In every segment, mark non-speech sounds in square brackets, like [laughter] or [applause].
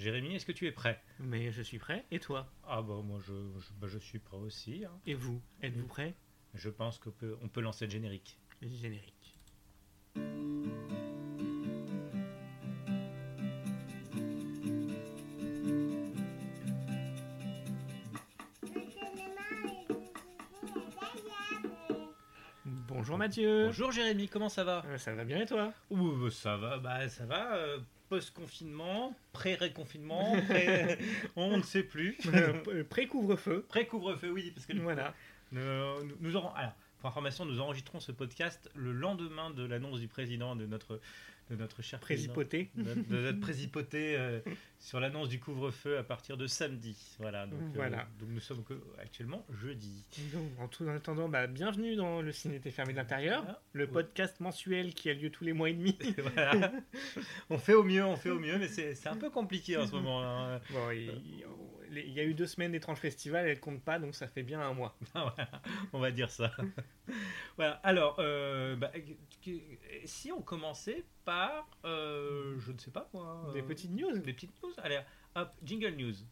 Jérémy, est-ce que tu es prêt? Mais je suis prêt. Et toi? Ah bah moi je, je, bah, je suis prêt aussi. hein. Et vous? Êtes-vous prêt? Je pense qu'on peut, on peut lancer le générique. Générique. Bonjour Mathieu. Bonjour Jérémy, comment ça va? Euh, Ça va bien et toi? Ouh, ça va, bah ça va. euh, Post-confinement, pré-réconfinement, pré- [laughs] on ne sait plus. [laughs] Euh, Pré-couvre-feu. Pré-couvre-feu, oui, parce que Voilà. Nous, nous aurons, alors, pour information, nous enregistrons ce podcast le lendemain de l'annonce du président de notre, de notre cher président, Présipoté. de, notre- de notre [laughs] présipoté euh, sur l'annonce du couvre-feu à partir de samedi. Voilà. Donc, euh, donc nous sommes actuellement jeudi. Donc, en tout en attendant, bah, bienvenue dans le Ciné était fermé Ah, le podcast mensuel qui a lieu tous les mois et demi. [laughs] Voilà. on fait au mieux, on fait au mieux, mais c'est un peu compliqué en ce moment. hein. Bon, il, y a eu deux semaines d'étranges festivals, elles comptent pas, donc ça fait bien un mois. [laughs] Voilà, on va dire ça. voilà. Alors, euh, bah, si on commençait par, euh, je ne sais pas moi, Des petites news. Des petites news Allez, hop, jingle news.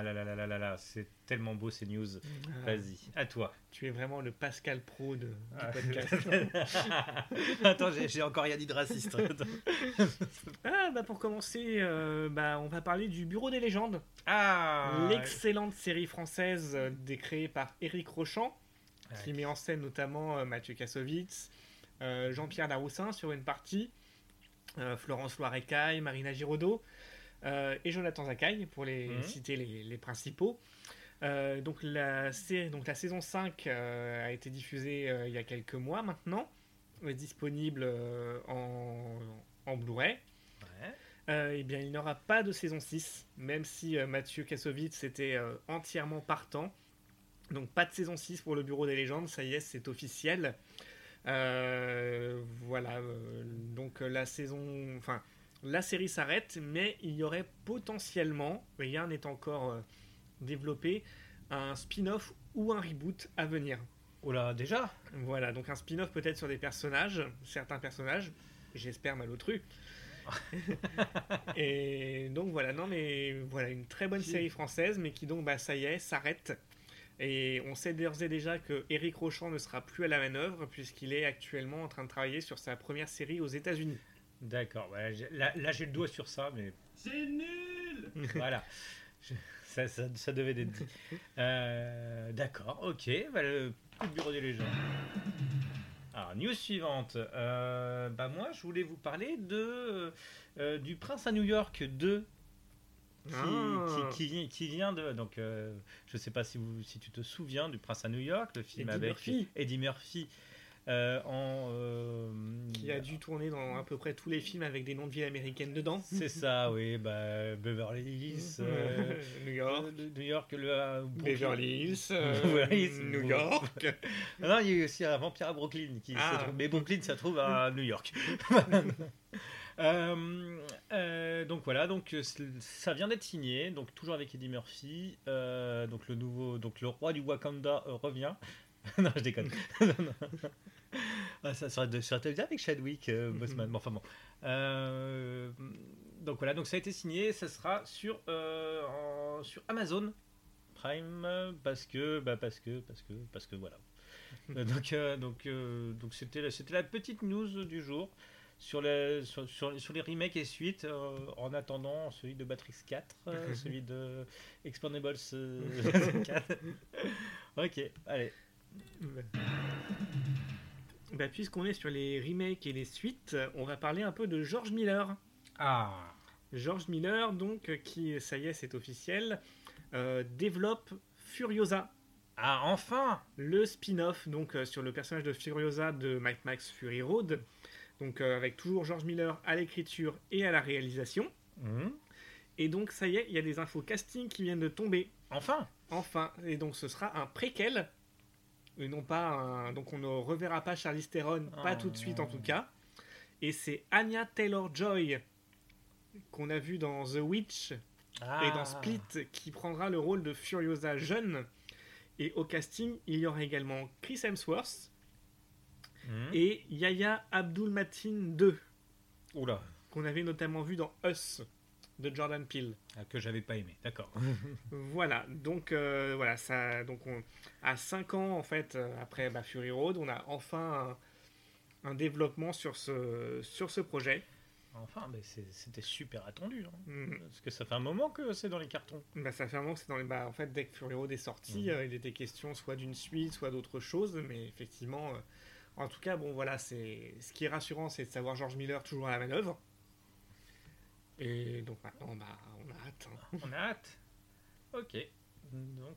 Ah là là là là là là, c'est tellement beau ces news. Ah, Vas-y, à toi. tu es vraiment le Pascal Pro de, du Ah. podcast. [laughs] Attends, j'ai encore rien dit de raciste. [laughs] ah, bah pour commencer, euh, bah, on va parler du Bureau des légendes, ah l'excellente série française euh, décréée par Éric Rochant, qui met en scène notamment euh, Mathieu Kassovitz, euh, Jean-Pierre Daroussin sur une partie, Florence Loirecaille, Marina Giraudot et Jonathan Zakaï pour les Mhm. citer les, les principaux. Euh, donc, la série, donc la saison 5 euh, a été diffusée euh, il y a quelques mois maintenant, est disponible euh, en, en Blu-ray. Ouais. Euh, eh bien, il n'y aura pas de saison 6, même si euh, Mathieu Kassovitz était euh, entièrement partant. Donc, pas de saison 6 pour le Bureau des légendes, ça y est, c'est officiel. Euh, voilà, euh, donc euh, la saison. Enfin, la série s'arrête, mais il y aurait potentiellement, rien n'est encore euh, développé, un spin-off ou un reboot à venir. Oh là, déjà? Voilà, donc un spin-off peut-être sur des personnages, certains personnages, j'espère Malotru. [laughs] et donc voilà, non mais voilà, une très bonne série française, mais qui donc, bah, ça y est, s'arrête. Et on sait d'ores et déjà que Eric Rochant ne sera plus à la manœuvre, puisqu'il est actuellement en train de travailler sur sa première série aux États-Unis. D'accord, là, là, j'ai le doigt sur ça, mais C'est nul [laughs] voilà. Je- ça, ça, ça devait être dit. Euh, D'accord, ok. Bah, le coup de bureau des légendes. Alors, news suivante. Euh, bah, moi, je voulais vous parler de, euh, du Prince à New York 2. Qui, Ah. qui, qui vient- qui vient de. Donc, euh, je sais pas si, vous, si tu te souviens du Prince à New York, le film Eddie avec Murphy. Eddie Murphy. Euh, en, euh, Qui a dû tourner dans à peu près tous les films avec des noms de villes américaines dedans. C'est [laughs] ça, oui. Bah, Beverly Hills. euh, New York. New York, le. [laughs] Beverly Hills, New. York. Ah non, il y a eu aussi un vampire à Brooklyn. Qui Ah. se trouve- Mais Brooklyn, ça se trouve à New York. [laughs] Euh, euh, donc voilà, donc ça vient d'être signé, donc toujours avec Eddie Murphy, euh, donc le nouveau, donc le roi du Wakanda revient. non, je déconne. [laughs] ah, ça serait de, été bien avec Chadwick euh, Boseman. Bon, enfin bon. Euh, donc voilà, donc ça a été signé, ça sera sur euh, en- sur Amazon Prime parce que bah parce que parce que parce que voilà. Donc euh, donc euh, donc c'était la- c'était la petite news du jour sur les sur, sur, sur les remakes et suites en attendant celui de Matrix 4, euh, celui de Expendables euh, [laughs] 4. [laughs] ok, allez. Bah, Puisqu'on est sur les remakes et les suites, on va parler un peu de George Miller. Ah. George Miller, donc, qui, ça y est, c'est officiel, euh, développe Furiosa, Ah enfin. le spin-off donc euh, sur le personnage de Furiosa de Mad Max Fury Road. Donc euh, avec toujours George Miller à l'écriture et à la réalisation. Mhm. Et donc ça y est, il y a des infos casting qui viennent de tomber. Enfin. Enfin, et donc ce sera un préquel. Et non pas un... Donc on ne reverra pas Charlize Theron, pas Oh. tout de suite en tout cas. Et c'est Anya Taylor-Joy qu'on a vu dans The Witch Ah. et dans Split qui prendra le rôle de Furiosa jeune. Et au casting, il y aura également Chris Hemsworth Mhm. et Yahya Abdul Matin 2, Oula, qu'on avait notamment vu dans Us de Jordan Peele. ah, que j'avais pas aimé, d'accord. [laughs] Voilà, donc euh, voilà, ça, donc on, à 5 ans en fait euh, après bah, Fury Road, on a enfin un, un développement sur ce, sur ce projet. Enfin, mais c'était super attendu. hein. Mm. Parce que ça fait un moment que c'est dans les cartons. Bah, ça fait un moment que c'est dans les. Bah, en fait, dès que Fury Road est sorti, Mhm. euh, il était question soit d'une suite, soit d'autre chose, mais effectivement, euh, en tout cas, bon voilà, c'est ce qui est rassurant, c'est de savoir George Miller toujours à la manœuvre. Et donc maintenant, bah, on a hâte. hein. On a hâte. Ok. Donc.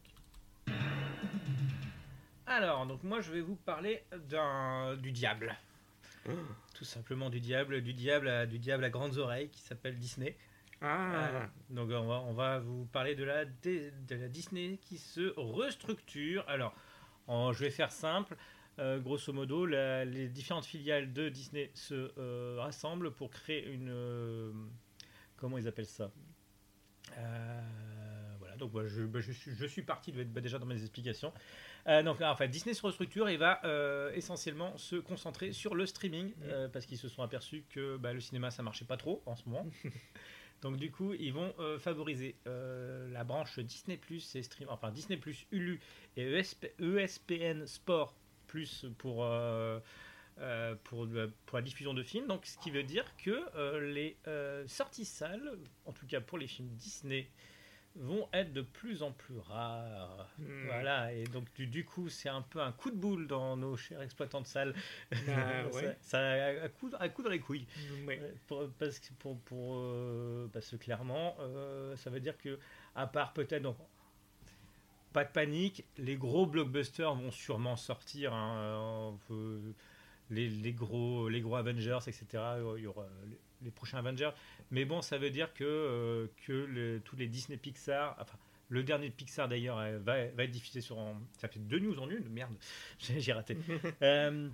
Alors, donc moi je vais vous parler d'un du diable. Tout simplement du diable, du diable à, du diable à grandes oreilles qui s'appelle Disney. Ah, Euh, donc on va, on va vous parler de la, de, de la Disney qui se restructure. Alors, en- je vais faire simple. Euh, grosso modo, la- les différentes filiales de Disney se euh, rassemblent pour créer une... comment ils appellent ça Euh, Voilà, donc je, bah, je suis, je suis parti de- bah, déjà dans mes explications. Euh, donc, en fait, Disney se restructure et va euh, essentiellement se concentrer sur le streaming euh, parce qu'ils se sont aperçus que bah, le cinéma ça marchait pas trop en ce moment. [laughs] Donc du coup, ils vont favoriser la branche Disney Plus et stream, enfin Disney Plus, Hulu et E ESP ESPN Sport Plus pour euh, euh, pour, la diffusion de films. Donc ce qui veut dire que euh, les euh, sorties salles, en tout cas pour les films Disney, vont être de plus en plus rares. hmm. Voilà, et donc du, du coup, c'est un peu un coup de boule dans nos chers exploitants de salles. [laughs] Ouais. ça, ça a coup, coup dans les couilles. Pour- parce que pour, pour parce que clairement, ça veut dire que à part peut-être pas de panique, les gros blockbusters vont sûrement sortir. hein, on peut- les, les gros les gros Avengers, etc. Il y aura les, les prochains Avengers. Mais bon, ça veut dire que euh, que le- tous les Disney Pixar, enfin le dernier de Pixar d'ailleurs euh, va, va être diffusé sur. en- ça fait deux news en une, merde, [laughs] j'ai raté. [laughs] Euh,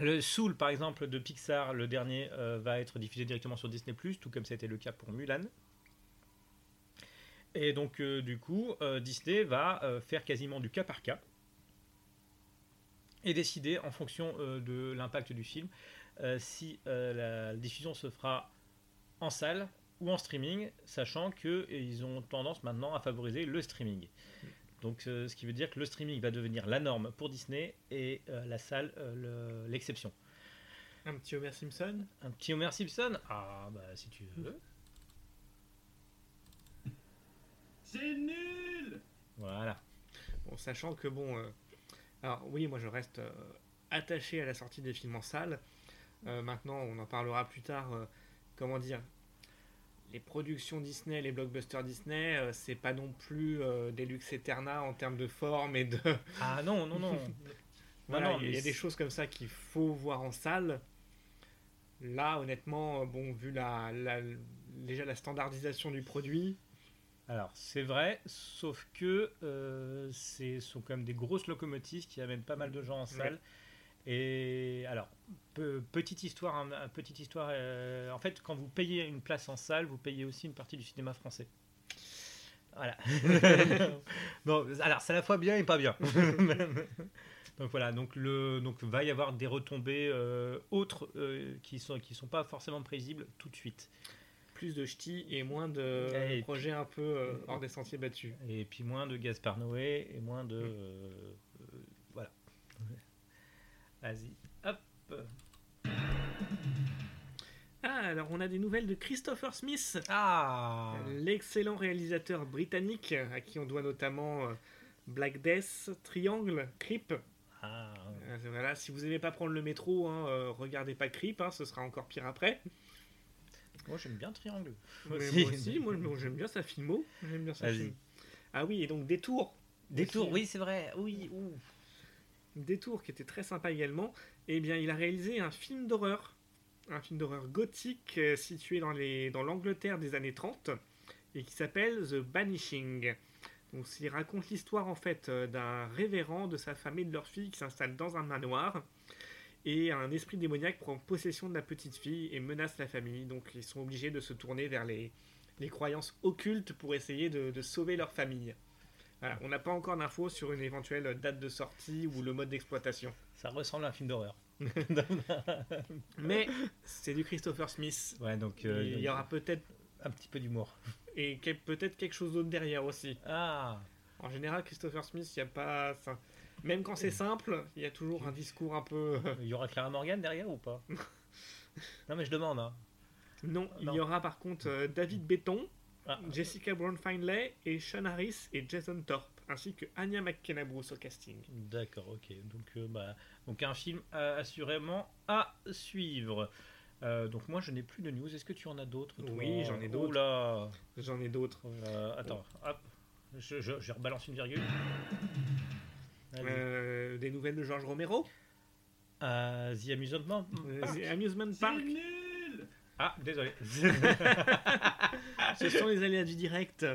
le Soul, par exemple, de Pixar, le dernier, euh, va être diffusé directement sur Disney+, tout comme ça a été le cas pour Mulan. Et donc, du coup, Disney va faire quasiment du cas par cas et décider, en fonction euh, de l'impact du film, euh, si euh, la diffusion se fera en salle ou en streaming, sachant qu'ils ont tendance maintenant à favoriser le streaming. Donc, euh, ce qui veut dire que le streaming va devenir la norme pour Disney et euh, la salle euh, le- l'exception. Un petit Homer Simpson? Un petit Homer Simpson? Ah, bah si tu veux. C'est nul Voilà. Bon, sachant que bon, euh, alors oui, moi je reste euh, attaché à la sortie des films en salle. Euh, maintenant, on en parlera plus tard. euh, comment dire Les productions Disney, les blockbusters Disney, c'est pas non plus des luxe eterna en termes de forme et de. Ah non, non, non. [laughs] Voilà, il y a- y des choses comme ça qu'il faut voir en salle. Là, honnêtement, bon, vu la, la- déjà la standardisation du produit, Alors, c'est vrai, sauf que euh, ce sont quand même des grosses locomotives qui amènent pas mal de gens en salle. Et alors, pe- petite histoire, hein, petite histoire. euh, en fait, quand vous payez une place en salle, vous payez aussi une partie du cinéma français. Voilà. [laughs] bon, alors, c'est à la fois bien et pas bien. [laughs] donc voilà, donc le, donc va y avoir des retombées euh, autres qui sont qui sont pas forcément prévisibles tout de suite. Plus de ch'tis et moins de Et puis- projets un peu euh, hors des sentiers battus. Et puis moins de Gaspard Noé et moins de. Mm. euh, voilà. [laughs] Vas-y. Hop. Ah, alors on a des nouvelles de Christopher Smith, Ah l'excellent réalisateur britannique à qui on doit notamment euh, Black Death, Triangle, Creep. Ah. Voilà, si vous n'aimez pas prendre le métro, hein, regardez pas Creep, hein, ce sera encore pire après. Moi j'aime bien Triangle. Mais Aussi. moi aussi, moi, moi, j'aime bien sa filmo. J'aime bien sa film. Ah oui, et donc Détour. Détour, Aussi. oui, c'est vrai. Oui, ouh. Détour qui était très sympa également. Eh bien, il a réalisé un film d'horreur. Un film d'horreur gothique euh, situé dans les dans l'Angleterre des années 30 et qui s'appelle The Banishing. Donc, il raconte l'histoire en fait euh, d'un révérend, de sa femme et de leur fille qui s'installent dans un manoir et un esprit démoniaque prend possession de la petite fille et menace la famille. Donc, ils sont obligés de se tourner vers les les croyances occultes pour essayer de, de sauver leur famille. Voilà, on n'a pas encore d'infos sur une éventuelle date de sortie ou le mode d'exploitation. Ça ressemble à un film d'horreur. [laughs] Mais c'est du Christopher Smith. ouais, donc euh, il y aura peut-être un petit peu d'humour. et peut-être quelque chose d'autre derrière aussi. Ah, En général, Christopher Smith, il y a pas. Même quand c'est simple, il y a toujours un discours un peu. il y aura Clara Morgan derrière ou pas? Non, mais je demande. Hein. Non, il y aura par contre euh, David Betton, Ah, Jessica Brown Findlay et Sean Harris et Jason Thorpe, ainsi que Anya McKenna Bruce au casting. D'accord, ok. Donc, euh, bah, donc un film euh, assurément à suivre. Euh, donc moi je n'ai plus de news. Est-ce que tu en as d'autres Oui, j'en ai d'autres. Oula. J'en ai d'autres. Euh, attends, hop. Je, je, je rebalance une virgule. Euh, des nouvelles de George Romero. Euh, The Amusement Euh, Park. The Amusement Park. nul Ah, désolé. [laughs] Ce sont les aléas du direct.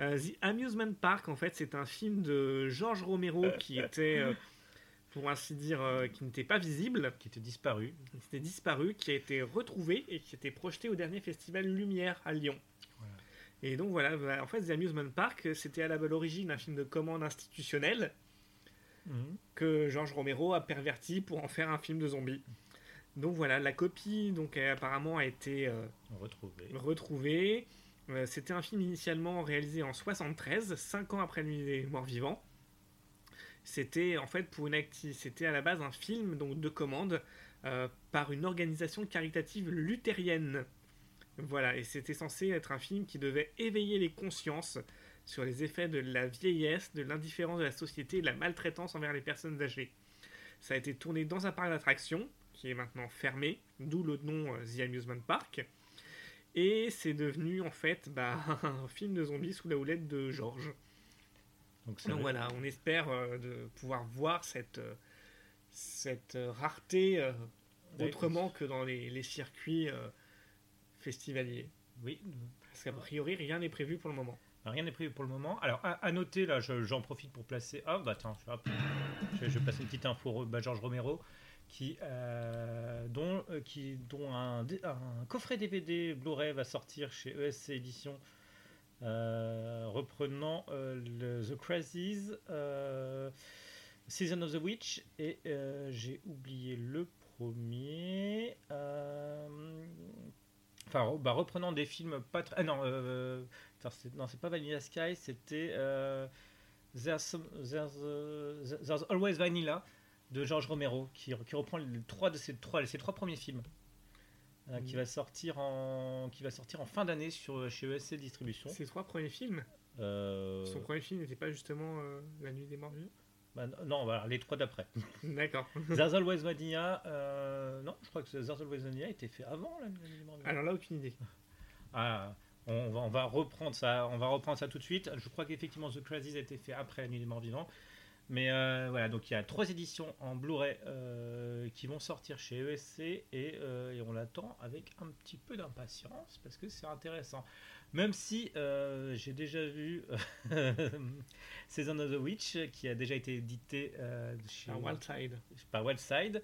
Euh, The Amusement Park, en fait, c'est un film de George Romero qui était, euh, pour ainsi dire, qui n'était pas visible, qui était disparu. qui était disparu, qui a été retrouvé et qui était projeté au dernier festival Lumière à Lyon. Voilà. Et donc voilà, bah, en fait, The Amusement Park, c'était à la l'origine un film de commande institutionnelle Mhm. que George Romero a perverti pour en faire un film de zombies. Donc voilà, la copie donc apparemment a été euh, Retrouvé. retrouvé. Euh, C'était un film initialement réalisé en 73, 5 ans après Nuit des Morts Vivants. C'était en fait pour une acti- c'était à la base un film donc de commande euh, par une organisation caritative luthérienne. Voilà, et c'était censé être un film qui devait éveiller les consciences sur les effets de la vieillesse, de l'indifférence de la société et de la maltraitance envers les personnes âgées. Ça a été tourné dans un parc d'attractions qui est maintenant fermé, d'où le nom euh, The Amusement Park. Et c'est devenu en fait bah, [laughs] un film de zombies sous la houlette de Georges. Donc, voilà, on espère euh, de pouvoir voir cette, euh, cette euh, rareté autrement que dans les, les circuits festivaliers. Oui. Parce qu'a priori, rien n'est prévu pour le moment. Rien n'est prévu pour le moment. Alors, à, noter, là, je- j'en profite pour placer. Ah, bah attends, je, je vais passer une petite info. Bah, Georges Romero, qui, euh, dont, euh, qui, dont un, coffret DVD Blu-ray va sortir chez ESC Éditions, euh, reprenant The Crazies, Season of the Witch, et j'ai oublié le premier. Enfin, bah, reprenant des films pas très. Ah non, non, c'est pas Vanilla Sky, c'était euh, There's, some- there's, euh, There's Always Vanilla de George Romero, qui, qui reprend les trois de ses trois, ses trois premiers films, euh, qui Mhm. va sortir en qui va sortir en fin d'année sur chez ESC Distribution. Ces trois premiers films, Euh, son premier film n'était pas justement euh, La Nuit des Morts bah, non, voilà, les trois d'après. [laughs] D'accord. [laughs] There's Always Vanilla, euh, non, je crois que There's Always Vanilla était fait avant la, la- Alors là, aucune idée. Ah, on va, on va reprendre ça, on va reprendre ça tout de suite. Je crois qu'effectivement The Crazies a été fait après La Nuit des Morts Vivants. Mais euh, voilà, donc il y a trois éditions en Blu-ray euh, qui vont sortir chez ESC et, euh, et on l'attend avec un petit peu d'impatience parce que c'est intéressant. Même si j'ai déjà vu [laughs] Season of the Witch qui a déjà été édité chez Un Wildside. par Wildside.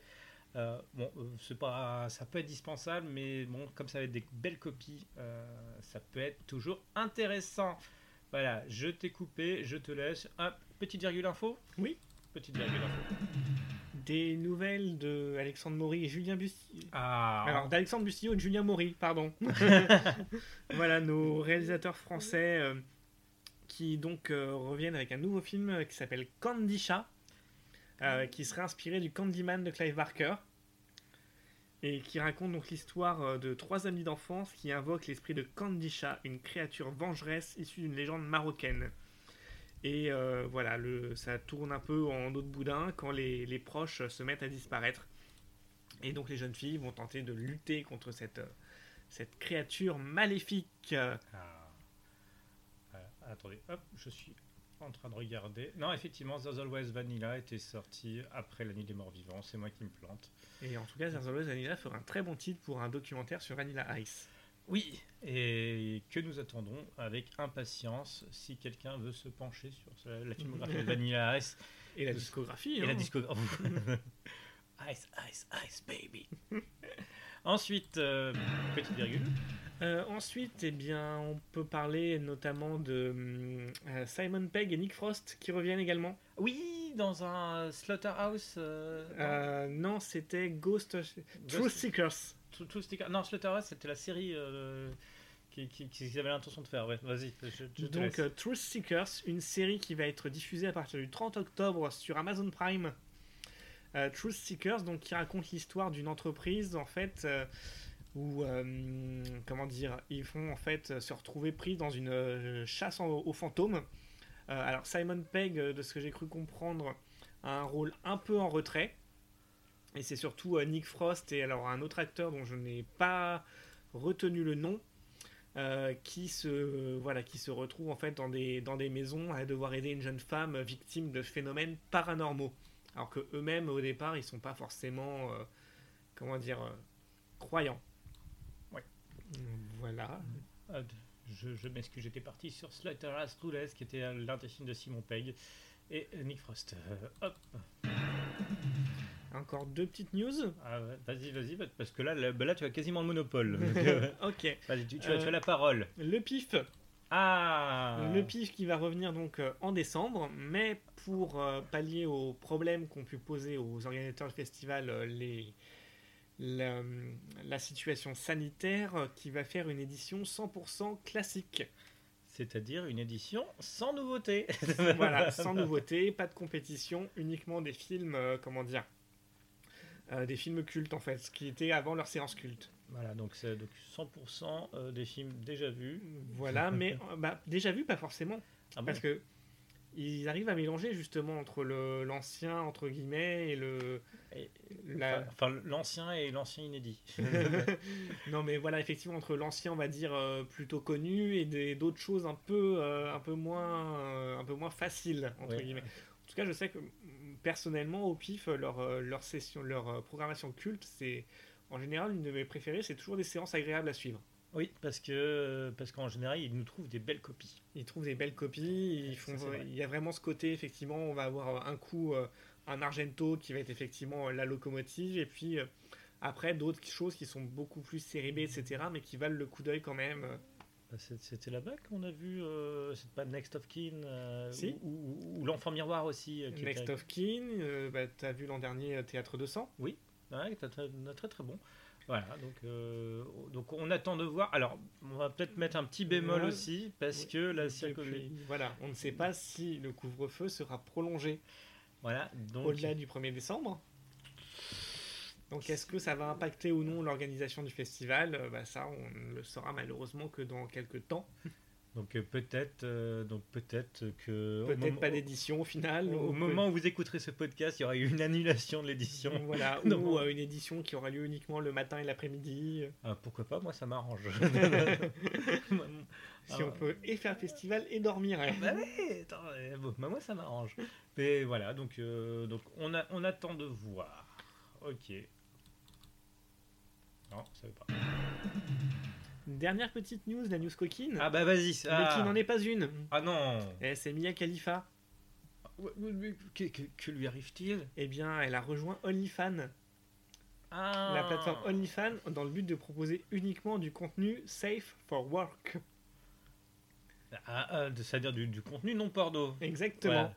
Euh, bon, euh, c'est pas, ça peut être dispensable, mais bon, comme ça va être des belles copies, euh, ça peut être toujours intéressant. Voilà, je t'ai coupé, je te laisse. Hop, petite virgule info? Oui. Petite virgule info. Des nouvelles de Alexandre Maury et Julien Bustillo. Ah, Alors, d'Alexandre Bustillo et de Julien Maury, pardon. [laughs] voilà, nos réalisateurs français euh, qui donc euh, reviennent avec un nouveau film qui s'appelle Candy Chat, euh, qui serait inspiré du Candyman de Clive Barker et qui raconte donc l'histoire euh, de trois amis d'enfance qui invoquent l'esprit de Candy Chat, une créature vengeresse issue d'une légende marocaine. Et euh, voilà, ça tourne un peu en eau de boudin quand les, proches se mettent à disparaître. Et donc les jeunes filles vont tenter de lutter contre cette, euh, créature maléfique. Ah. Attendez, hop, je suis en train de regarder. Non, effectivement, There's Always Vanilla était sorti après La Nuit des Morts Vivants, c'est moi qui me plante. Et en tout cas, There's Always Vanilla fera un très bon titre pour un documentaire sur Vanilla Ice. Oui, et que nous attendons avec impatience si quelqu'un veut se pencher sur la filmographie de Vanilla Ice Et la discographie. et hein. la discographie. [laughs] Ice, ice, ice, baby. [laughs] Ensuite, euh, petite virgule. Euh, ensuite, eh bien, on peut parler notamment de euh, Simon Pegg et Nick Frost qui reviennent également. Oui, dans un Slaughterhouse. non, c'était Ghost Truth Seekers. True Sticker- Non, Slaughterhouse, c'était la série euh, qui- qui- qu'ils avaient l'intention de faire. Ouais, vas-y, je, je te Donc, Truth Seekers, une série qui va être diffusée à partir du 30 octobre sur Amazon Prime. Euh, Truth Seekers, donc, qui raconte l'histoire d'une entreprise, en fait, euh, où, euh, comment dire, ils vont en fait se retrouver pris dans une chasse aux fantômes. Alors, Simon Pegg, de ce que j'ai cru comprendre, a un rôle un peu en retrait. Et c'est surtout Nick Frost et alors un autre acteur dont je n'ai pas retenu le nom, qui se voilà qui se retrouve en fait dans des dans des maisons à devoir aider une jeune femme victime de phénomènes paranormaux alors que eux-mêmes au départ ils sont pas forcément euh, comment dire euh, croyants Ouais. voilà Ah, je je m'excuse, j'étais parti sur Slaughterhouse Clueless, qui était l'un des films de Simon Pegg et Nick Frost. Euh, hop, encore deux petites news Ah vas-y, vas-y, parce que là, là, bah là, tu as quasiment le monopole. [laughs] Donc, ok vas-y, tu, tu as, tu as la parole. le pif Ah Le PIF qui va revenir donc euh, en décembre, mais pour euh, pallier aux problèmes qu'ont pu poser aux organisateurs du festival euh, les, la, la situation sanitaire, euh, qui va faire une édition 100% classique. C'est-à-dire une édition sans nouveauté. [laughs] voilà, sans [laughs] nouveauté, pas de compétition, uniquement des films, euh, comment dire, euh, des films cultes en fait, ce qui était avant leur séance culte. Voilà, donc c'est donc 100% euh, des films déjà vus. Voilà, [laughs] mais euh, bah, déjà vu, pas forcément. Ah bon? Parce que ils arrivent à mélanger justement entre l'ancien entre guillemets et le Et- la- Enfin, l'ancien et l'ancien inédit. [laughs] [laughs] non mais voilà effectivement entre l'ancien on va dire euh, plutôt connu et d'autres choses un peu euh, un peu moins euh, un peu moins faciles entre Ouais. guillemets. En tout cas je sais que personnellement au pif leur leur session leur programmation culte c'est en général une de mes préférées c'est toujours des séances agréables à suivre. Oui, parce que parce qu'en général, ils nous trouvent des belles copies. Ils trouvent des belles copies, ils font, il y a vraiment ce côté, effectivement, on va avoir un coup, euh, un Argento qui va être effectivement euh, la locomotive, et puis euh, après d'autres choses qui sont beaucoup plus série etc., mais qui valent le coup d'œil quand même. Bah, C'était là-bas qu'on a vu, euh, c'est pas Next of Kin, euh, Si. ou, ou- ou l'enfant miroir aussi. euh, qui Next était- of Kin, euh, bah, t'as vu l'an dernier euh, Théâtre 200 Ouais, très très bon. Voilà, donc, euh, donc on attend de voir. Alors, on va peut-être mettre un petit bémol Ouais. aussi, parce que la puis, voilà, on ne sait pas si le couvre-feu sera prolongé Voilà, donc. au-delà du 1er décembre. Donc est-ce que ça va impacter ou non l'organisation du festival? Euh, bah, Ça, on ne le saura malheureusement que dans quelques temps. Donc euh, peut-être, euh, donc peut-être que au Peut-être pas d'édition au final. Au, peut- moment où vous écouterez ce podcast, il y aura eu une annulation de l'édition. [laughs] Voilà, [laughs] Non. ou euh, une édition qui aura lieu uniquement le matin et l'après-midi. Ah, pourquoi pas Moi, ça m'arrange. [laughs] si on Ah. peut et faire festival et dormir. hein. Bah ouais, attends, euh, bon, bah moi ça m'arrange. Mais voilà, donc, euh, donc on, a, on attend de voir. Ok. Non, ça veut pas. Dernière petite news, la news coquine. Ah bah vas-y. mais qui n'en est pas une. Ah non. Eh, c'est Mia Khalifa. Mais Que, que- que lui arrive-t-il? Eh bien, elle a rejoint OnlyFans, Ah. la plateforme OnlyFans, dans le but de proposer uniquement du contenu safe for work. Ah, ah, C'est-à-dire du, du contenu non porno. Exactement.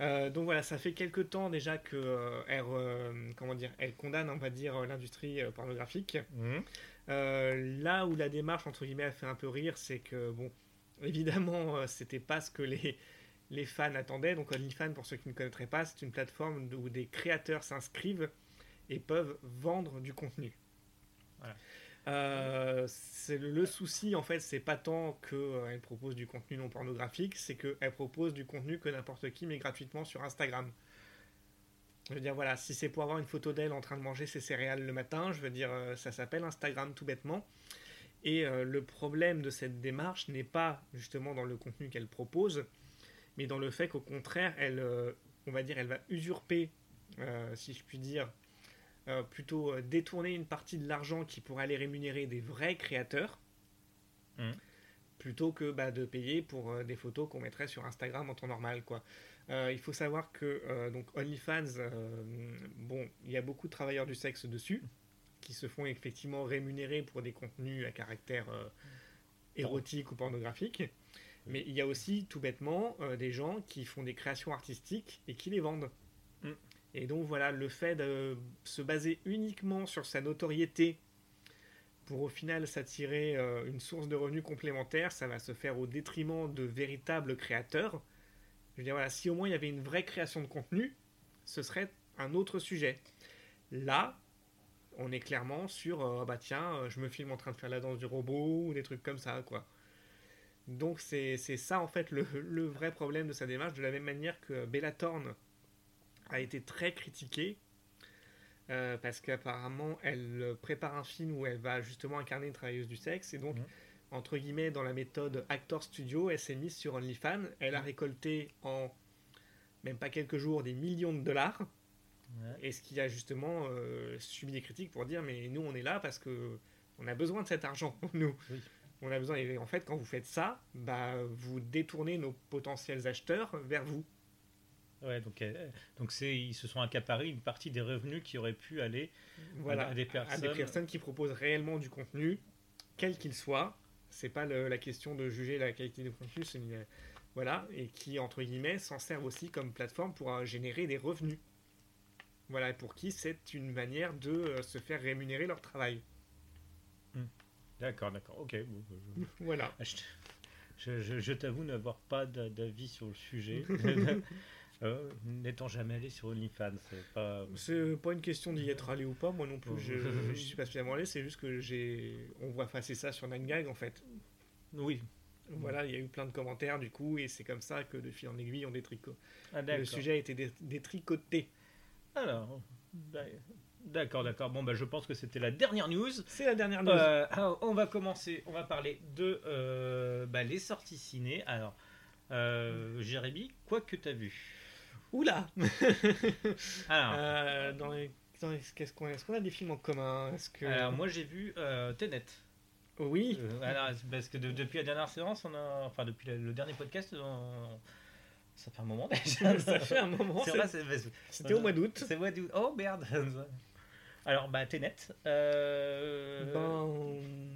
Euh, donc voilà, ça fait quelques temps déjà que euh, elle, euh, comment dire, elle condamne, on va dire, l'industrie pornographique. Euh, là où la démarche entre guillemets a fait un peu rire, c'est que bon, [laughs] évidemment, euh, c'était pas ce que les les fans attendaient. Donc OnlyFans, pour ceux qui ne connaîtraient pas, c'est une plateforme où des créateurs s'inscrivent et peuvent vendre du contenu. Voilà. Euh, c'est le, le souci en fait, c'est pas tant qu'elle propose du contenu non pornographique, c'est qu'elle propose du contenu que n'importe qui met gratuitement sur Instagram. Je veux dire, voilà, si c'est pour avoir une photo d'elle en train de manger ses céréales le matin, je veux dire, euh, ça s'appelle Instagram tout bêtement. Et euh, le problème de cette démarche n'est pas justement dans le contenu qu'elle propose, mais dans le fait qu'au contraire, elle, euh, on va dire, elle va usurper, euh, si je puis dire, plutôt détourner une partie de l'argent qui pourrait aller rémunérer des vrais créateurs, Mhm. plutôt que bah, de payer pour des photos qu'on mettrait sur Instagram en temps normal, quoi. Euh, il faut savoir que euh, donc OnlyFans, euh, bon, il y a beaucoup de travailleurs du sexe dessus, qui se font effectivement rémunérer pour des contenus à caractère érotique ou pornographique. Mais il y a aussi, tout bêtement, des gens qui font des créations artistiques et qui les vendent. Mm. Et donc voilà, le fait de se baser uniquement sur sa notoriété pour au final s'attirer une source de revenus complémentaire, ça va se faire au détriment de véritables créateurs. Je veux dire, voilà, si au moins il y avait une vraie création de contenu, ce serait un autre sujet. Là, on est clairement sur, euh, bah tiens, euh, je me filme en train de faire la danse du robot ou des trucs comme ça, quoi. Donc c'est ça en fait le, le vrai problème de sa démarche, de la même manière que Bella Thorne a été très critiquée euh, parce qu'apparemment elle prépare un film où elle va justement incarner une travailleuse du sexe et donc Mhm. Entre guillemets dans la méthode Actor Studio elle s'est mise sur OnlyFans elle a récolté en même pas quelques jours des millions de dollars Ouais. et ce qui a justement euh, subi des critiques pour dire mais nous on est là parce que on a besoin de cet argent [laughs] nous Oui. on a besoin et en fait quand vous faites ça bah vous détournez nos potentiels acheteurs vers vous Ouais, donc euh, donc c'est ils se sont accaparés une partie des revenus qui auraient pu aller voilà à des à personnes. des personnes qui proposent réellement du contenu quel qu'il soit c'est pas le- la question de juger la qualité du contenu c'est une- voilà et qui entre guillemets s'en servent aussi comme plateforme pour euh, générer des revenus voilà et pour qui c'est une manière de euh, se faire rémunérer leur travail D'accord, d'accord. Ok. bah, [laughs] voilà Je, je- je- je t'avoue n'avoir pas d'a- d'avis sur le sujet. [laughs] Euh, N'étant jamais allé sur OnlyFans, c'est pas. C'est pas une question d'y être allé ou pas, moi non plus. Oh. Je suis pas spécialement allé, c'est juste que j'ai. On voit passer ça sur 9gag en fait. Oui. Voilà, il y a eu plein de commentaires du coup, et c'est comme ça que de fil en aiguille on détricote. Ah, Le sujet a été dé- détricoté. Alors, bah, d'accord, d'accord. Bon, bah, je pense que c'était la dernière news. C'est la dernière news. Euh, alors, on va commencer. On va parler de euh, bah, les sorties ciné. Alors, euh, Jérémy, quoi que t'as vu? Oula [laughs] Alors, Euh, dans les- dans les- qu'est-ce qu'on Est-ce qu'on a des films en commun? Est-ce que. alors, moi j'ai vu euh, Tenet. Oui Euh, alors, parce que de- depuis la dernière séance, on a, enfin depuis le, le dernier podcast, on- ça fait un moment déjà. [laughs] ça fait un moment. C'est c'est- vrai, c'est- c'est- C'était au mois d'août. c'est moi d'où- Oh merde. [laughs] Alors bah Tenet. euh,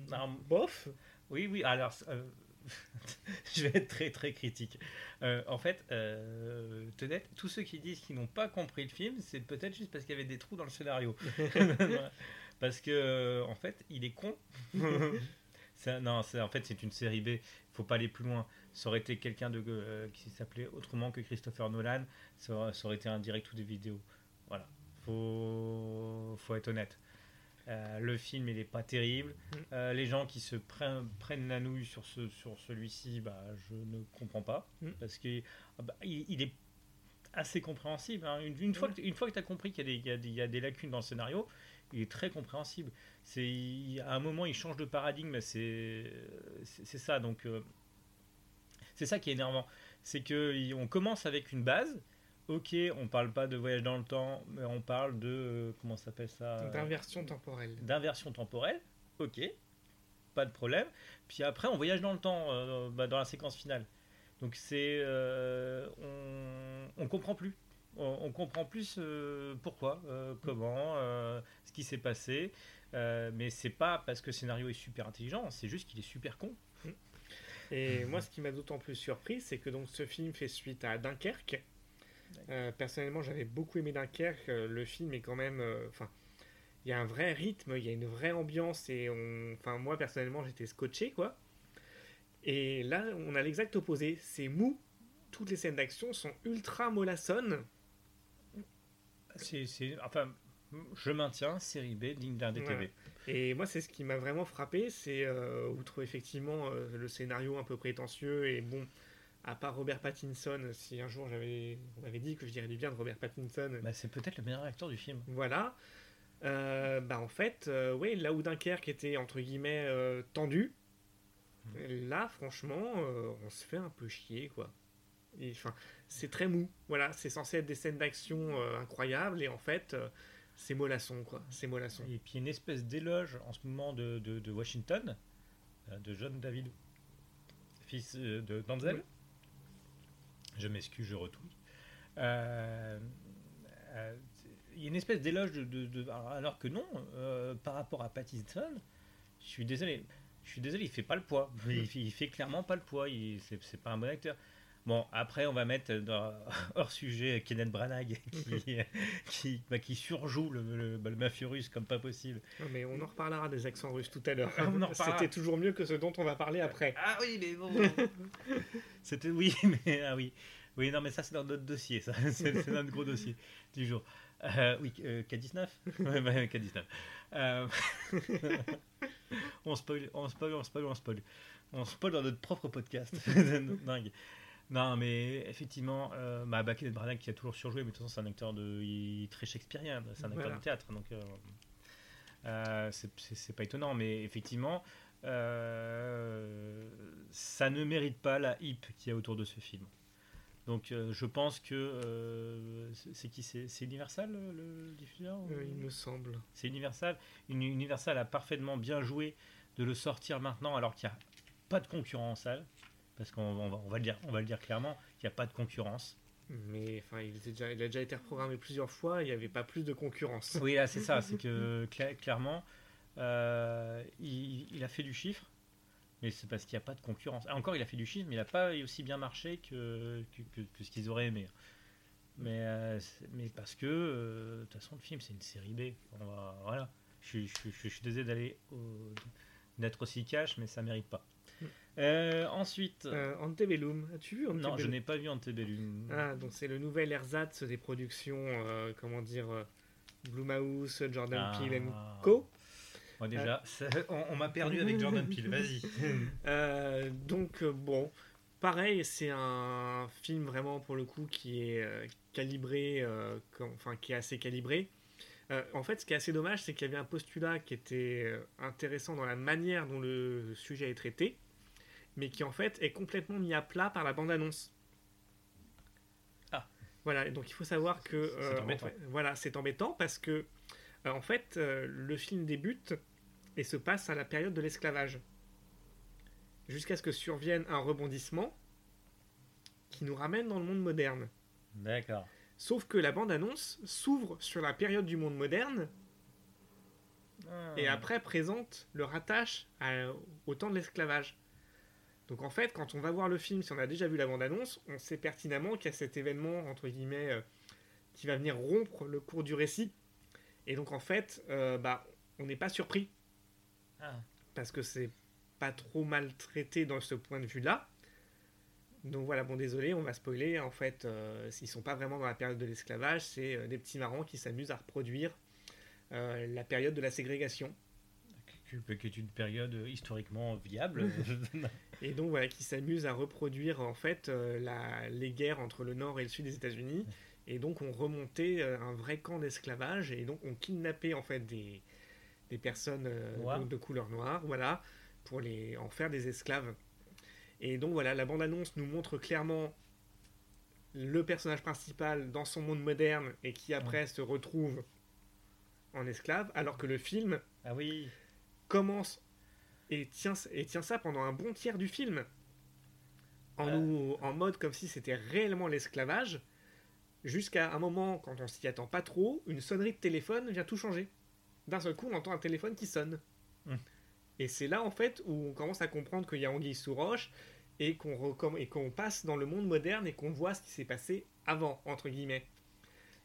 Ben. alors, Bof. Oui, oui, alors euh, [laughs] je vais être très très critique. Euh, en fait, euh, Tenet, tous ceux qui disent qu'ils n'ont pas compris le film, c'est peut-être juste parce qu'il y avait des trous dans le scénario. [laughs] [laughs] parce que euh, en fait, il est con. Non, en fait c'est une série B. Il faut pas aller plus loin. Ça aurait été quelqu'un de euh, qui s'appelait autrement que Christopher Nolan. Ça aurait, ça aurait été un direct ou des vidéos. Voilà. Faut faut être honnête. Euh, le film, il est pas terrible. Euh, les gens qui se prennent, prennent la nouille sur, ce, sur celui-ci, bah, je ne comprends pas. Mm. Parce qu'il il, il est assez compréhensible. hein. Une, une fois que, une fois que tu as compris qu'il y, a des- y y a lacunes dans le scénario, il est très compréhensible. C'est, à un moment, il change de paradigme. C'est, ça. Donc, euh, c'est ça qui est énervant. C'est qu'on commence avec une base. Ok, on parle pas de voyage dans le temps, mais on parle de. euh, comment ça s'appelle ça euh, D'inversion temporelle. d'inversion temporelle, ok, pas de problème. Puis après, on voyage dans le temps, euh, bah, dans la séquence finale. Donc c'est, euh, on, on comprend plus. On, on comprend plus pourquoi, comment, ce qui s'est passé. Mais c'est pas parce que le scénario est super intelligent, c'est juste qu'il est super con. Et moi, ce qui m'a d'autant plus surpris, c'est que donc ce film fait suite à Dunkerque. Euh, personnellement, j'avais beaucoup aimé Dunkerque. Euh, le film est quand même, euh, enfin, il y a un vrai rythme, il y a une vraie ambiance et enfin, moi personnellement, j'étais scotché quoi. Et là, on a l'exact opposé. C'est mou. Toutes les scènes d'action sont ultra mollassonnes. C'est, enfin, je maintiens série B digne d'un DTV. Ouais. Et moi, c'est ce qui m'a vraiment frappé, c'est euh, outre effectivement le scénario un peu prétentieux et bon, à part Robert Pattinson, si un jour j'avais, on m'avait dit que je dirais du bien de Robert Pattinson, Bah, c'est peut-être le meilleur acteur du film. voilà. Euh, bah en fait, euh, ouais, là où Dunkerque était entre guillemets euh, tendu, là franchement, on se fait un peu chier quoi. Enfin, c'est très mou. Voilà, c'est censé être des scènes d'action incroyables et en fait, c'est mollasson quoi. C'est mollasson. Et puis une espèce d'éloge en ce moment de, de, de Washington, de John David, fils de Denzel. Oui. Je m'excuse, je retouille. Euh, euh, Il y a une espèce d'éloge de, de- de- alors que non, euh, par rapport à Pattinson, je suis désolé, je suis désolé, il fait pas le poids. Il, [laughs] il fait clairement pas le poids. Il c'est c'est pas un bon acteur. Bon, après, on va mettre dans, [laughs] hors sujet Kenneth Branagh [laughs] qui, [laughs] qui, bah, qui surjoue le, le, bah, le mafieux russe comme pas possible. Non, mais on en reparlera des accents russes tout à l'heure. Reparlera. C'était toujours mieux que ce dont on va parler après. Ah oui, mais bon. C'était oui, mais ah oui. Oui, non, mais ça, c'est dans notre dossier, ça. C'est c'est notre gros dossier du jour. Euh, oui, euh, K19 Ouais, bah, K19. Euh, on spoil, on spoil, on spoil, on spoil. On spoil dans notre propre podcast. Dingue. Non, mais effectivement, euh, bah, Kenneth Branagh qui a toujours surjoué, mais de toute façon, c'est un acteur de, il très shakespearien, c'est un acteur Voilà. de théâtre, donc euh, euh, c'est- pas étonnant, mais effectivement, euh, ça ne mérite pas la hype qu'il y a autour de ce film. Donc, euh, je pense que euh, c'est qui C'est c'est Universal le, le diffuseur ou- Euh, il me semble. c'est Universal. Une- Universal a parfaitement bien joué de le sortir maintenant alors qu'il n'y a pas de concurrent en salle. Parce qu'on on va, on va le dire, on va le dire clairement, il n'y a pas de concurrence. Mais enfin, il, était déjà- il a déjà été reprogrammé plusieurs fois. Il n'y avait pas plus de concurrence. Oui, là c'est ça, c'est [laughs] que cla- clairement, euh, il, il a fait du chiffre, mais c'est parce qu'il n'y a pas de concurrence. Ah, encore, il a fait du chiffre, mais il n'a pas aussi bien marché que, que, que- que ce qu'ils auraient aimé. Mais, euh, mais parce que, euh, de toute façon, le film c'est une série B. On va- voilà. Je, suis- je, suis- je suis désolé d'aller d'être aussi cash, mais ça mérite pas. Euh, ensuite, Euh, Antebellum, as-tu vu non, je Antebellum n'ai pas vu Antebellum. Ah, donc c'est le nouvel ersatz des productions, euh, comment dire, euh, Blumhouse, Jordan Ah. Peele Co. Moi, déjà, ça- on, on m'a perdu avec Jordan Peele. Vas-y. [laughs] Donc bon, pareil, c'est un film vraiment pour le coup qui est calibré, comme- enfin qui est assez calibré. Euh, en fait, ce qui est assez dommage, c'est qu'il y avait un postulat qui était intéressant dans la manière dont le sujet est traité, mais qui en fait est complètement mis à plat par la bande-annonce. Ah. Voilà, et donc il faut savoir que C'est euh, en embêtant. fait- voilà, c'est embêtant parce que euh, en fait euh, le film débute et se passe à la période de l'esclavage jusqu'à ce que survienne un rebondissement qui nous ramène dans le monde moderne. D'accord. Sauf que la bande-annonce s'ouvre sur la période du monde moderne et Ah. après présente le rattache à- au temps de l'esclavage. Donc en fait, quand on va voir le film, si on a déjà vu la bande-annonce, on sait pertinemment qu'il y a cet événement, entre guillemets, euh, qui va venir rompre le cours du récit. Et donc en fait, euh, bah, on n'est pas surpris Ah. parce que c'est pas trop mal traité dans ce point de vue-là. Donc voilà, bon désolé, on va spoiler. En fait, euh, s'ils sont pas vraiment dans la période de l'esclavage, c'est euh, des petits marrants qui s'amusent à reproduire la période de la ségrégation. qui est une période historiquement viable. [laughs] Et donc voilà, qui s'amusent à reproduire en fait euh, la- les guerres entre le nord et le sud des États-Unis. Et donc on remontait euh, un vrai camp d'esclavage et donc on kidnappait en fait des, des personnes euh, donc de couleur noire, voilà, pour les en faire des esclaves. Et donc voilà, la bande-annonce nous montre clairement le personnage principal dans son monde moderne et qui après se retrouve en esclave, alors que le film ah oui. commence et tient, et tient ça pendant un bon tiers du film. En, nous, en mode comme si c'était réellement l'esclavage, jusqu'à un moment, quand on s'y attend pas trop, une sonnerie de téléphone vient tout changer. D'un seul coup, on entend un téléphone qui sonne. Hmm. Et c'est là, en fait, où on commence à comprendre qu'il y a anguille sous roche et qu'on qu'on passe dans le monde moderne et qu'on voit ce qui s'est passé avant, entre guillemets.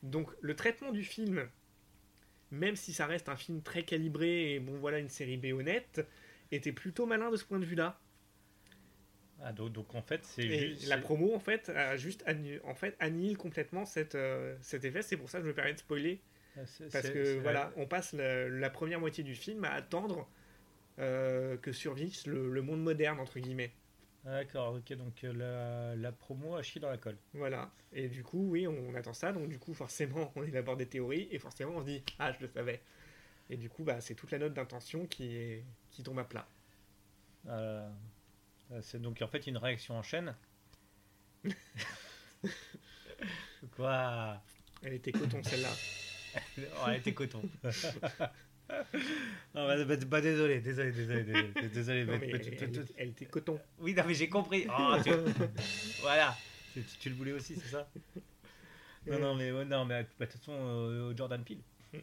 Donc, le traitement du film, même si ça reste un film très calibré et bon, voilà, une série B honnête, était plutôt malin de ce point de vue-là. Ah, donc, donc, en fait, c'est juste. la promo, en fait, a juste annu- en fait, annihile complètement cette, euh, cet effet. C'est pour ça que je me permets de spoiler. c'est- Parce que voilà, on passe la, la première moitié du film à attendre euh, que survive le, le monde moderne, entre guillemets. D'accord, ok, donc euh, la, la promo a chié dans la colle. Voilà. Et du coup, oui, on attend ça. Donc, du coup, forcément, [laughs] on élabore des théories. Et forcément, on se dit Ah, je le savais. Et du coup, bah, c'est toute la note d'intention qui, est, qui tombe à plat. Euh, euh, c'est donc en fait une réaction en chaîne. [laughs] Quoi? Elle était coton, celle-là. [laughs] Oh, elle était coton. Non, bah, bah, bah, désolé, désolé, désolé, désolé, désolé. Non, mais- mais mais elle, était coton. Oui, non, mais j'ai compris. Oh, tu- [laughs] Voilà. Tu, tu- tu le voulais aussi, c'est ça? Non, non, mais, non, mais bah, de toute façon, euh, Jordan Peele. Mm.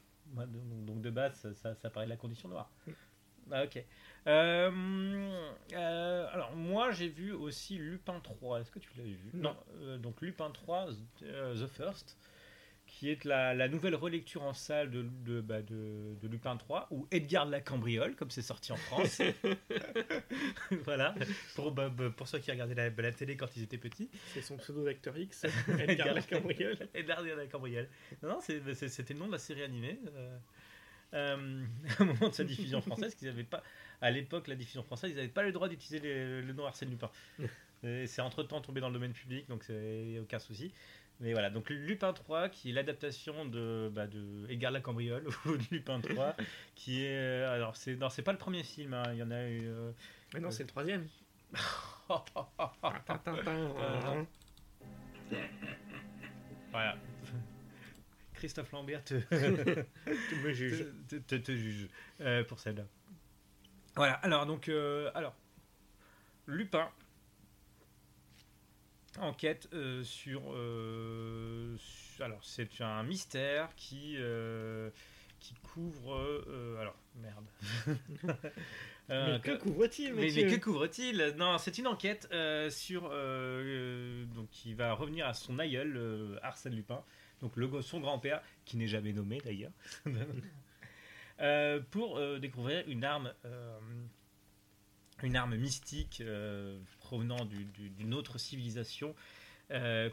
Donc, donc, de base, ça, ça, ça paraît de la condition noire. Ah, ok. Euh, euh, alors, moi, j'ai vu aussi Lupin 3. Est-ce que tu l'as vu? Non. Euh, donc, Lupin 3, euh, The First, qui est la, la nouvelle relecture en salle de, de, bah, de, de Lupin 3, ou Edgar de la Cambriole, comme c'est sorti en France. [laughs] [laughs] voilà. Pour, bah, bah, pour ceux qui regardaient la, la télé quand ils étaient petits. C'est son pseudo d'acteur X, [laughs] Edgar la Cambriole. Edgar de la Cambriole. Non, non, c'est- c'était le nom de la série animée. Euh, [laughs] euh, au moment de sa diffusion française, qu'ils avaient pas, à l'époque, la diffusion française, ils n'avaient pas le droit d'utiliser le nom Arsène Lupin. [laughs] C'est entre temps tombé dans le domaine public, donc c'est aucun souci. Mais voilà, donc Lupin 3, qui est l'adaptation de, bah, de Edgar la Cambriole, [laughs] ou de Lupin 3, qui est. euh, Alors, c'est non, c'est pas le premier film, hein, il y en a eu. euh, Mais non, c'est le troisième. Voilà. Christophe Lambert te, [laughs] Tu me juges. te, te- te juge euh, pour celle-là. Voilà, alors donc, euh, alors, Lupin enquête euh, sur, su- alors c'est un mystère qui qui couvre, alors merde. [laughs] Mais que couvre-t-il, mais, que couvre-t-il? Non, c'est une enquête sur donc qui va revenir à son aïeul Arsène Lupin, donc le son grand-père qui n'est jamais nommé d'ailleurs, [laughs] Euh, pour euh, découvrir une arme euh, une arme mystique provenant du- du- d'une autre civilisation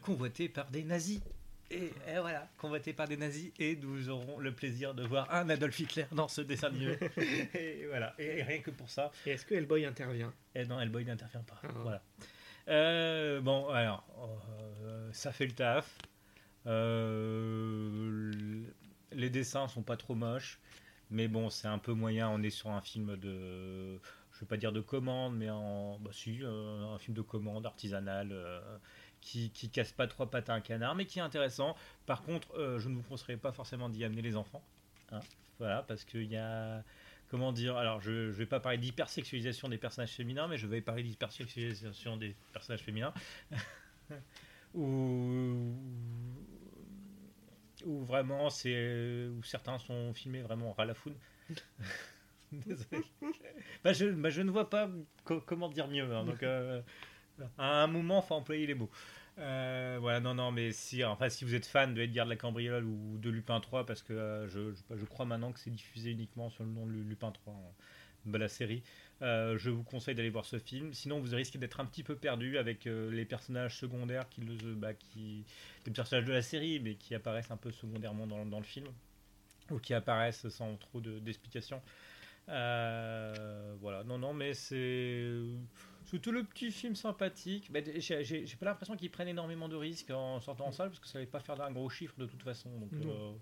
convoitée par des nazis. Et, et voilà, convoitée par des nazis, et nous aurons le plaisir de voir un Adolf Hitler dans ce dessin animé. [laughs] et voilà, et- et rien que pour ça, Et est-ce que Hellboy intervient? Et non, Hellboy n'intervient pas. Ah. Voilà. Euh, bon, alors, euh, ça fait le taf. Euh, les dessins sont pas trop moches, mais bon, c'est un peu moyen. On est sur un film de, je vais pas dire de commande, mais en, bah si, euh, un film de commande artisanal euh, qui, qui casse pas trois pattes à un canard, mais qui est intéressant. Par contre, je ne vous conseillerais pas forcément d'y amener les enfants. hein. voilà, parce qu'il y a comment dire Alors, je ne vais pas parler d'hypersexualisation des personnages féminins, mais je vais parler d'hypersexualisation des personnages féminins. [laughs] où, vraiment, c'est où certains sont filmés vraiment ras la foune. [laughs] Désolé. Bah, je, bah, je ne vois pas co- comment dire mieux. hein, donc, euh, à un moment, il faut employer les mots. Euh, voilà, non, non, mais si, enfin, si vous êtes fan de Edgar de la Cambriole ou de Lupin 3, parce que euh, je, crois maintenant que c'est diffusé uniquement sur le nom de Lupin 3, hein, de la série, euh, je vous conseille d'aller voir ce film. Sinon, vous risquez d'être un petit peu perdu avec euh, les personnages secondaires qui, le, bah, qui, des personnages de la série, mais qui apparaissent un peu secondairement dans, dans le film, ou qui apparaissent sans trop de- d'explications. Euh, voilà, non, non, mais c'est. C'était le petit film sympathique. Mais j'ai pas l'impression qu'ils prennent énormément de risques en sortant en salle parce que ça allait pas faire d'un gros chiffre de toute façon. Donc, Non.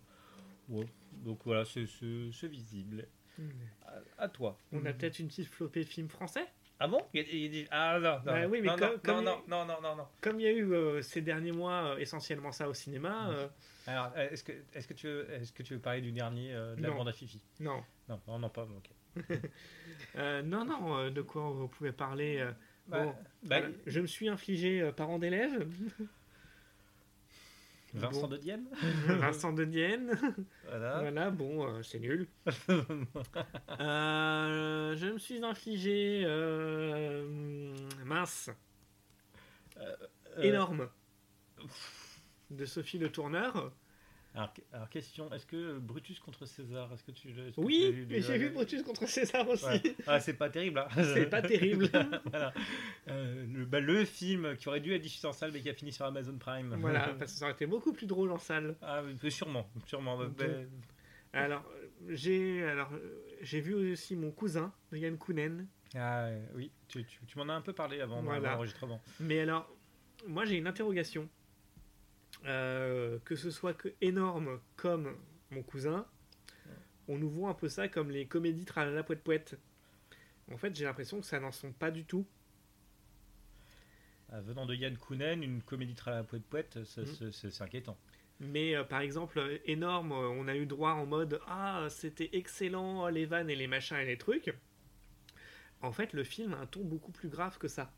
ouais. donc voilà, c'est visible. À, à toi. On a peut-être une petite flopée film français Ah bon? Il y a- il y a des- Ah non, non, Bah non, oui, mais non, comme- non, comme non, il- non, non, non, non. Comme il y a eu euh, ces derniers mois euh, essentiellement ça au cinéma, euh, Alors, euh, est-ce que, est que, tu veux- est que tu veux parler du dernier euh, de la Non. bande à Fifi? Non. Non, non, non, pas. Ok. [laughs] Euh, non, non, euh, de quoi vous pouvez parler euh, Bah, Bon, bah, voilà. Je me suis infligé euh, parent d'élève, Vincent bon. de Dienne [laughs] Vincent de Dienne. Voilà. Voilà, bon, euh, c'est nul. [laughs] Euh, je me suis infligé euh, mince, Euh, énorme de Sophie Le Tourneur. Alors, alors, question, est-ce que Brutus contre César, est-ce que tu Oui, vu, mais j'ai vu. Brutus contre César aussi. Ouais. Ah, c'est pas terrible. hein. C'est pas terrible. [laughs] Voilà. Euh, le, bah, le film qui aurait dû être diffusé en salle mais qui a fini sur Amazon Prime. voilà, [laughs] parce que ça aurait été beaucoup plus drôle en salle. Ah, sûrement, sûrement. Donc, bah, Alors, j'ai alors j'ai vu aussi mon cousin, Yann Kounen. ah, oui, tu, tu- tu m'en as un peu parlé avant Voilà. l'enregistrement. Mais alors, moi j'ai une interrogation. Euh, que ce soit que énorme comme mon cousin, on nous voit un peu ça comme les comédies tralala poète poète. En fait, j'ai l'impression que ça n'en sont pas du tout. Ah, venant de Yann Kounen, une comédie très poète poète, Mhm. c'est- inquiétant. Mais euh, par exemple, euh, énorme, euh, on a eu droit en mode Ah, c'était excellent, les vannes et les machins et les trucs. En fait, le film a un ton beaucoup plus grave que ça.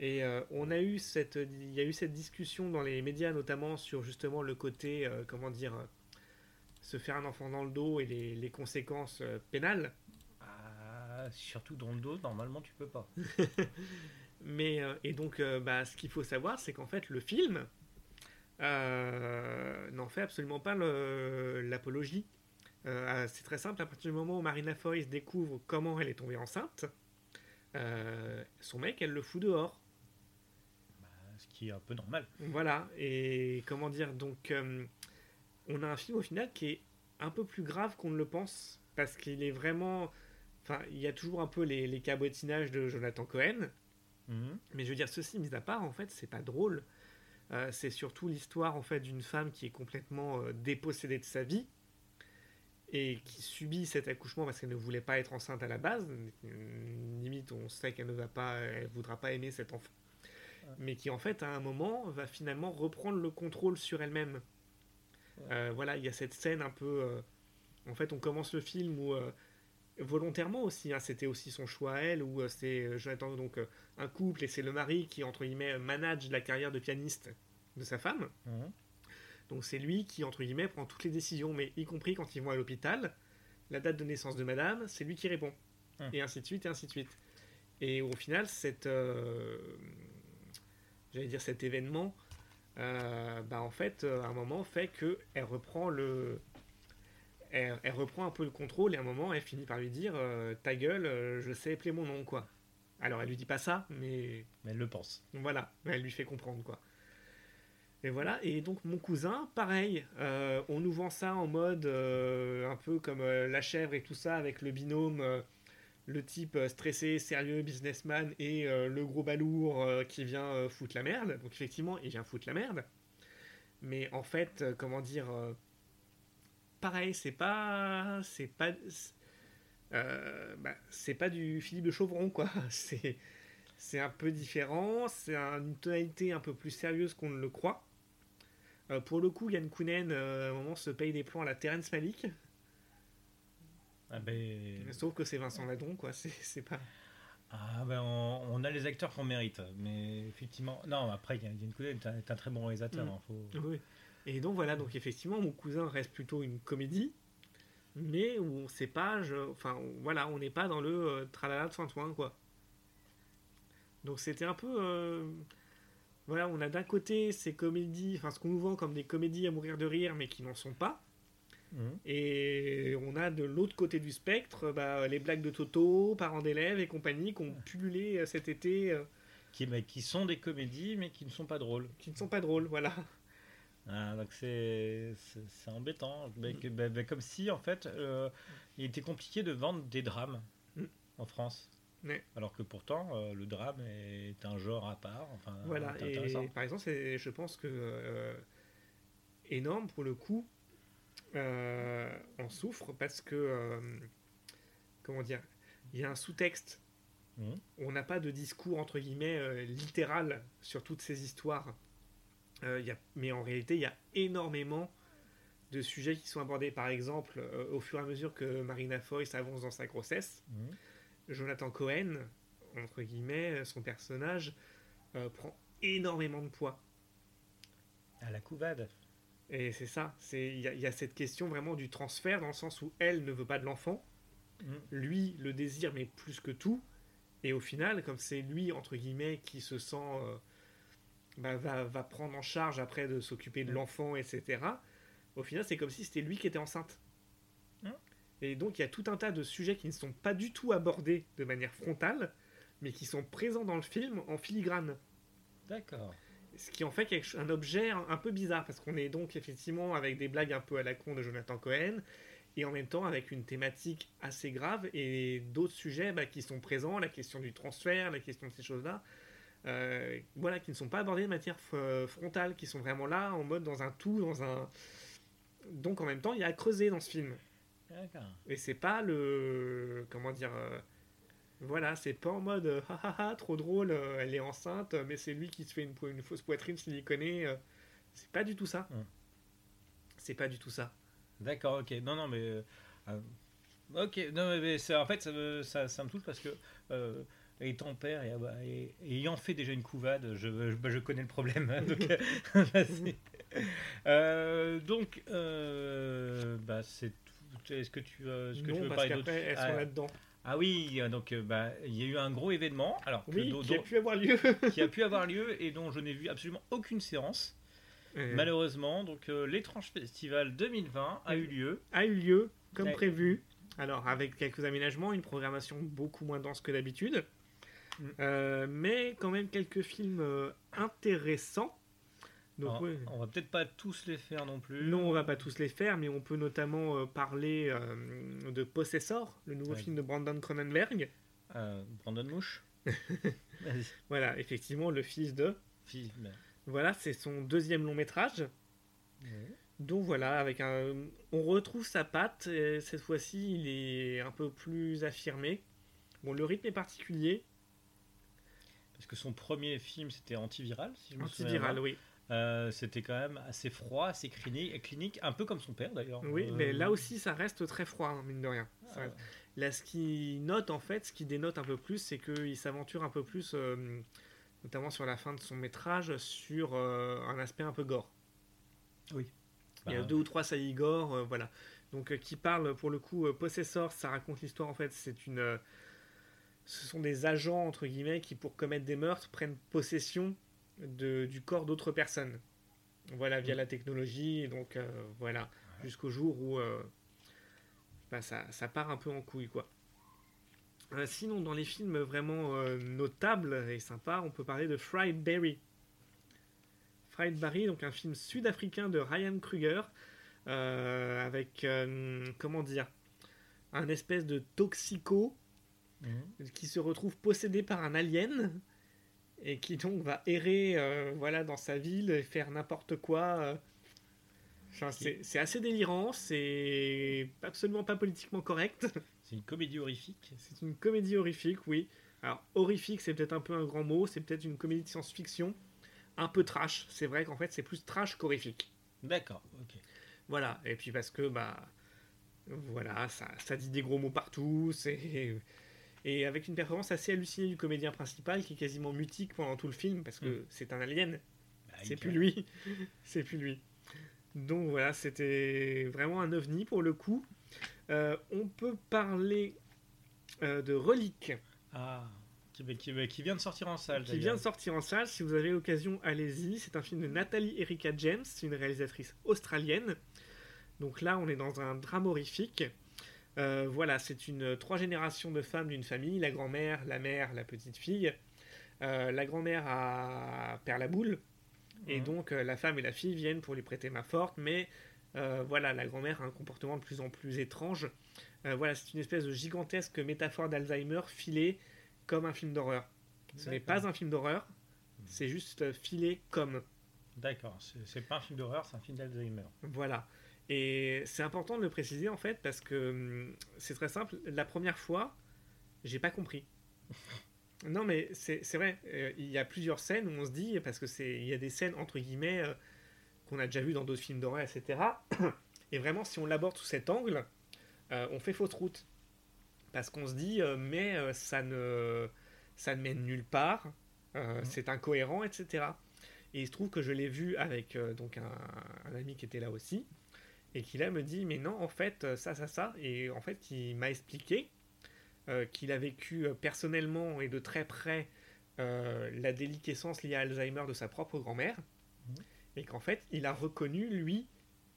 Et euh, on a eu cette, il y a eu cette discussion dans les médias notamment sur justement le côté, euh, comment dire, euh, se faire un enfant dans le dos et les, les conséquences pénales. Ah, surtout dans le dos, normalement tu peux pas. [laughs] Mais et donc, bah, ce qu'il faut savoir, c'est qu'en fait, le film n'en fait absolument pas l'apologie. Euh, c'est très simple. À partir du moment où Marina Foïs découvre comment elle est tombée enceinte, son mec, elle le fout dehors. Qui est un peu normal. Voilà. Et comment dire Donc, euh, on a un film au final qui est un peu plus grave qu'on ne le pense parce qu'il est vraiment. Enfin, il y a toujours un peu les, les cabotinages de Jonathan Cohen. Mhm. Mais je veux dire, ceci mis à part, en fait, c'est pas drôle. Euh, c'est surtout l'histoire en fait d'une femme qui est complètement euh, dépossédée de sa vie et qui subit cet accouchement parce qu'elle ne voulait pas être enceinte à la base. Limite, on sait qu'elle ne va pas, elle voudra pas aimer cet enfant, mais qui en fait à un moment va finalement reprendre le contrôle sur elle-même. Euh, voilà, il y a cette scène un peu. euh, en fait, on commence le film où euh, volontairement aussi, hein, c'était aussi son choix à elle, où c'est Jonathan donc un couple et c'est le mari qui, entre guillemets, manage la carrière de pianiste de sa femme. Mhm. Donc c'est lui qui, entre guillemets, prend toutes les décisions, mais y compris quand ils vont à l'hôpital, la date de naissance de madame, c'est lui qui répond. Hum. Et ainsi de suite, et ainsi de suite. Et au final, cette, j'allais dire cet événement, euh, bah en fait, euh, à un moment, fait que elle reprend le... Elle, elle reprend un peu le contrôle et à un moment, elle finit par lui dire euh, Ta gueule, je sais appeler mon nom, quoi. Alors, elle lui dit pas ça, mais Mais elle le pense. voilà, elle lui fait comprendre quoi. Et voilà, et donc mon cousin, pareil, euh, on nous vend ça en mode euh, un peu comme euh, la chèvre et tout ça, avec le binôme, le type euh, stressé, sérieux, businessman, et euh, le gros balourd euh, qui vient foutre la merde. Donc effectivement, il vient foutre la merde. Mais en fait, comment dire, pareil, c'est pas, c'est pas, bah, c'est pas du Philippe de Chauvron quoi. [laughs] C'est c'est un peu différent, c'est un- une tonalité un peu plus sérieuse qu'on ne le croit. Pour le coup, Yann Kounen, à un moment, se paye des plans à la Terrence Malik, Ah ben, sauf que c'est Vincent Ladon, quoi. [laughs] C'est pas. ah ben on, on a les acteurs qu'on mérite. Mais effectivement, non, après, Yann Coudet est un, est un très bon réalisateur. Hein, faut- Oui. Et donc voilà, donc effectivement, mon cousin reste plutôt une comédie, mais où on sait pas, je- enfin on- voilà, on n'est pas dans le euh, tralala de Saint-Ouen, quoi. Donc c'était un peu. euh, Voilà, on a d'un côté ces comédies, enfin ce qu'on nous vend comme des comédies à mourir de rire, mais qui n'en sont pas. Mhm. Et on a de l'autre côté du spectre bah, les blagues de Toto, parents d'élèves et compagnie qui ont pullulé euh, cet été, euh, Qui, mais qui sont des comédies, mais qui ne sont pas drôles. qui ne sont pas drôles, voilà. Ah, donc c'est embêtant. Que- bah, bah, comme si, en fait, euh, il était compliqué de vendre des drames Mm. en France. Alors que pourtant, euh, le drame est un genre à part. Enfin, Voilà, et par exemple, je pense que euh, énorme pour le coup, euh, on souffre parce que, euh, comment dire, il y a un sous-texte. Mhm. On n'a pas de discours entre guillemets euh, littéral sur toutes ces histoires. Euh, il y a, mais en réalité, il y a énormément de sujets qui sont abordés. Par exemple, au fur et à mesure que Marina Foïs avance dans sa grossesse, Mhm. Jonathan Cohen, entre guillemets, son personnage, prend énormément de poids. À la couvade. Et c'est ça, c'est il y, a- il y a cette question vraiment du transfert dans le sens où elle ne veut pas de l'enfant, Mhm. lui le désire mais plus que tout, et au final, comme c'est lui entre guillemets qui se sent euh, bah, va, va prendre en charge après de s'occuper de Mhm. l'enfant, etc. Au final, c'est comme si c'était lui qui était enceinte. Mhm. Et donc il y a tout un tas de sujets qui ne sont pas du tout abordés de manière frontale, mais qui sont présents dans le film en filigrane. D'accord. Ce qui en fait quelque un objet un, peu bizarre, parce qu'on est donc effectivement avec des blagues un peu à la con de Jonathan Cohen, et en même temps avec une thématique assez grave et d'autres sujets bah, qui sont présents, la question du transfert, la question de ces choses-là, euh, voilà, qui ne sont pas abordés de manière f- frontale, qui sont vraiment là en mode dans un tout, dans un. Donc en même temps, il y a à creuser dans ce film. D'accord. Et c'est pas le. Comment dire. Euh, voilà, c'est pas en mode euh, ah, ah, ah, trop drôle, euh, elle est enceinte, mais c'est lui qui se fait une, fausse poitrine s'il y connaît. euh, c'est pas du tout ça. Hum. C'est pas du tout ça. D'accord, ok. Non, non, mais. euh, euh, ok, non, mais, c'est- en fait, ça me, ça, ça me touche parce que. euh, étant père et, ah et- et ayant fait déjà une couvade, je, je, bah, je connais le problème. hein, donc, [laughs] [laughs] euh. Euh, donc, euh, bah, c'est tout. Est-ce que tu, euh, est-ce que tu non, veux parce parler d'autres elles ah, sont là-dedans. Ah oui, euh, donc euh, bah, il y a eu un gros événement, alors que Oui, dont- qui a pu avoir lieu. [laughs] qui a pu avoir lieu et dont je n'ai vu absolument aucune séance. Euh, Malheureusement, donc euh, l'étrange festival 2020 a eu lieu. a eu lieu comme Ouais. prévu. Alors avec quelques aménagements, une programmation beaucoup moins dense que d'habitude, Mm. Mais quand même quelques films intéressants. Donc Alors, ouais. On va peut-être pas tous les faire non plus. Non, on va pas tous les faire, mais on peut notamment euh, parler euh, de Possessor, le nouveau Ouais. film de Brandon Cronenberg. Euh, Brandon Mouche. [laughs] Voilà, effectivement, le fils de. Mais- Voilà, c'est son deuxième long métrage. Donc voilà, avec un, on retrouve sa patte. et cette fois-ci, il est un peu plus affirmé. Bon, le rythme est particulier, Parce que son premier film c'était Antiviral, si je me souviens. antiviral, oui. Euh, c'était quand même assez froid, assez clinique, clinique, un peu comme son père d'ailleurs. Oui, Euh, mais là aussi, ça reste très froid, hein, mine de rien. Ça reste- Là, ce qui note, en fait, ce qui dénote un peu plus, c'est qu'il s'aventure un peu plus, euh, notamment sur la fin de son métrage, sur euh, un aspect un peu gore. Il y a bah, deux ou trois saillies gore, euh, voilà. Donc, euh, qui parle, pour le coup, euh, Possessor, ça raconte l'histoire, en fait, c'est une... euh, ce sont des agents, entre guillemets, qui, pour commettre des meurtres, prennent possession de, du corps d'autres personnes. Voilà, via Mm. la technologie, donc, euh, voilà, jusqu'au jour où... euh, bah, ça, ça part un peu en couille, quoi. Euh, sinon, dans les films vraiment notables et sympas, on peut parler de Fried Berry. Fried Berry, donc un film sud-africain de Ryan Kruger, avec, comment dire, un espèce de toxico mhm. qui se retrouve possédé par un alien et qui donc va errer euh, voilà, dans sa ville et faire n'importe quoi. euh. Enfin, c'est c'est assez délirant, c'est absolument pas politiquement correct. C'est une comédie horrifique. C'est une comédie horrifique, oui. Alors, horrifique, c'est peut-être un peu un grand mot, c'est peut-être une comédie de science-fiction, un peu trash. C'est vrai qu'en fait, c'est plus trash qu'horrifique. D'accord, ok. Voilà, et puis parce que, bah, voilà, ça, ça dit des gros mots partout, c'est. Et avec une performance assez hallucinée du comédien principal qui est quasiment mutique pendant tout le film parce que Mm. c'est un alien, Bah, c'est plus lui, [laughs] c'est plus lui. Donc voilà, c'était vraiment un ovni pour le coup. Euh, on peut parler euh, de Relique Ah, qui, qui- qui vient de sortir en salle. qui vient de sortir en salle. Si vous avez l'occasion, allez-y. C'est un film de Nathalie Erika James, une réalisatrice australienne. Donc là, on est dans un drame horrifique. Euh, voilà, c'est une trois générations de femmes d'une famille la grand-mère, la mère, la petite fille. Euh, la grand-mère a perd la boule et Mhm. donc euh, la femme et la fille viennent pour lui prêter main forte, mais voilà, la grand-mère a un comportement de plus en plus étrange. Voilà, c'est une espèce de gigantesque métaphore d'Alzheimer filée comme un film d'horreur. Ce n'est pas un film d'horreur, c'est juste filé comme. D'accord, c'est pas un film d'horreur, c'est un film d'Alzheimer. Voilà. Et c'est important de le préciser en fait parce que hum, c'est très simple. La première fois, j'ai pas compris. [laughs] non mais c'est vrai, euh, il y a plusieurs scènes où on se dit, parce que c'est il y a des scènes entre guillemets euh, qu'on a déjà vues dans d'autres films d'horreur, etc. [coughs] Et vraiment, si on l'aborde sous cet angle, euh, on fait fausse route. Parce qu'on se dit, mais ça, ne, ça ne mène nulle part, Mhm. c'est incohérent, etc. Et il se trouve que je l'ai vu avec donc un, un ami qui était là aussi, et qui là me dit, mais non, en fait, euh, ça, ça, ça. Et en fait, il m'a expliqué euh, qu'il a vécu euh, personnellement et de très près euh, la déliquescence liée à Alzheimer de sa propre grand-mère, Mhm. et qu'en fait, il a reconnu, lui,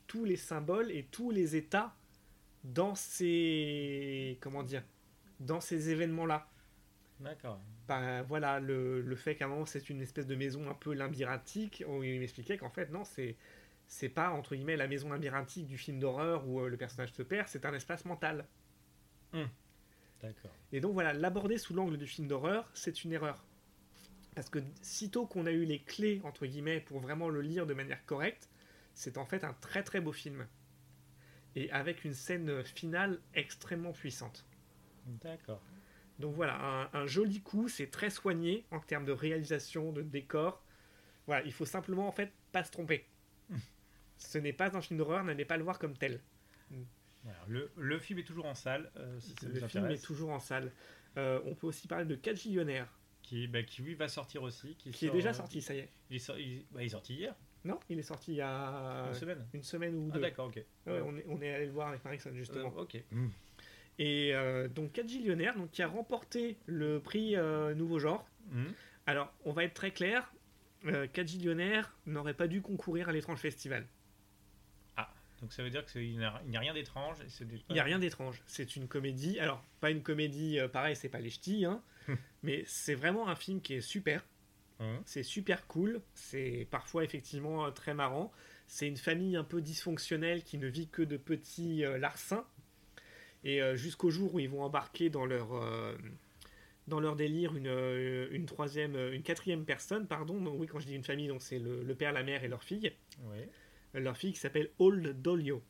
tous les symboles et tous les états dans ces comment dire dans ces événements là D'accord. bah, voilà le, le fait qu'à un moment c'est une espèce de maison un peu labyrinthique où il m'expliquait qu'en fait non c'est c'est pas entre guillemets la maison labyrinthique du film d'horreur où euh, le personnage se perd c'est un espace mental D'accord. et donc voilà l'aborder sous l'angle du film d'horreur c'est une erreur parce que sitôt qu'on a eu les clés entre guillemets pour vraiment le lire de manière correcte c'est en fait un très très beau film et avec une scène finale extrêmement puissante D'accord. Donc voilà, un, un joli coup, c'est très soigné en termes de réalisation, de décor. Voilà, il faut simplement en fait pas se tromper. Ce n'est pas un film d'horreur, n'allez pas le voir comme tel. Alors, le, le film est toujours en salle. euh, si ça Le vous film est toujours en salle. Euh, on peut aussi parler de 4 Gillionnaires, Qui, bah, qui lui va sortir aussi. Qui, qui est déjà euh, sorti, ça y est. Il est, sor- il- bah, il est sorti hier, Non, il est sorti il y a une semaine. une semaine ou Ah deux. d'accord, ok. Ouais, on, est, on est allé le voir avec Marixon justement. Euh, ok. Et euh, donc 4 Gillionnaires, donc, qui a remporté le prix euh, Nouveau Genre. Mhm. Alors, on va être très clair, euh, 4 Gillionnaires n'aurait pas dû concourir à l'étrange festival. Donc ça veut dire qu'il n'y a, rien d'étrange. Il n'y a rien d'étrange. C'est une comédie. Alors, pas une comédie, euh, pareil, c'est pas les ch'tis, hein, mais c'est vraiment un film qui est super. Mhm. C'est super cool. C'est parfois effectivement euh, très marrant. C'est une famille un peu dysfonctionnelle qui ne vit que de petits euh, larcins. Et euh, jusqu'au jour où ils vont embarquer dans leur, dans leur délire une, une troisième, une quatrième personne, pardon. Donc, oui, quand je dis une famille, donc c'est le, le père, la mère et leur fille. Leur fille qui s'appelle Old Dolio.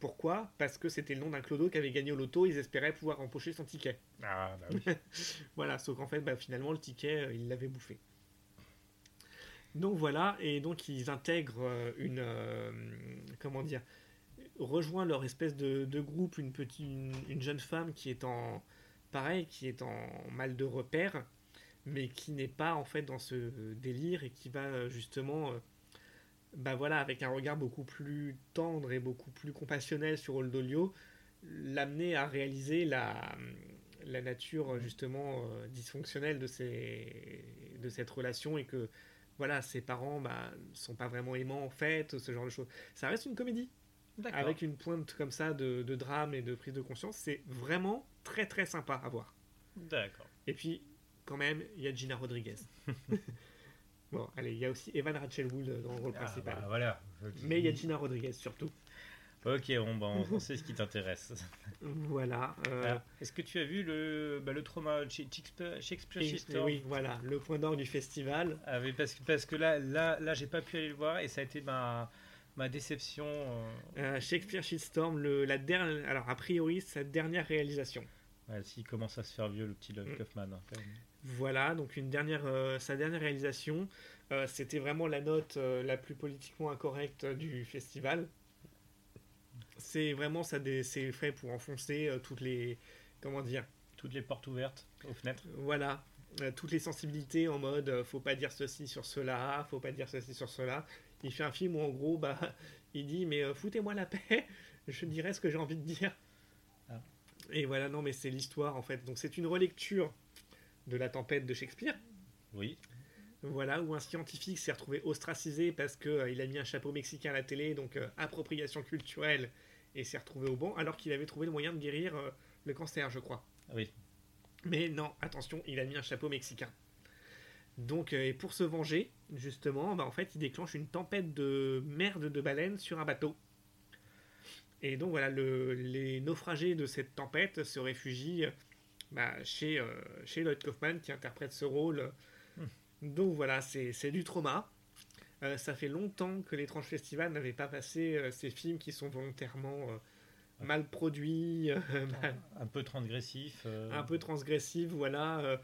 Pourquoi? Parce que c'était le nom d'un clodo qui avait gagné au loto. Ils espéraient pouvoir empocher son ticket. Ah bah oui. [laughs] Voilà, sauf qu'en fait, bah, finalement, le ticket, euh, il l'avait bouffé. Donc voilà, et donc ils intègrent euh, une. euh, comment dire Rejoint leur espèce de, de groupe une, petite, une, une jeune femme qui est en. Pareil, qui est en mal de repère, mais qui n'est pas en fait dans ce délire et qui va euh, justement. Bah voilà, avec un regard beaucoup plus tendre et beaucoup plus compassionnel sur Oldolio, l'amener à réaliser la, la nature justement euh, dysfonctionnelle de, ces, de cette relation et que voilà ses parents bah, sont pas vraiment aimants en fait ce genre de choses. Ça reste une comédie. Avec une pointe comme ça de, de drame et de prise de conscience c'est vraiment très très sympa à voir. D'accord. et puis quand même il y a Gina Rodriguez [laughs] bon allez il y a aussi Evan Rachel Wood dans le rôle Ah, principal bah, voilà. mais il y a Gina Rodriguez surtout Ok, bon, bah, on, on sait ce qui t'intéresse. [laughs] voilà euh, Alors, Est-ce que tu as vu le, bah, le trauma Shakespeare, Shakespeare et- oui voilà le point d'or du festival Ah oui, parce que, parce que là, là, là j'ai pas pu aller le voir et ça a été ma, ma déception. euh, Euh, Shakespeare Shitstorm, le, la dernière, alors a priori sa dernière réalisation. ouais, S'il commence à se faire vieux, le petit Love Mm. Kaufman. hein, quand même. Voilà, donc une dernière, euh, sa dernière réalisation, euh, c'était vraiment la note euh, la plus politiquement incorrecte du festival. C'est vraiment ça, c'est fait pour enfoncer toutes les, comment dire, Toutes les portes ouvertes aux fenêtres. voilà, toutes les sensibilités en mode, faut pas dire ceci sur cela, faut pas dire ceci sur cela. Il fait un film où en gros, bah, [laughs] il dit mais foutez-moi la paix, [laughs] je dirai ce que j'ai envie de dire. Ah. Et voilà, non mais c'est l'histoire en fait. Donc c'est une relecture de la tempête de Shakespeare. Oui. Voilà, où un scientifique s'est retrouvé ostracisé parce qu'il a mis un chapeau mexicain à la télé, donc euh, appropriation culturelle, et s'est retrouvé au banc, alors qu'il avait trouvé le moyen de guérir euh, le cancer, je crois. Ah oui. Mais non, attention, il a mis un chapeau mexicain. Donc, euh, et pour se venger, justement, bah, en fait, il déclenche une tempête de merde de baleines sur un bateau. Et donc, voilà, le- les naufragés de cette tempête se réfugient euh, bah, chez, euh, chez Lloyd Kaufman, qui interprète ce rôle. Donc, voilà, c'est du trauma. Euh, ça fait longtemps que l'étrange festival n'avait pas passé euh, ces films qui sont volontairement euh, mal produits, [laughs] mal- Un peu transgressif. euh, un peu transgressif, voilà.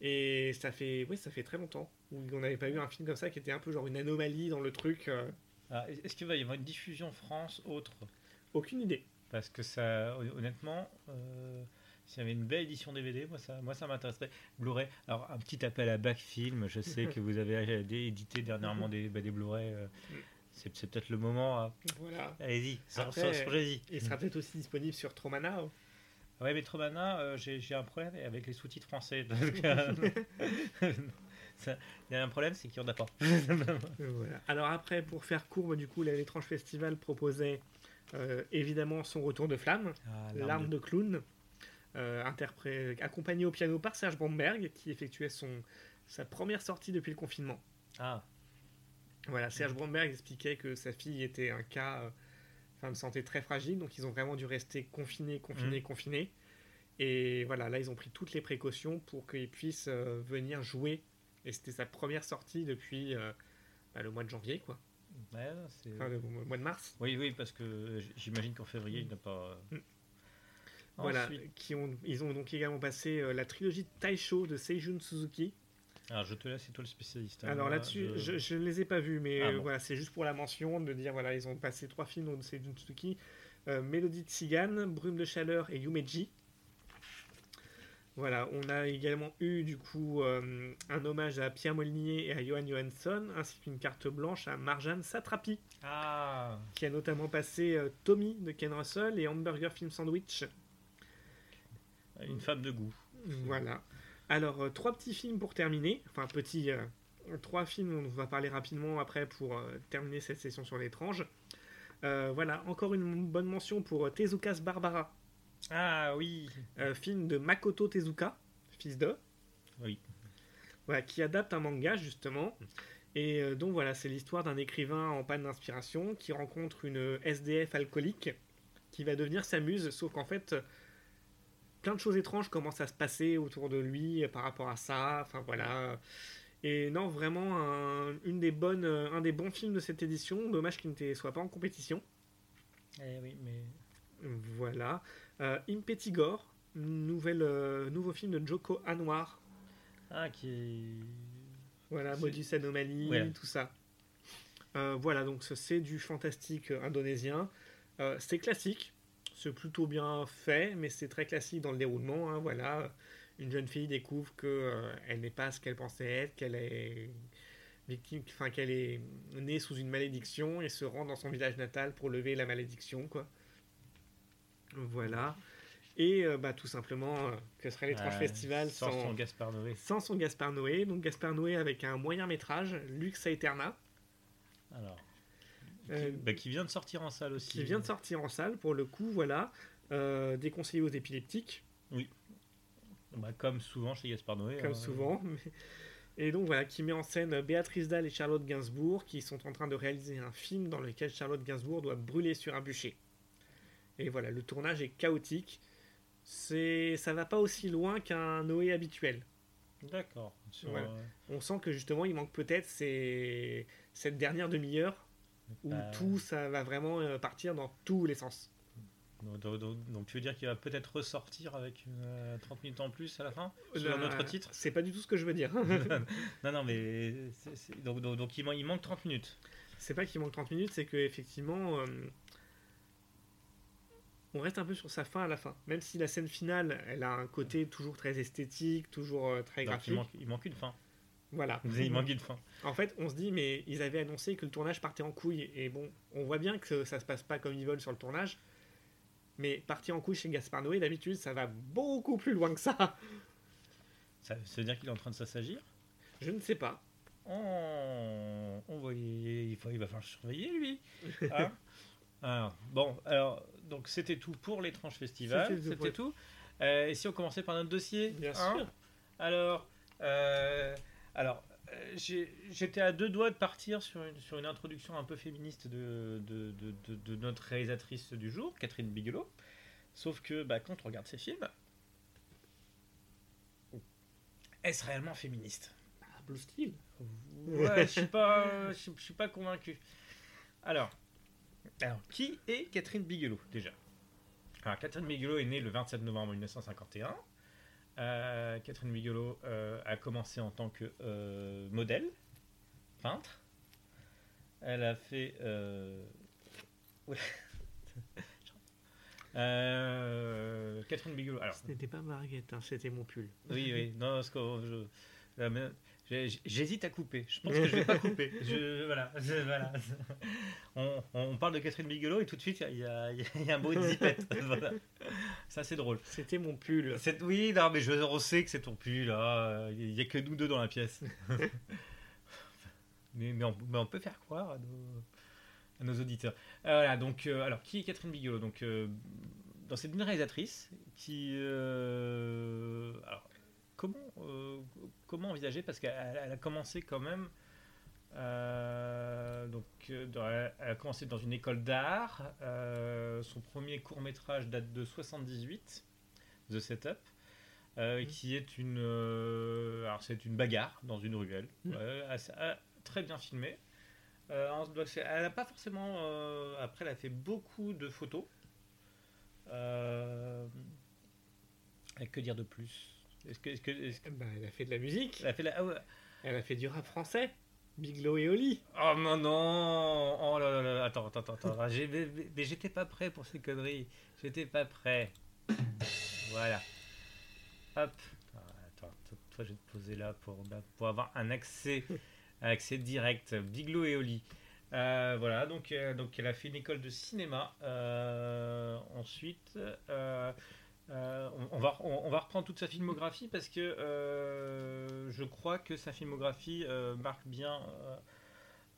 et ça fait, oui, ça fait très longtemps où on n'avait pas eu un film comme ça qui était un peu genre une anomalie dans le truc. ah, Est-ce qu'il va y avoir une diffusion France autre? Aucune idée. Parce que ça, hon- honnêtement, euh, s'il y avait une belle édition DVD, moi ça, moi ça m'intéresserait. Blu-ray. Alors un petit appel à Backfilm. Je sais que vous avez euh, [laughs] édité dernièrement des, bah, des Blu-ray. euh, c'est c'est peut-être le moment. hein. Voilà. Allez-y, sor- Après, sor- sorgez-y. Il sera peut-être aussi disponible sur Tromana. hein. Ouais, mais Tromana, euh, j'ai j'ai un problème avec les sous-titres français. [laughs] Ça- Il y a un problème, c'est qu'il n'y en a pas. Voilà. Alors après, pour faire court, bah, du coup, l'étrange festival proposait euh, évidemment son retour de flamme, Ah, l'arme de clown, euh, interpré- accompagné au piano par Serge Bromberg, qui effectuait son sa première sortie depuis le confinement. Ah, Voilà, Serge Bromberg expliquait que sa fille était un cas euh, de santé très fragile, donc ils ont vraiment dû rester confinés, confinés, confinés. Et voilà, là, ils ont pris toutes les précautions pour qu'il puisse euh, venir jouer. Et c'était sa première sortie depuis euh, bah, le mois de janvier, quoi. ouais, Enfin, le mois de mars. Oui, oui, parce que j'imagine qu'en février, il n'a pas. Mm. Voilà, Ensuite, qui ont, ils ont donc également passé euh, la trilogie de Taisho de Seijun Suzuki. Alors je te laisse, c'est toi le spécialiste. hein. Alors là-dessus, je- je ne les ai pas vus, mais Ah euh, bon. voilà, c'est juste pour la mention de dire voilà, ils ont passé trois films donc c'est Junsuki, euh, Mélodie de Cigane, Brume de chaleur et Yumeji. Voilà, on a également eu du coup euh, un hommage à Pierre Molinier et à Johan Johansson, ainsi qu'une carte blanche à Marjane Satrapi, Ah qui a notamment passé euh, Tommy de Ken Russell et Hamburger Film Sandwich. Une femme de goût. Voilà. Alors, euh, trois petits films pour terminer. Enfin, petits. euh, trois films dont on va parler rapidement après pour euh, terminer cette session sur l'étrange. Voilà, encore une bonne mention pour Tezuka's Barbara, Ah oui film de Makoto Tezuka, fils de. Oui. Voilà, qui adapte un manga justement. Et donc voilà, c'est l'histoire d'un écrivain en panne d'inspiration qui rencontre une SDF alcoolique qui va devenir sa muse, sauf qu'en fait, plein de choses étranges commencent à se passer autour de lui euh, par rapport à ça. Enfin voilà. Et non, vraiment un, une des bonnes, euh, un des bons films de cette édition. Dommage qu'il ne soit pas en compétition. Eh oui, mais... Voilà. Euh, Impetigore, nouvelle, euh, nouveau film de Joko Anwar. Ah, qui. Voilà, Modus Anomaly, Ouais. tout ça. Euh, voilà, donc c'est du fantastique indonésien. C'est classique, c'est plutôt bien fait, mais c'est très classique dans le déroulement. hein, voilà, une jeune fille découvre que euh, elle n'est pas ce qu'elle pensait être, qu'elle est victime, enfin qu'elle est née sous une malédiction et se rend dans son village natal pour lever la malédiction, quoi. Voilà. Et euh, bah, tout simplement, euh, que serait l'étrange festival sans sans, son Gaspard Noé. sans son Gaspard Noé. Donc Gaspard Noé avec un moyen métrage, Lux Aeterna, Alors... Euh, qui, bah, qui vient de sortir en salle aussi. qui vient de sortir en salle pour le coup, voilà, euh, déconseillé aux épileptiques, Bah, comme souvent chez Gaspard Noé. comme hein. souvent. [laughs] mais- Et donc voilà, qui met en scène Béatrice Dalle et Charlotte Gainsbourg, qui sont en train de réaliser un film dans lequel Charlotte Gainsbourg doit brûler sur un bûcher. Et voilà, le tournage est chaotique. C'est, ça va pas aussi loin qu'un Noé habituel. D'accord. Sur, Voilà. euh, On sent que justement, il manque peut-être ces- cette dernière demi-heure où bah, tout ça va vraiment euh, partir dans tous les sens. Donc, donc- donc- donc tu veux dire qu'il va peut-être ressortir avec euh, 30 minutes en plus à la fin Sur Là, un autre titre C'est pas du tout ce que je veux dire. [laughs] [laughs] Non, non, mais donc, donc, donc il, man- il manque 30 minutes. c'est pas qu'il manque 30 minutes, c'est que effectivement, euh, on reste un peu sur sa fin à la fin. Même si la scène finale, elle a un côté toujours très esthétique, toujours euh, très il, graphique. manque, il manque une fin. Voilà. Il manque une fin. En fait, on se dit, mais ils avaient annoncé que le tournage partait en couille. Et bon, on voit bien que ça se passe pas comme ils veulent sur le tournage. Mais partir en couille chez Gaspard Noé, d'habitude, ça va beaucoup plus loin que ça. Ça, veut dire qu'il est en train de s'assagir? Je ne sais pas. Oh, on va, il, va falloir surveiller lui. [laughs] Hein? Alors, bon, alors, donc c'était tout pour l'étrange festival. C'était tout. Euh, et si on commençait par notre dossier? Bien hein? sûr. Alors, euh, alors euh, j'étais à deux doigts de partir sur une, sur une introduction un peu féministe de, de, de- de- de notre réalisatrice du jour, Catherine Bigelow. Sauf que bah, quand on regarde ses films, est-ce réellement féministe? Ah, Blue Steel. Ouais, je suis pas, je suis pas convaincu. Alors, alors, qui est Catherine Bigelow déjà? Alors, Catherine Bigelow est née le 27 novembre 1951. Euh, Catherine Bigelow euh, a commencé en tant que euh, modèle, peintre. Elle a fait. euh, ouais. [laughs] Catherine Bigelow. Alors, Ce n'était pas Marguerite, hein, c'était mon pull. oui, oui, non, parce que je- j'hésite à couper. Je pense [laughs] que je vais pas couper. Je, [laughs] voilà, je- voilà. [laughs] On, on parle de Catherine Bigelow et tout de suite il y a, y y un bruit de zipette. Voilà. Ça c'est drôle. C'était mon pull. Oui, non, mais je on sait que c'est ton pull là. Il y a que nous deux dans la pièce. mais, mais, on, mais on peut faire croire à nos, à nos auditeurs. Euh, voilà, donc, euh, alors, qui est Catherine Bigelow? Donc, euh, dans c'est une réalisatrice qui. euh, alors, comment, euh, comment envisager Parce qu'elle elle a commencé quand même. euh, donc, euh, dans- elle a commencé dans une école d'art. Euh, son premier court métrage date de 78, The Setup, euh, Mhm. qui est une, alors c'est une bagarre dans une ruelle, Mhm. Assez- ah, très bien filmé. En- donc c'est- elle n'a pas forcément. après, elle a fait beaucoup de photos. Que dire de plus? Est-ce que, est-ce que, est-ce que- Bah, elle a fait de la musique, elle a fait la... ah ouais. elle a fait du rap français. Biglo et Oli. Oh non, non Oh là là là, attends, attends, attends, mais, j'étais pas prêt pour ces conneries. J'étais pas prêt. Voilà. Hop. Ah, Attends, toi, je vais te poser là pour, bah, pour avoir un accès, un accès direct. Biglo et Oli. Euh, voilà, donc, euh, donc elle a fait une école de cinéma. Euh, ensuite, euh, on, on va, on, on va reprendre toute sa filmographie parce que euh, je crois que sa filmographie euh, marque bien.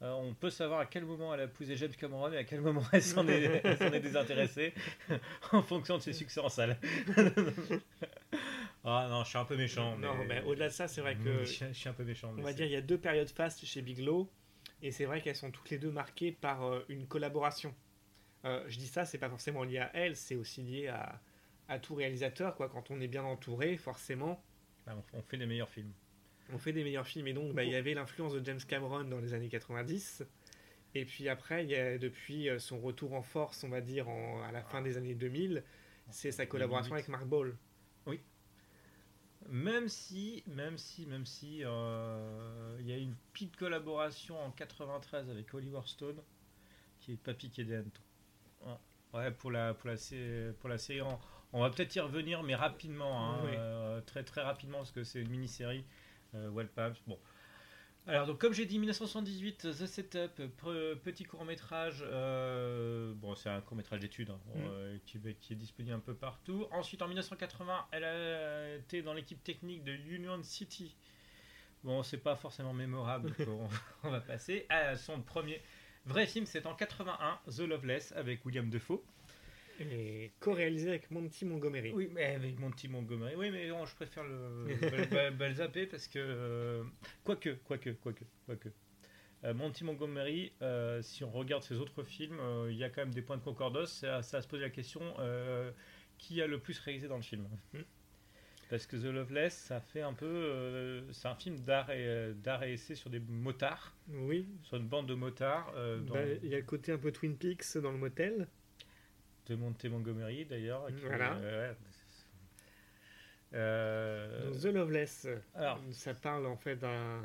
on peut savoir à quel moment elle a épousé James Cameron et à quel moment elle s'en est, [laughs] désintéressée [laughs] en fonction de ses succès en salle. [laughs] ah non, je suis un peu méchant. Non, mais au-delà de ça, c'est vrai que je, suis- je suis un peu méchant. On va dire il y a deux périodes fastes chez Biglow et c'est vrai qu'elles sont toutes les deux marquées par une collaboration. Je dis ça, c'est pas forcément lié à elle, c'est aussi lié à, à tout réalisateur. Quoi. Quand on est bien entouré, forcément, Ah, on- on fait des meilleurs films. on fait des meilleurs films. Et donc, bah, il y avait l'influence de James Cameron dans les années 90. Et puis après, il y a, depuis euh, son retour en force, on va dire, en- à la fin des années 2000, c'est sa collaboration avec Mark Ball. Même si, même si, même si, euh, il y a une petite collaboration en 93 avec Oliver Stone, qui est pas piqué des hannetons. Ouais. Pour la, pour la, sé- pour la série, on, on va peut-être y revenir, mais rapidement, hein, Oui. euh, très très rapidement, parce que c'est une mini-série. Euh, Wild Palms, bon. Alors, donc, comme j'ai dit, 1978, The Setup, petit court-métrage. euh, bon, c'est un court-métrage d'études hein, Mm. euh, qui, est disponible un peu partout. Ensuite, en 1980, elle a été dans l'équipe technique de Union City. Bon, c'est pas forcément mémorable, [laughs] on va passer à son premier vrai film. C'est en 81, The Loveless, avec William Defoe. Et co-réalisé avec Monty Montgomery. Oui, mais avec Monty Montgomery. Oui, mais non, je préfère le, [laughs] zapper parce que. euh, quoique, quoique, quoique, quoique. Euh, Monty Montgomery, euh, si on regarde ses autres films, il y a quand même des points de concordance. Ça, ça se pose la question qui a le plus réalisé dans le film Hmm. Parce que The Loveless, ça fait un peu. c'est un film d'art et, d'art et essai sur des motards, Oui, sur une bande de motards. dans- Bah, il y a le côté un peu Twin Peaks dans le motel. De Montgomery d'ailleurs. Voilà. euh. Euh, The Loveless, alors, ça parle en fait d'un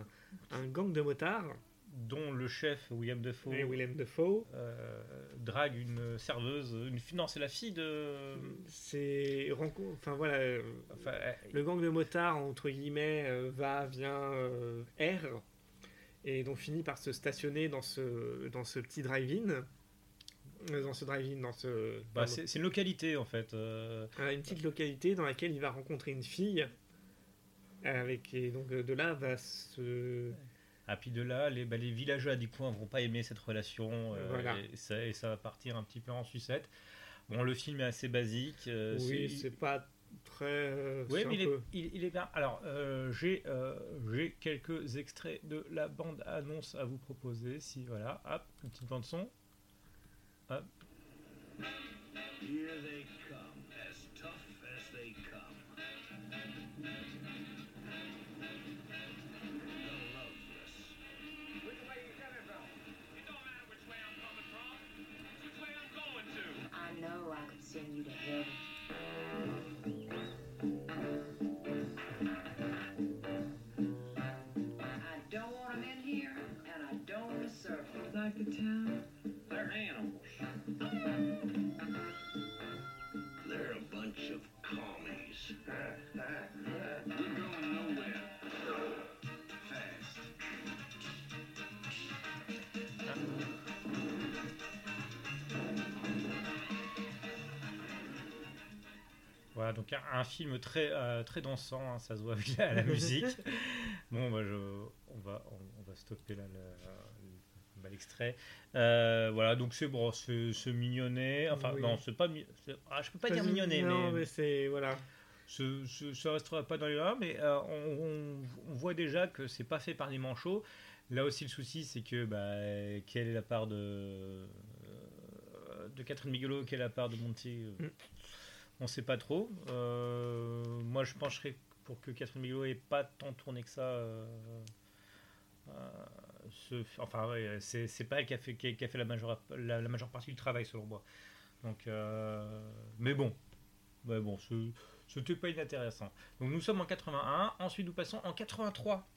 un gang de motards dont le chef William Defoe et Willem Dafoe. euh, drague une serveuse, une non c'est la fille de, C'est enfin voilà, euh, enfin, le gang de motards entre guillemets euh, va, vient, erre et donc finit par se stationner dans ce dans ce petit drive-in, dans ce drive-in, dans ce bah, c'est une localité en fait. euh, Euh, une petite localité dans laquelle il va rencontrer une fille. Avec, et donc de là va se. ah puis de là les, bah, les villageois du coin vont pas aimer cette relation euh, Voilà. et, ça, et ça va partir un petit peu en sucette. Bon le film est assez basique. euh, oui, c'est- pas très. Oui, mais il est, peu- il, il est bien. Alors, euh, j'ai j'ai quelques extraits de la bande-annonce à vous proposer. Si, voilà, hop, une petite bande-son. Here they come, as tough as they come. The Loveless. Which way you coming from? It don't matter which way I'm coming from. It's which way I'm going to. I know I could send you to heaven. I don't want them in here, and I don't want to serve them. Like the town? They're animals. Oh, Voilà, donc un, un film très, euh, très dansant, hein, ça se voit avec la, la [laughs] musique. bon, bah, je, on, va, on, on va stopper là le- le- l'extrait. Euh, voilà, donc c'est bon, c'est mignonnet. Enfin, Oui. non, c'est pas. Ah, je peux pas dire mignonnet, Non, mais. mais c'est. Voilà. Ce, ce- ça restera pas dans les là, mais euh, on, on- on voit déjà que c'est pas fait par des manchots. Là aussi, le souci, c'est que bah, quelle est la part de de Catherine Bigelow, quelle est la part de Monty Mm. On sait pas trop. Euh, moi, je pencherais pour que Catherine Bigelow ait pas tant tourné que ça. euh, euh, ce- enfin, ouais, c'est pas elle qui a fait, qui a, qui a fait la, majeure, la, la majeure partie du travail, selon moi. Donc, mais bon, mais bon, C'était pas inintéressant. Donc nous sommes en 81, ensuite nous passons en 83.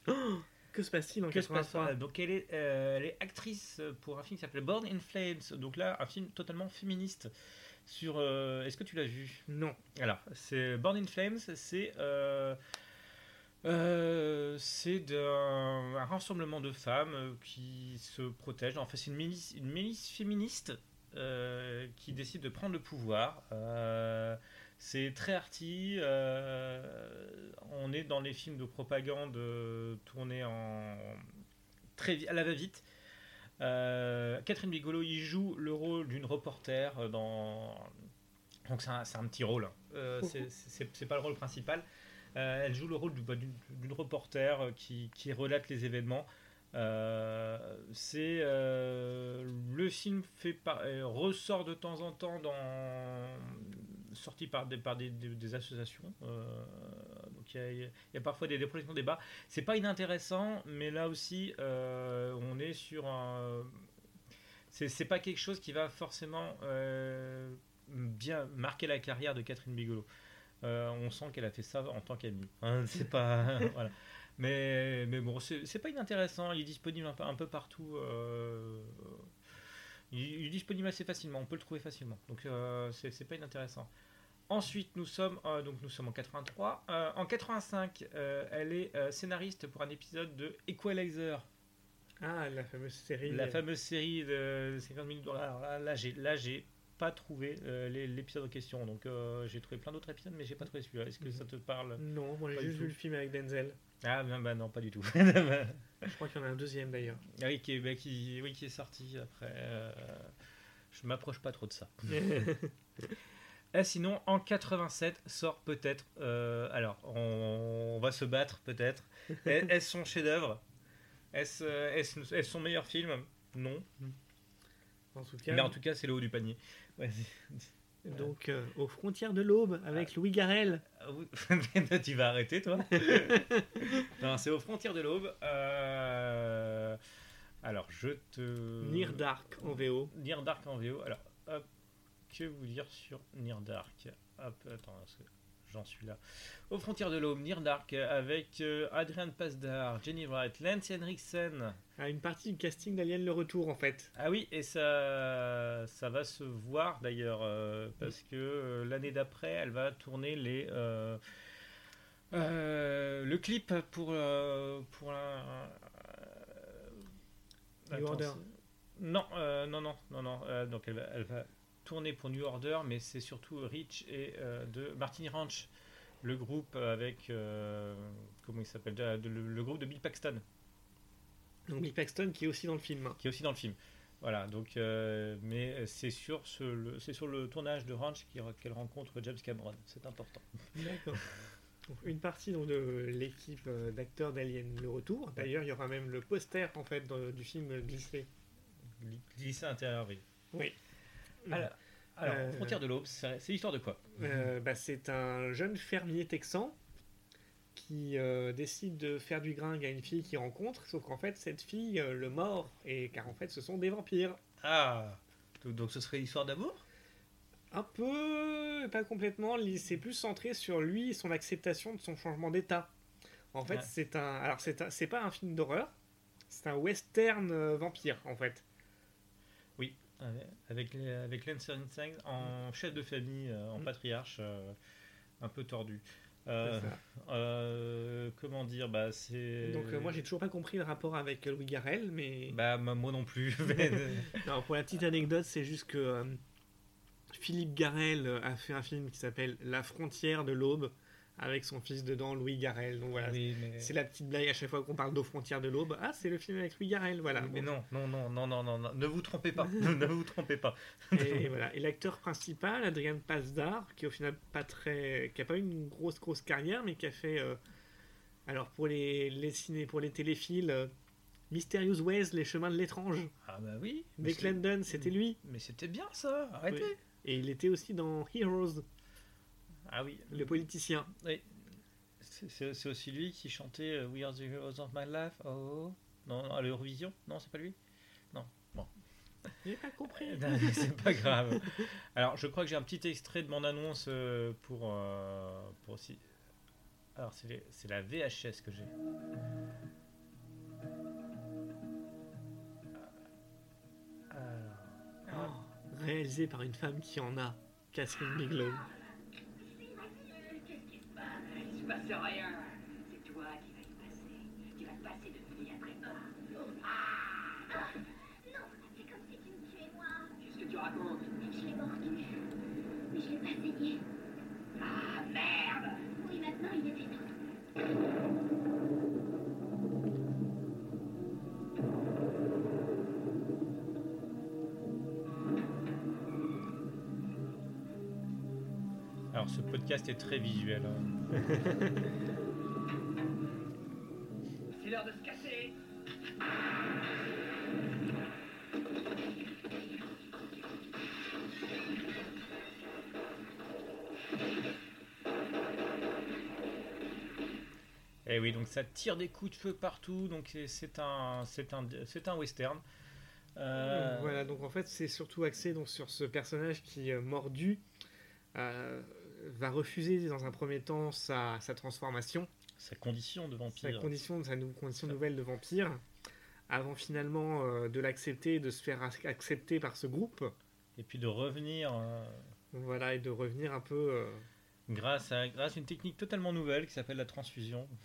Que se passe-t-il en Que se passe 83 Donc elle est, euh, elle est actrice pour un film qui s'appelle Born in Flames. Donc là, un film totalement féministe. Sur, euh, est-ce que tu l'as vu? Non. Alors, c'est Born in Flames, c'est euh, euh, c'est d'un- un rassemblement de femmes qui se protègent. En fait, c'est une milice, une milice féministe qui décide de prendre le pouvoir. C'est très arty. on est dans les films de propagande tournés en très à la va-vite. Euh, Catherine Bigolo y joue le rôle d'une reporter euh, dans. Donc c'est un, petit rôle. hein. Euh, c'est- c'est pas le rôle principal. Euh, elle joue le rôle bah, d'une reporter qui, qui relate les événements. C'est le film fait par- ressort de temps en temps dans sorti par des associations. Donc il y a, parfois des, des projections débat. C'est pas inintéressant, mais là aussi euh, on est sur un c'est pas quelque chose qui va forcément euh, bien marquer la carrière de Catherine Bigolo. Euh, on sent qu'elle a fait ça en tant qu'amie. Hein, [laughs] c'est pas. [laughs] Mais mais bon, c'est pas inintéressant. Il est disponible un peu, partout. il, est disponible assez facilement. On peut le trouver facilement. Donc euh, c'est pas inintéressant. Ensuite, nous sommes euh, donc nous sommes en 83. Euh, en 85, euh, elle est euh, scénariste pour un épisode de Equalizer. Ah, la fameuse série. La fameuse série de 50 minutes. Alors là, là, j'ai, là, j'ai pas trouvé euh, l'épisode en question. Donc, j'ai trouvé plein d'autres épisodes, mais j'ai pas trouvé celui-là. Est-ce que ça te parle Non, moi j'ai juste vu le film avec Denzel. Ah, ben, ben non, pas du tout. [laughs] Je crois [laughs] qu'il y en a un deuxième d'ailleurs. Ah oui, qui est, ben, qui, oui, qui est sorti après. je m'approche pas trop de ça. [laughs] Et sinon, en 87 sort peut-être. euh, alors, on, on va se battre peut-être. [laughs] Est- Est-ce son chef-d'œuvre? Est-ce euh, est-ce- est-ce son meilleur film? Non. en tout cas, Mais en tout cas, c'est le haut du panier. Ouais, [laughs] donc euh, aux frontières de l'aube avec Louis Garrel. Ah [laughs] tu vas arrêter, toi? Non, c'est aux frontières de l'aube. Euh, Alors, je te. Near Dark en VO. Near Dark en VO. Alors, hop, que vous dire sur Near Dark Hop, attends, j'en suis là. Aux frontières de l'aube, Near Dark, avec euh, Adrian Pasdar, Jenny Wright, Lance Henriksen. À une partie du casting d'Alien le Retour en fait. Ah oui, et ça, ça va se voir d'ailleurs, euh, parce que euh, l'année d'après, elle va tourner les, euh, le clip pour, pour un. Attends, Non, euh, non, non, non, non. euh, donc elle va, elle va tourner pour New Order, mais c'est surtout Rich et euh, de Martini Ranch, le groupe avec. euh, comment il s'appelle le, le groupe de Bill Paxton Donc Bill Paxton qui est aussi dans le film. qui est aussi dans le film. Voilà, donc, euh, mais c'est sur, ce, c'est sur le tournage de Ranch qu'elle rencontre James Cameron, c'est important. D'accord. [laughs] Une partie donc, de l'équipe d'acteurs d'Alien le Retour. D'ailleurs, il y aura même le poster en fait du film glissé. Lycée intérieur, oui. Oui. Alors, alors, Euh, Frontière de l'Aube, c'est l'histoire de quoi Euh, bah, c'est un jeune fermier texan qui euh, décide de faire du gringue à une fille qu'il rencontre, sauf qu'en fait cette fille le mord, et car en fait ce sont des vampires. Ah donc, donc ce serait l'histoire d'amour? Un peu, pas complètement, c'est plus centré sur lui et son acceptation de son changement d'état. En fait, Ouais. c'est un, alors c'est pas un film d'horreur, c'est un western vampire en fait. Avec, avec, les- avec Lance en chef de famille, euh, en Mm. patriarche, euh, un peu tordu. Euh, euh, comment dire bah c'est Donc euh, moi j'ai toujours pas compris le rapport avec Louis Garrel, mais bah moi moi non plus [laughs] Non, pour la petite anecdote, c'est juste que Philippe Garrel a fait un film qui s'appelle La frontière de l'aube avec son fils dedans, Louis Garrel. Donc voilà, Oui, mais... c'est la petite blague à chaque fois qu'on parle d'aux frontières de l'aube. Ah, c'est le film avec Louis Garrel, voilà. mais non, non, non, non, non, non, non, ne vous trompez pas, [laughs] ne vous trompez pas. Et, voilà. Et l'acteur principal, Adrien Pasdar, qui au final pas très, qui a pas eu une grosse grosse carrière, mais qui a fait, euh, alors pour les les ciné, pour les téléfilms, euh, Mysterious Ways, les chemins de l'étrange. Ah bah oui. c'est- London, c'était lui. Mais c'était bien ça, arrêtez. Oui. Et il était aussi dans Heroes, Ah oui, le politicien. c'est- c'est c'est aussi lui qui chantait euh, We Are the Heroes of My Life. Oh, non, non, à l'Eurovision Non, c'est pas lui? Non, bon. J'ai pas compris. [laughs] C'est pas grave. Alors, je crois que j'ai un petit extrait de mon annonce euh, pour, euh, pour aussi. Alors, c'est les- c'est la VHS que j'ai. Alors, Réalisé par une femme qui en a, Catherine Bigelow. Ce podcast est très visuel. hein. [laughs] C'est l'heure de se casser Et oui, donc ça tire des coups de feu partout. Donc, c'est- un, c'est un, c'est un western. Euh, Voilà, donc en fait, c'est surtout axé donc, sur ce personnage qui, euh, mordu, euh, va refuser dans un premier temps sa, sa transformation, Sa condition de sa vampire. condition, sa nou- condition nouvelle de vampire, avant finalement euh, de l'accepter, de se faire ac- accepter par ce groupe. Et puis de revenir euh, Voilà, et de revenir un peu. euh, grâce, à, grâce à une technique totalement nouvelle qui s'appelle la transfusion. [laughs]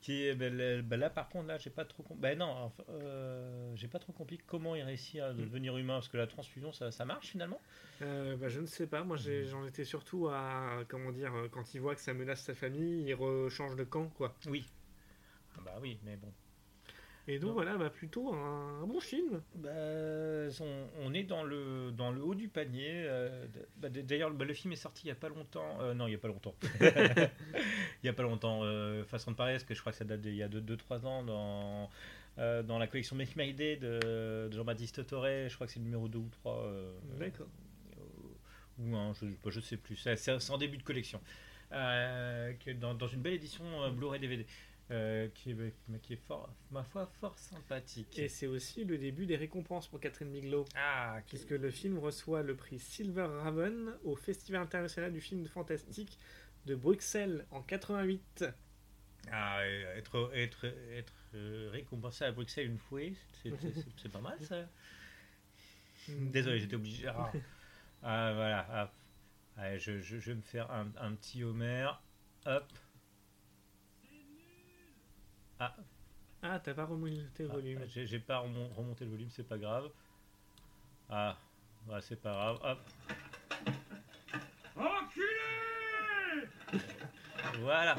qui est, ben, ben là, par contre, là, j'ai pas trop compris. Ben non, enfin, euh, j'ai pas trop compris comment il réussit à devenir humain parce que la transfusion, ça, ça marche finalement? euh, bah, je ne sais pas, moi j'ai- j'en étais surtout à. Comment dire, euh, quand il voit que ça menace sa famille, il rechange de camp, quoi. Oui. Ah bah oui, mais bon. Et donc voilà, bah, plutôt un, un bon film. Bah, on, on est dans le, dans le haut du panier. euh, bah, D'ailleurs, bah, le film est sorti il y a pas longtemps. Euh, non, il y a pas longtemps. [laughs] il y a pas longtemps. euh, façon de parler, parce que je crois que ça date d'il y a 2-3 ans dans, euh, dans la collection Make My Day de, de Jean-Baptiste Toré. Je crois que c'est le numéro 2 ou 3. euh, D'accord. euh, ou un, je, bah, je sais plus. C'est en début de collection. Que dans, dans une belle édition Blu-ray DVD. Euh, qui, est, qui est fort, ma foi, fort sympathique. Et c'est aussi le début des récompenses pour Catherine Bigelow. Ah, qui- puisque le film reçoit le prix Silver Raven au Festival international du film fantastique de Bruxelles en 88. Ah, être, être, être récompensé à Bruxelles une fois, c'est- pas mal ça. [laughs] Désolé, j'étais obligé. Ah, Ah, voilà. ah. Je, je- je vais me faire un, un petit Homer. Hop. Ah, Ah, t'as pas remonté le ah, volume. j'ai j'ai pas remon- remonté le volume, c'est pas grave. Ah, c'est pas grave. Hop. Enculé Voilà.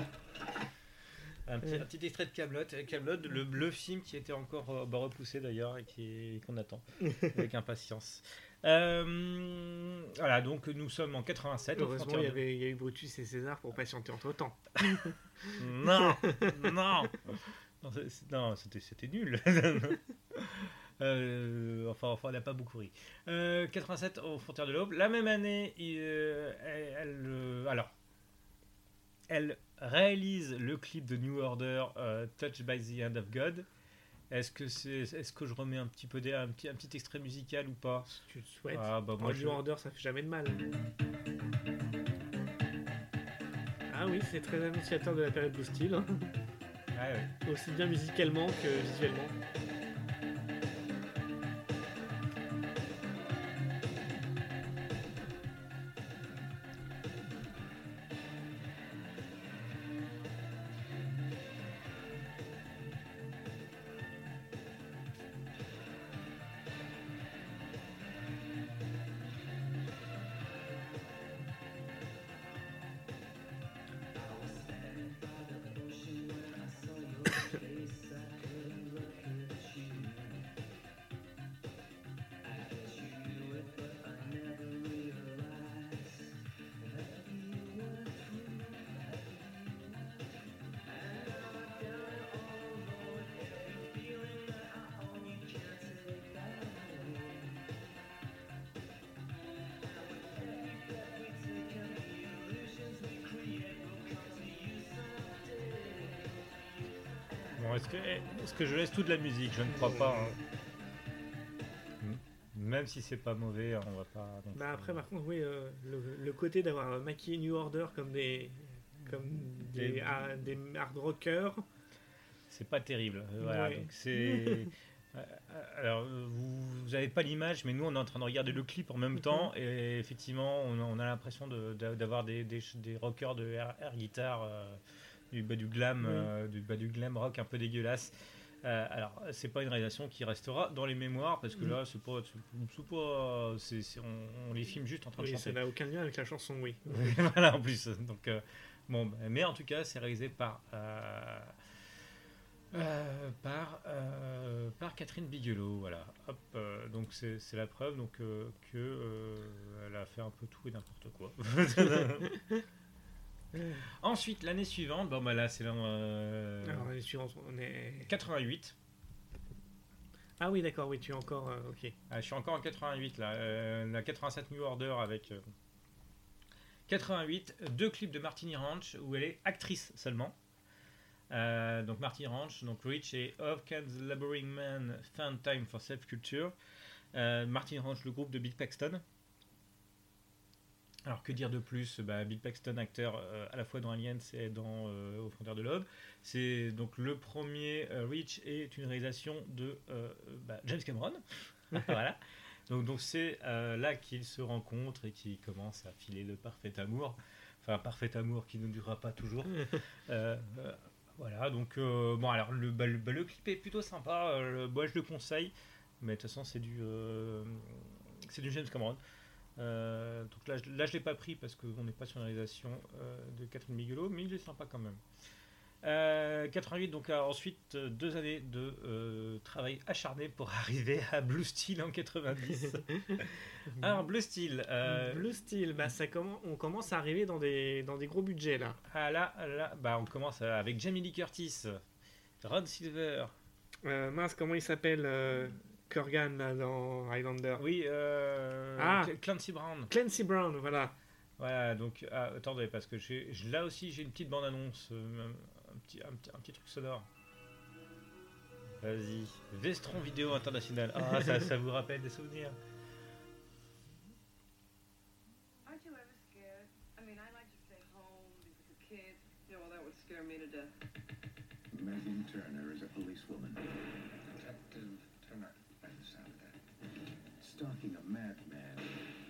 Un petit, un petit extrait de Camelot, Camelot, le, le film qui était encore euh, bah, repoussé d'ailleurs et qui qu'on attend [laughs] avec impatience. Euh, voilà, donc nous sommes en 87. aux Heureusement, il y, avait, il y a eu Brutus et César pour patienter entre temps. [laughs] Non, non, non, c'était nul. [laughs] Euh, enfin, enfin, elle n'a pas beaucoup ri. Euh, 87 aux frontières de l'Aube. La même année, il, euh, elle, elle, euh, alors, elle réalise le clip de New Order, euh, Touched by the Hand of God. Est-ce que c'est, est-ce que je remets un petit peu des, un petit, un petit extrait musical ou pas Si tu le souhaites. Ah bah moi en je. Order, ça fait jamais de mal. Ah oui, c'est très annonciateur de la période Blue Steel, hein. Ouais. aussi bien musicalement que visuellement. Est-ce que, je laisse toute la musique? Je ne crois pas. hein. même si c'est pas mauvais, on va pas. donc, Bah après, par contre, oui, euh, le, le côté d'avoir maquillé New Order comme des, comme des, Des- des hard rockers. c'est pas terrible. euh, Voilà, Ouais. donc c'est. [laughs] euh, Alors, vous vous avez pas l'image, mais nous, on est en train de regarder le clip en même Mhm. temps, et effectivement, on a, on a l'impression de- d'avoir des, des, des rockers de air, air guitar, euh, du, bah, du glam, Oui. euh, du, bah, du glam rock un peu dégueulasse. Euh, alors, c'est pas une réalisation qui restera dans les mémoires parce que là, c'est pas, c'est- pas, c'est- c'est- on, on les filme juste en train de Oui, chanter. ça n'a aucun lien avec la chanson, oui. [laughs] voilà en plus. Donc euh, bon, bah, mais en tout cas, c'est réalisé par euh, par par Catherine Bigelow. Voilà. Hop. donc c'est c'est la preuve donc que elle a fait un peu tout et n'importe quoi. [laughs] [laughs] Ensuite, l'année suivante, bon bah là c'est euh, Alors, les suivantes, on est... 88. Ah oui, d'accord, oui, tu es encore... euh, ok. Ah, je suis encore en 88 là. Euh, la 87 New Order avec euh, 88, deux clips de Martini Ranch où elle est actrice seulement. Donc Martini Ranch, donc Rich et the Laboring Man Find Time for Self-Culture. Euh, Martini Ranch, le groupe de Bill Paxton. Alors que dire de plus? Bah, Bill Paxton, acteur euh, à la fois dans Aliens et dans euh, Au frontières de l'aube. C'est donc le premier euh, Rich est une réalisation de euh, bah, James Cameron. [laughs] voilà. Donc donc c'est là qu'ils se rencontrent et qu'ils commencent à filer le parfait amour. Enfin, parfait amour qui ne durera pas toujours. [laughs] Voilà, donc bon, alors le, bah, le, bah, le clip est plutôt sympa. moi, je le conseille, mais de toute façon, c'est du, c'est du James Cameron. Euh, donc là, je, là, je l'ai pas pris parce qu'on n'est pas sur une réalisation euh, de Catherine Bigelow, mais il est sympa quand même. Euh, 88, donc euh, ensuite deux années de travail acharné pour [laughs] arriver à Blue Steel en 90. [laughs] Alors Blue Steel, Blue Steel, bah, ça commence, on commence à arriver dans des, dans des gros budgets, là. ah, là, là, bah, on commence avec Jamie Lee Curtis, Rod Silver, mince, comment il s'appelle Kurgan, là, dans Highlander oui, euh, Ah. Cl- Clancy Brown. Clancy Brown, voilà. Voilà, donc ah, attendez, parce que là aussi j'ai une petite bande-annonce, euh, un, petit, un, petit, un petit truc sonore. Vas-y, Vestron Vidéo International. Ah, ça, ça vous rappelle des souvenirs ever scared? I mean, I like to stay home, be with the kids. Yeah, well, that would scare me to death. Megan Turner is a policewoman. Detective Turner. By the sound of that. Stalking a madman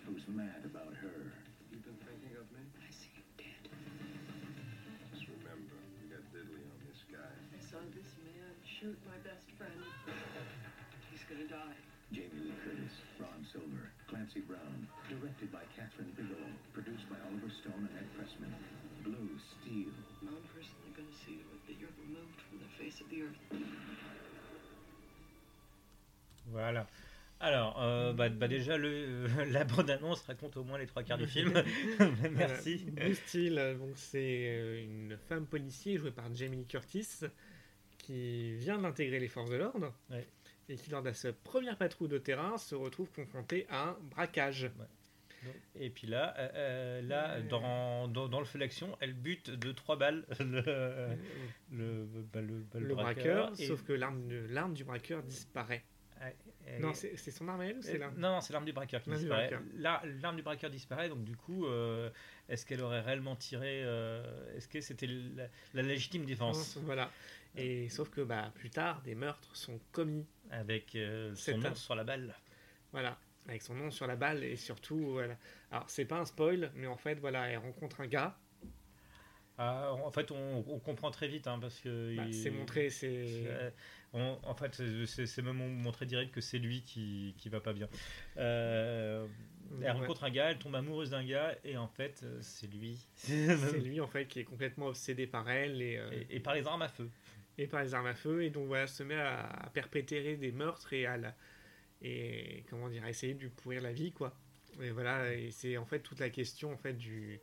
who's mad about her. You've been thinking of me? I see you dead. Just remember, we got diddly on this guy. I saw this man shoot my best friend. He's gonna die. Jamie Lee Curtis, Ron Silver, Clancy Brown. Directed by Catherine Bigelow. Produced by Oliver Stone and Ed Pressman. Blue Steel. I'm personally gonna see to it that you're removed from the face of the earth. Voilà. Alors, euh, bah, bah déjà, le, [laughs] la bande-annonce raconte au moins les trois quarts du film. [laughs] [laughs] Merci. Voilà. Blue Steel, euh, donc c'est euh, une femme policier jouée par Jamie Curtis qui vient d'intégrer les forces de l'ordre Ouais. Et qui, lors de sa première patrouille de terrain, se retrouve confrontée à un braquage. Et puis là, euh, euh, là dans, dans, dans le feu d'action, elle bute de trois balles [laughs] le, le, bah, le, bah, le braqueur, et- sauf que l'arme du braqueur disparaît. Non, c'est son arme à elle ou c'est Euh, l'arme? Non, non, c'est l'arme du braqueur qui disparaît. L'arme du braqueur disparaît, donc du coup, euh, est-ce qu'elle aurait réellement tiré euh, Est-ce que c'était la, la légitime défense? Voilà. Et sauf que bah, plus tard, des meurtres sont commis. avec euh, son nom sur la balle Voilà. Avec son nom sur la balle et surtout, voilà. Alors, c'est pas un spoil, mais en fait, voilà, elle rencontre un gars. Ah, En fait, on, on comprend très vite, hein, parce que Bah, il- c'est montré, c'est. On- en fait, c'est- même montré direct que c'est lui qui, qui va pas bien. Euh, elle Ouais. rencontre un gars, elle tombe amoureuse d'un gars, et en fait, euh, c'est lui. [laughs] C'est lui en fait qui est complètement obsédé par elle et, euh, et, et par les armes à feu. et par les armes à feu et donc voilà se met à, à perpétrer des meurtres et à la- et comment dire à essayer de lui pourrir la vie quoi et voilà et c'est en fait toute la question en fait du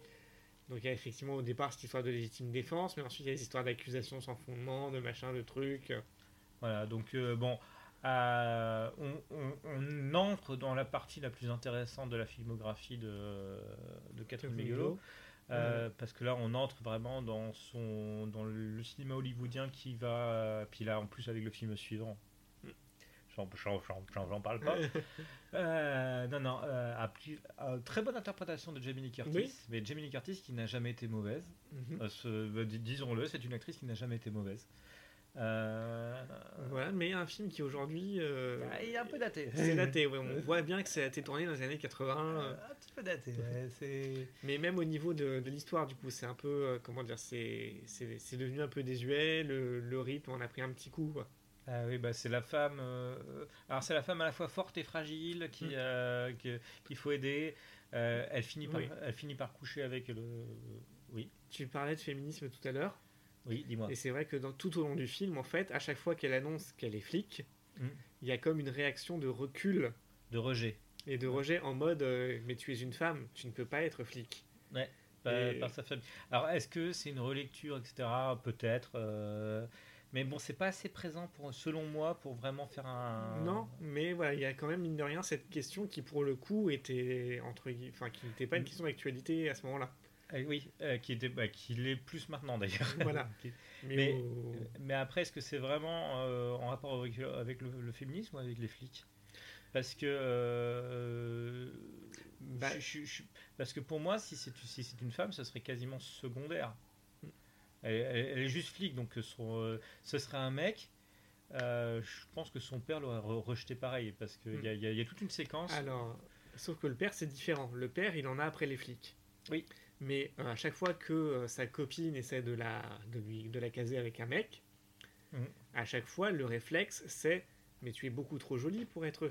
donc il y a effectivement au départ cette histoire de légitime défense mais ensuite il y a les histoires d'accusations sans fondement de machin de trucs Voilà, donc euh, bon, euh, on, on- on entre dans la partie la plus intéressante de la filmographie de, de Catherine Bigelow. Euh, parce que là on entre vraiment dans son dans le cinéma hollywoodien qui va puis là en plus avec le film suivant j'en, parle pas. [laughs] Euh, non, non, euh, à plus- très bonne interprétation de Jamie Lee Curtis, Oui. mais Jamie Lee Curtis qui n'a jamais été mauvaise. Mhm. Euh, disons-le, c'est une actrice qui n'a jamais été mauvaise. Euh, Voilà, mais un film qui aujourd'hui. euh, ah, il est un peu daté. c'est [laughs] daté, ouais, on voit bien que ça a été tourné dans les années 80. euh, un petit peu daté. ouais, c'est... Mais même au niveau de, de l'histoire, du coup, c'est un peu. euh, comment dire C'est c'est- c'est devenu un peu désuet. Le, le rythme, on a pris un petit coup. quoi. Ah oui, bah c'est la femme. euh, Alors c'est la femme à la fois forte et fragile qui Mm. euh, que- qu'il faut aider. Euh, elle finit par Oui. elle finit par coucher avec le. Oui, Tu parlais de féminisme tout à l'heure. Oui, dis-moi. Et c'est vrai que dans, tout au long du film, en fait, à chaque fois qu'elle annonce qu'elle est flic, Mm. il y a comme une réaction de recul De rejet. et de rejet en mode euh, Mais tu es une femme, tu ne peux pas être flic. par, Et- par sa famille. Alors, est-ce que c'est une relecture, etc. Peut-être. euh, Mais bon, c'est pas assez présent, pour, selon moi, pour vraiment faire un. Non, mais voilà, il y a quand même, mine de rien, cette question qui, pour le coup, était. Entre, enfin, qui n'était pas une Mm. question d'actualité à ce moment-là. Euh, oui, euh, qui était, bah, qui l'est plus maintenant d'ailleurs. Voilà. [laughs] Qui- Mais, Mais- au- Mais après, est-ce que c'est vraiment euh, en rapport avec, avec le, le féminisme ou avec les flics? Parce que. euh, Bah- je- je- je- parce que pour moi, si c'est si c'est une femme, ce serait quasiment secondaire. Elle, elle- elle est juste flic, donc son, euh, ce serait un mec. euh, je pense que son père l'aurait re- rejeté pareil, parce qu'il y, a- il y y a toute une séquence. Alors, sauf que le père, c'est différent. Le père, il en a après les flics. Oui. Mais euh, à chaque fois que euh, sa copine essaie de la, de, lui, de la caser avec un mec, Mhm. à chaque fois, le réflexe, c'est Mais tu es beaucoup trop jolie pour être,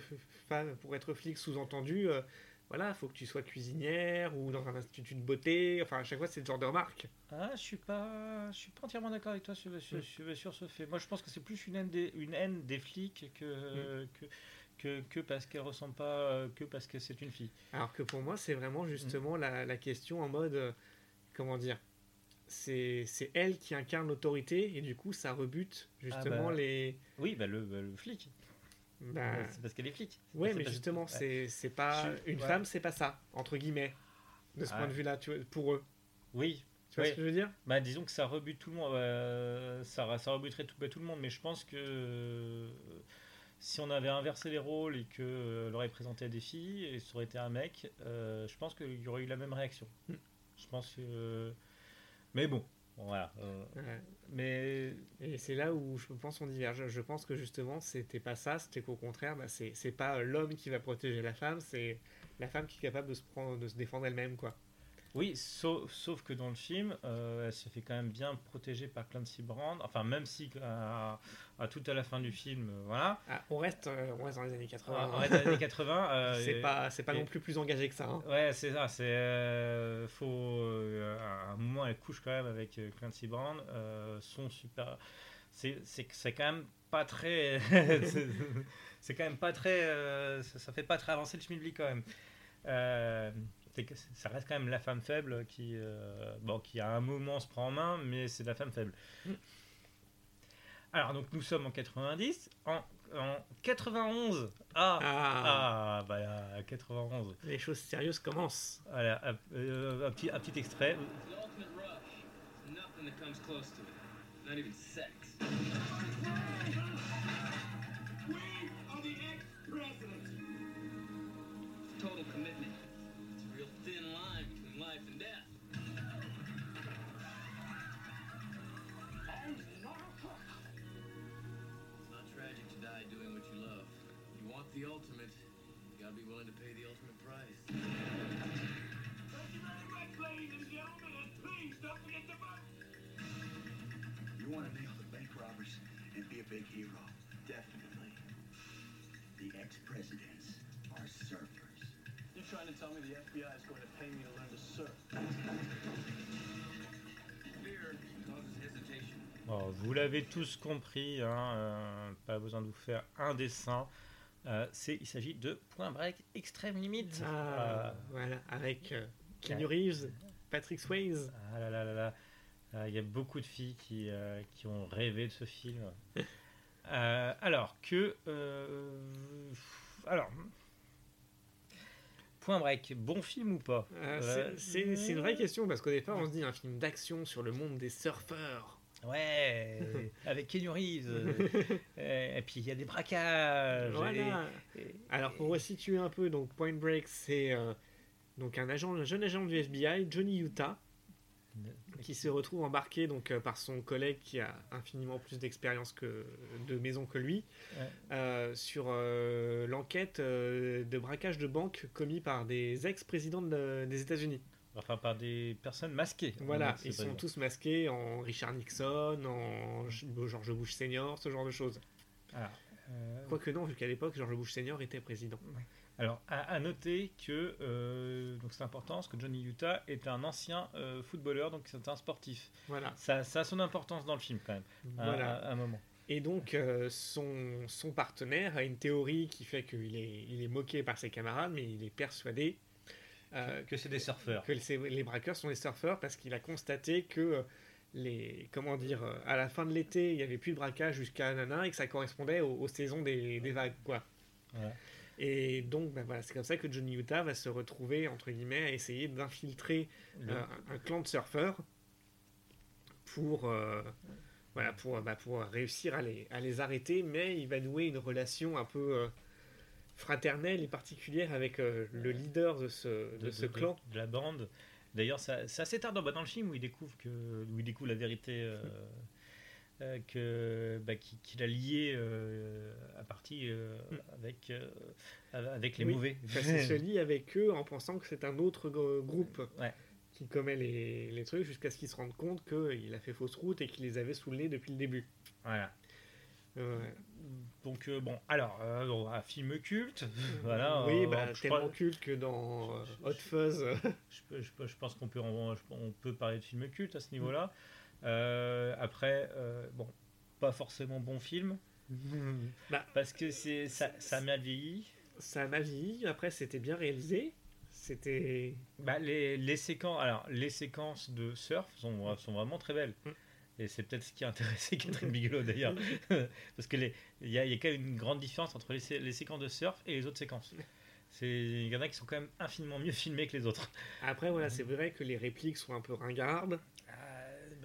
femme, pour être flic. Sous-entendu, euh, voilà, faut que tu sois cuisinière ou dans un institut de beauté. Enfin, à chaque fois, c'est ce genre de remarque. Ah, je suis pas, je suis pas entièrement d'accord avec toi sur, sur, Mm. sur- sur ce fait. Moi, je pense que c'est plus une haine des, une haine des flics que, Mm. que, que, que parce qu'elle ressemble pas, euh, que parce que c'est une fille. Alors que pour moi, c'est vraiment justement la, la question en mode, euh, comment dire, c'est c'est elle qui incarne l'autorité et du coup, ça rebute justement bah. les. Oui, bah le, bah, le flic. bah, C'est parce qu'elle est flic. ouais, C'est mais justement, c'est c'est pas Je- une ouais. femme, c'est pas ça entre guillemets. De ce Ah. point de vue-là, pour eux. Oui. Tu vois ce que je veux dire? Bah, disons que ça rebute tout le monde. euh, ça, ça rebuterait tout, tout le monde, mais je pense que si on avait inversé les rôles et que euh, elle aurait présenté à des filles et ça aurait été un mec, euh, je pense qu'il y aurait eu la même réaction. Mm. Je pense que. Mais bon, voilà. euh, Ouais. mais Et c'est là où je pense on diverge. Je pense que justement, c'était pas ça, c'était qu'au contraire, bah, c'est c'est pas l'homme qui va protéger la femme, c'est la femme qui est capable de se, prendre, de se défendre elle-même, quoi. Oui, sauf, sauf que dans le film, euh, elle se fait quand même bien protégée par Clancy Brown. Enfin, même si à, à tout à la fin du film, euh, voilà. Ah, on, reste, euh, on reste dans les années 80. On reste dans les années 80. euh, [laughs] c'est pas, c'est pas et- non plus plus engagé que ça. hein. Ouais, c'est ça. C'est euh, faut euh, à un moment elle couche quand même avec euh, Clancy. Euh, son super. C'est c'est c'est quand même pas très. [laughs] c'est- c'est quand même pas très. euh, ça, ça fait pas très avancer le schmilblick quand même. Ça reste quand même la femme faible qui, euh, bon, qui à un moment se prend en main, mais c'est la femme faible. Alors donc nous sommes en 90, en, en 91. Ah, Ah, ah, bah là, 91. les choses sérieuses commencent. Voilà, un, euh, un petit, un petit extrait. Vous l'avez tous compris, hein, euh, pas besoin de vous faire un dessin. Euh, c'est, il s'agit de Point Break Extrême Limite. Ah, Euh, voilà, avec Keanu. Reeves, Patrick Swayze. ah là là là là. Il y a beaucoup de filles qui, qui ont rêvé de ce film. [laughs] Alors que. alors. Point Break, bon film ou pas? C'est une vraie question parce qu'au départ, on se dit un film d'action sur le monde des surfeurs. Ouais, [laughs] avec Keanu Reeves. [laughs] et puis il y a des braquages. Voilà. et- et- Alors pour resituer un peu, donc Point Break, c'est euh, donc un agent, un jeune agent du FBI, Johnny Utah, qui se retrouve embarqué donc euh, par son collègue qui a infiniment plus d'expérience que de maison que lui Ouais. euh, sur l'enquête de braquage de banque commis par des ex-présidents de- des États-Unis. Enfin, par des personnes masquées. Voilà, ils sont tous masqués en Richard Nixon, en George Bush senior, ce genre de choses. Alors, euh, Quoique non, vu qu'à l'époque George Bush senior était président. Alors, à, à noter que euh, donc c'est important parce que Johnny Utah est un ancien euh, footballeur, donc c'est un sportif. Voilà. Ça, ça a son importance dans le film quand même. à- Voilà. À, à un moment. Et donc, euh, son, son partenaire a une théorie qui fait qu'il est, il est moqué par ses camarades, mais il est persuadé euh, Que c'est des surfeurs. que les, braqueurs sont des surfeurs parce qu'il a constaté que euh, les, comment dire, euh, à la fin de l'été, il n'y avait plus de braquage jusqu'à nana et que ça correspondait aux, aux saisons des, des vagues, quoi. Et donc, ben voilà, c'est comme ça que Johnny Utah va se retrouver, entre guillemets, à essayer d'infiltrer Le- euh, un, un clan de surfeurs pour, euh, voilà, pour, bah, pour réussir à les, à les arrêter, mais il va nouer une relation un peu fraternelle et particulière avec euh, le leader de ce, de, ce clan. de la bande. D'ailleurs, c'est assez tard dans, bah, dans le film où il découvre que où il découvre la vérité euh, euh, que bah, qui- qu'il a lié à partie avec avec les Oui, mauvais. Parce qu'il se lie avec eux en pensant que c'est un autre gr- groupe Ouais. qui commet les, les trucs jusqu'à ce qu'il se rende compte qu'il a fait fausse route et qu'il les avait sous le nez depuis le début. Voilà. Donc euh, bon, alors euh, un film culte. [laughs] voilà. oui, euh, bah, tellement crois- culte que dans Hot Fuzz. je, pense qu'on peut, en- on peut parler de film culte à ce niveau-là. Après, bon, pas forcément bon film. [laughs] Bah, parce que c'est ça, ça a mal vieilli. ça m'a vieilli. Après, c'était bien réalisé. C'était. Bah, les, les séquences, alors les séquences de surf sont, sont vraiment très belles. Et c'est peut-être ce qui a intéressé [laughs] Catherine Bigelow d'ailleurs, [laughs] parce que les- il y, y a quand même une grande différence entre les, sé- les séquences de surf et les autres séquences. Il y en a qui sont quand même infiniment mieux filmés que les autres. Après, voilà, c'est vrai que les répliques sont un peu ringardes. Euh,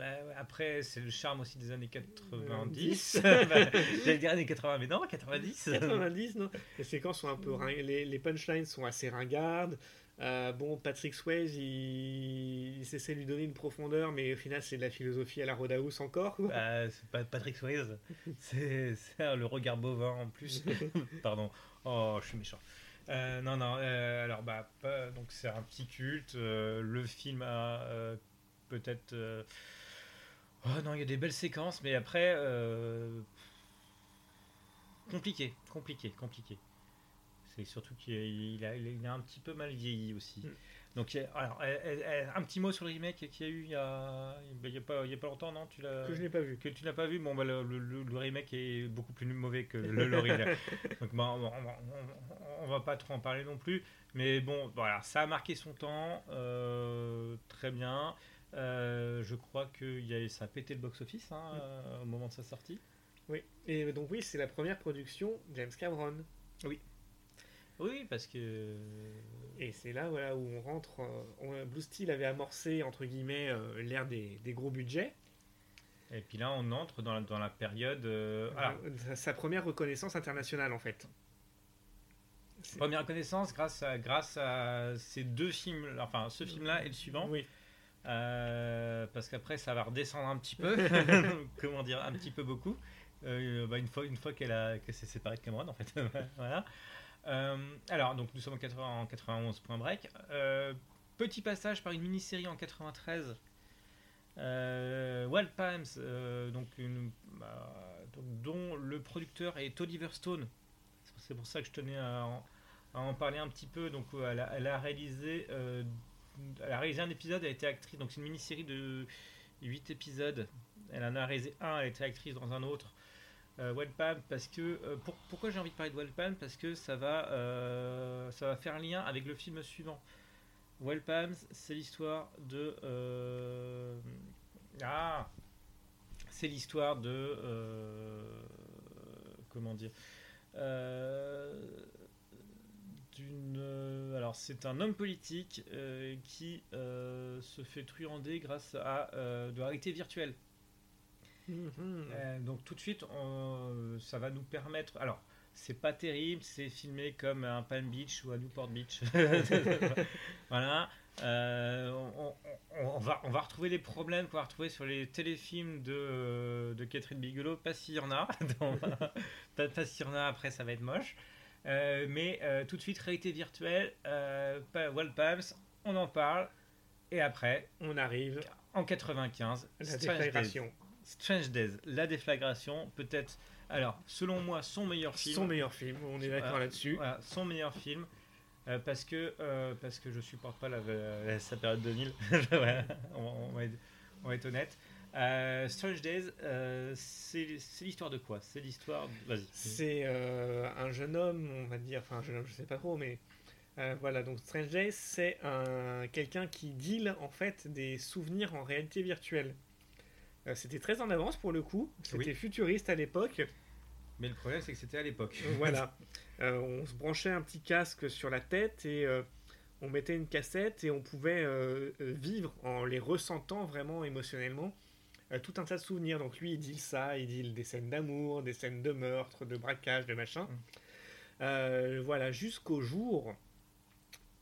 bah, après, c'est le charme aussi des années 90. 10. [laughs] Bah, J'allais dire années 80, mais non, 90. 90, non Les séquences sont un peu. ring- Les, les punchlines sont assez ringardes. Euh, bon, Patrick Swayze, il, il s'essaie de lui donner une profondeur, mais au final, c'est de la philosophie à la Roadhouse encore. quoi. Bah, c'est pas Patrick Swayze, c'est le regard bovin en plus. [laughs] Pardon, oh, je suis méchant. Euh, non, non, euh, alors, bah, pas- donc c'est un petit culte. euh, le film a euh, peut-être. Euh, Oh non, il y a des belles séquences, mais après. euh, Compliqué, compliqué, compliqué. C'est surtout qu'il il a, il a un petit peu mal vieilli aussi. Mm. Donc, a- alors, euh, euh, euh, un petit mot sur le remake qu'il y a eu il y a, il y a, pas, il y a pas longtemps, non tu Que je n'ai pas vu. que tu n'as pas vu, bon, bah, le, le- le- le remake est beaucoup plus mauvais que le l'original. [laughs] Donc, bah, on, on va- pas trop en parler non plus. Mais bon, voilà, ça a marqué son temps. euh, très bien. Euh, je crois que il y a, ça a pété le box-office hein, euh, au moment de sa sortie. Oui. Et donc, oui, c'est la première production James Cameron. Oui, parce que. Et c'est là voilà, où on rentre. euh, on- Blue Steel avait amorcé, entre guillemets, euh, l'ère des, des gros budgets. Et puis là, on entre dans la, dans la période. euh, Euh, sa, première reconnaissance internationale, en fait. Première connaissance grâce à, grâce à ces deux films, enfin ce film-là et le suivant. Oui. Euh, parce qu'après ça va redescendre un petit peu, [laughs] comment dire, un petit peu beaucoup. Euh, bah, une fois, une fois qu'elle s'est séparée de Cameron en fait. [laughs] voilà. Euh, alors donc nous sommes en, 80 en 91 point break. Petit passage par une mini-série en 93. Euh, Wild Palms, euh, donc une, bah, dont le producteur est Oliver Stone. C'est- pour ça que je tenais à en, à en parler un petit peu. Donc elle a, elle a réalisé euh, elle a réalisé un épisode, elle a été actrice, donc c'est une mini-série de 8 épisodes. Elle en a réalisé un, elle a été actrice dans un autre. Euh, Wild Palm, parce que. euh, pour- pourquoi j'ai envie de parler de Wild Palm Parce que ça va, euh, ça va faire lien avec le film suivant. Wild Palms, c'est l'histoire de. euh, ah C'est l'histoire de. comment dire euh, alors c'est un homme politique euh, qui euh, se fait truander grâce à de la réalité virtuelle Mhm. Euh, donc tout de suite, on- ça va nous permettre. Alors, c'est pas terrible, c'est filmé comme un Palm Beach ou à Newport Beach. [laughs] voilà. Euh, on, on- on va, on va retrouver les problèmes qu'on va retrouver sur les téléfilms de, de Catherine Bigelow. Pas s'il y en a. [laughs] Pas, pas s'il y en a, après ça va être moche. Euh, mais euh, tout de suite, réalité virtuelle, euh, pas- Wall Palms, on en parle. Et après, On arrive en 95, à la Strange Days. déflagration. Strange Days, la déflagration, peut-être, alors, selon moi, son meilleur film. Son meilleur film, on est d'accord là-dessus. Voilà, son meilleur film. euh, parce que euh, parce que je supporte pas la, la- sa période 2000 Voilà, [laughs] on, on va être, on va être honnête Euh, Strange Days euh, c'est l'histoire de quoi? C'est l'histoire vas-y C'est euh, un jeune homme, on va dire, enfin un jeune homme, je sais pas trop, mais euh, voilà, donc Strange Days, c'est un quelqu'un qui deal en fait des souvenirs en réalité virtuelle. Euh, c'était très en avance pour le coup, c'était Oui. futuriste à l'époque. mais le problème c'est que c'était à l'époque voilà, [laughs] Euh, on se branchait un petit casque sur la tête et euh, on mettait une cassette et on pouvait vivre en les ressentant vraiment émotionnellement euh, tout un tas de souvenirs. Donc lui, il dit ça, il dit des scènes d'amour, des scènes de meurtre, de braquage, de machin. Euh, voilà, jusqu'au jour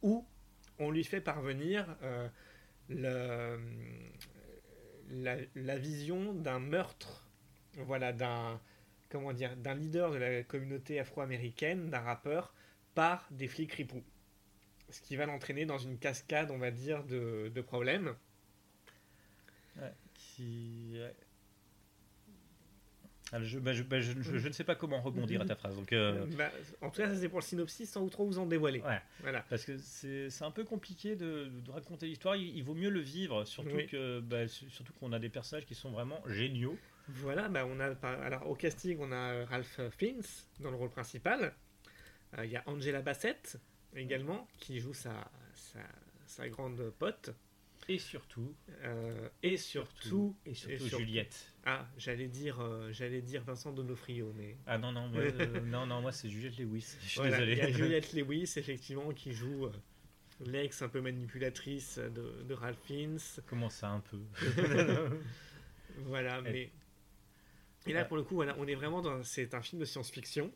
où on lui fait parvenir euh, le- la, la vision d'un meurtre, voilà, d'un comment dire, d'un leader de la communauté afro-américaine, d'un rappeur, par des flics ripoux. Ce qui va l'entraîner dans une cascade, on va dire, de, de problèmes. Ouais, Alors, je, bah, je- bah, je- ne sais pas comment rebondir à ta phrase donc euh, Bah, en tout cas, ça c'est pour le synopsis, sans trop vous en dévoiler. Ouais. Voilà. Parce que c'est un peu compliqué de, de raconter l'histoire. Il, il vaut mieux le vivre, surtout Oui. que su- surtout qu'on a des personnages qui sont vraiment géniaux. Voilà, on a alors au casting, on a euh, Ralph Fiennes dans le rôle principal. Euh, Il y a Angela Bassett également qui joue sa, sa, sa grande pote. Et surtout, Euh, et surtout, et surtout, et surtout- Juliette. ah, j'allais dire, euh, j'allais dire Vincent Donofrio, mais Ah non non moi, [laughs] euh, non non moi c'est Juliette Lewis. Je suis Voilà, désolé. Il y a [laughs] Juliette Lewis effectivement qui joue l'ex un peu manipulatrice de, de Ralph Fiennes. Comment ça un peu? [laughs] Voilà, mais. Et là, Ouais. pour le coup, voilà, on est vraiment dans. C'est un film de science-fiction.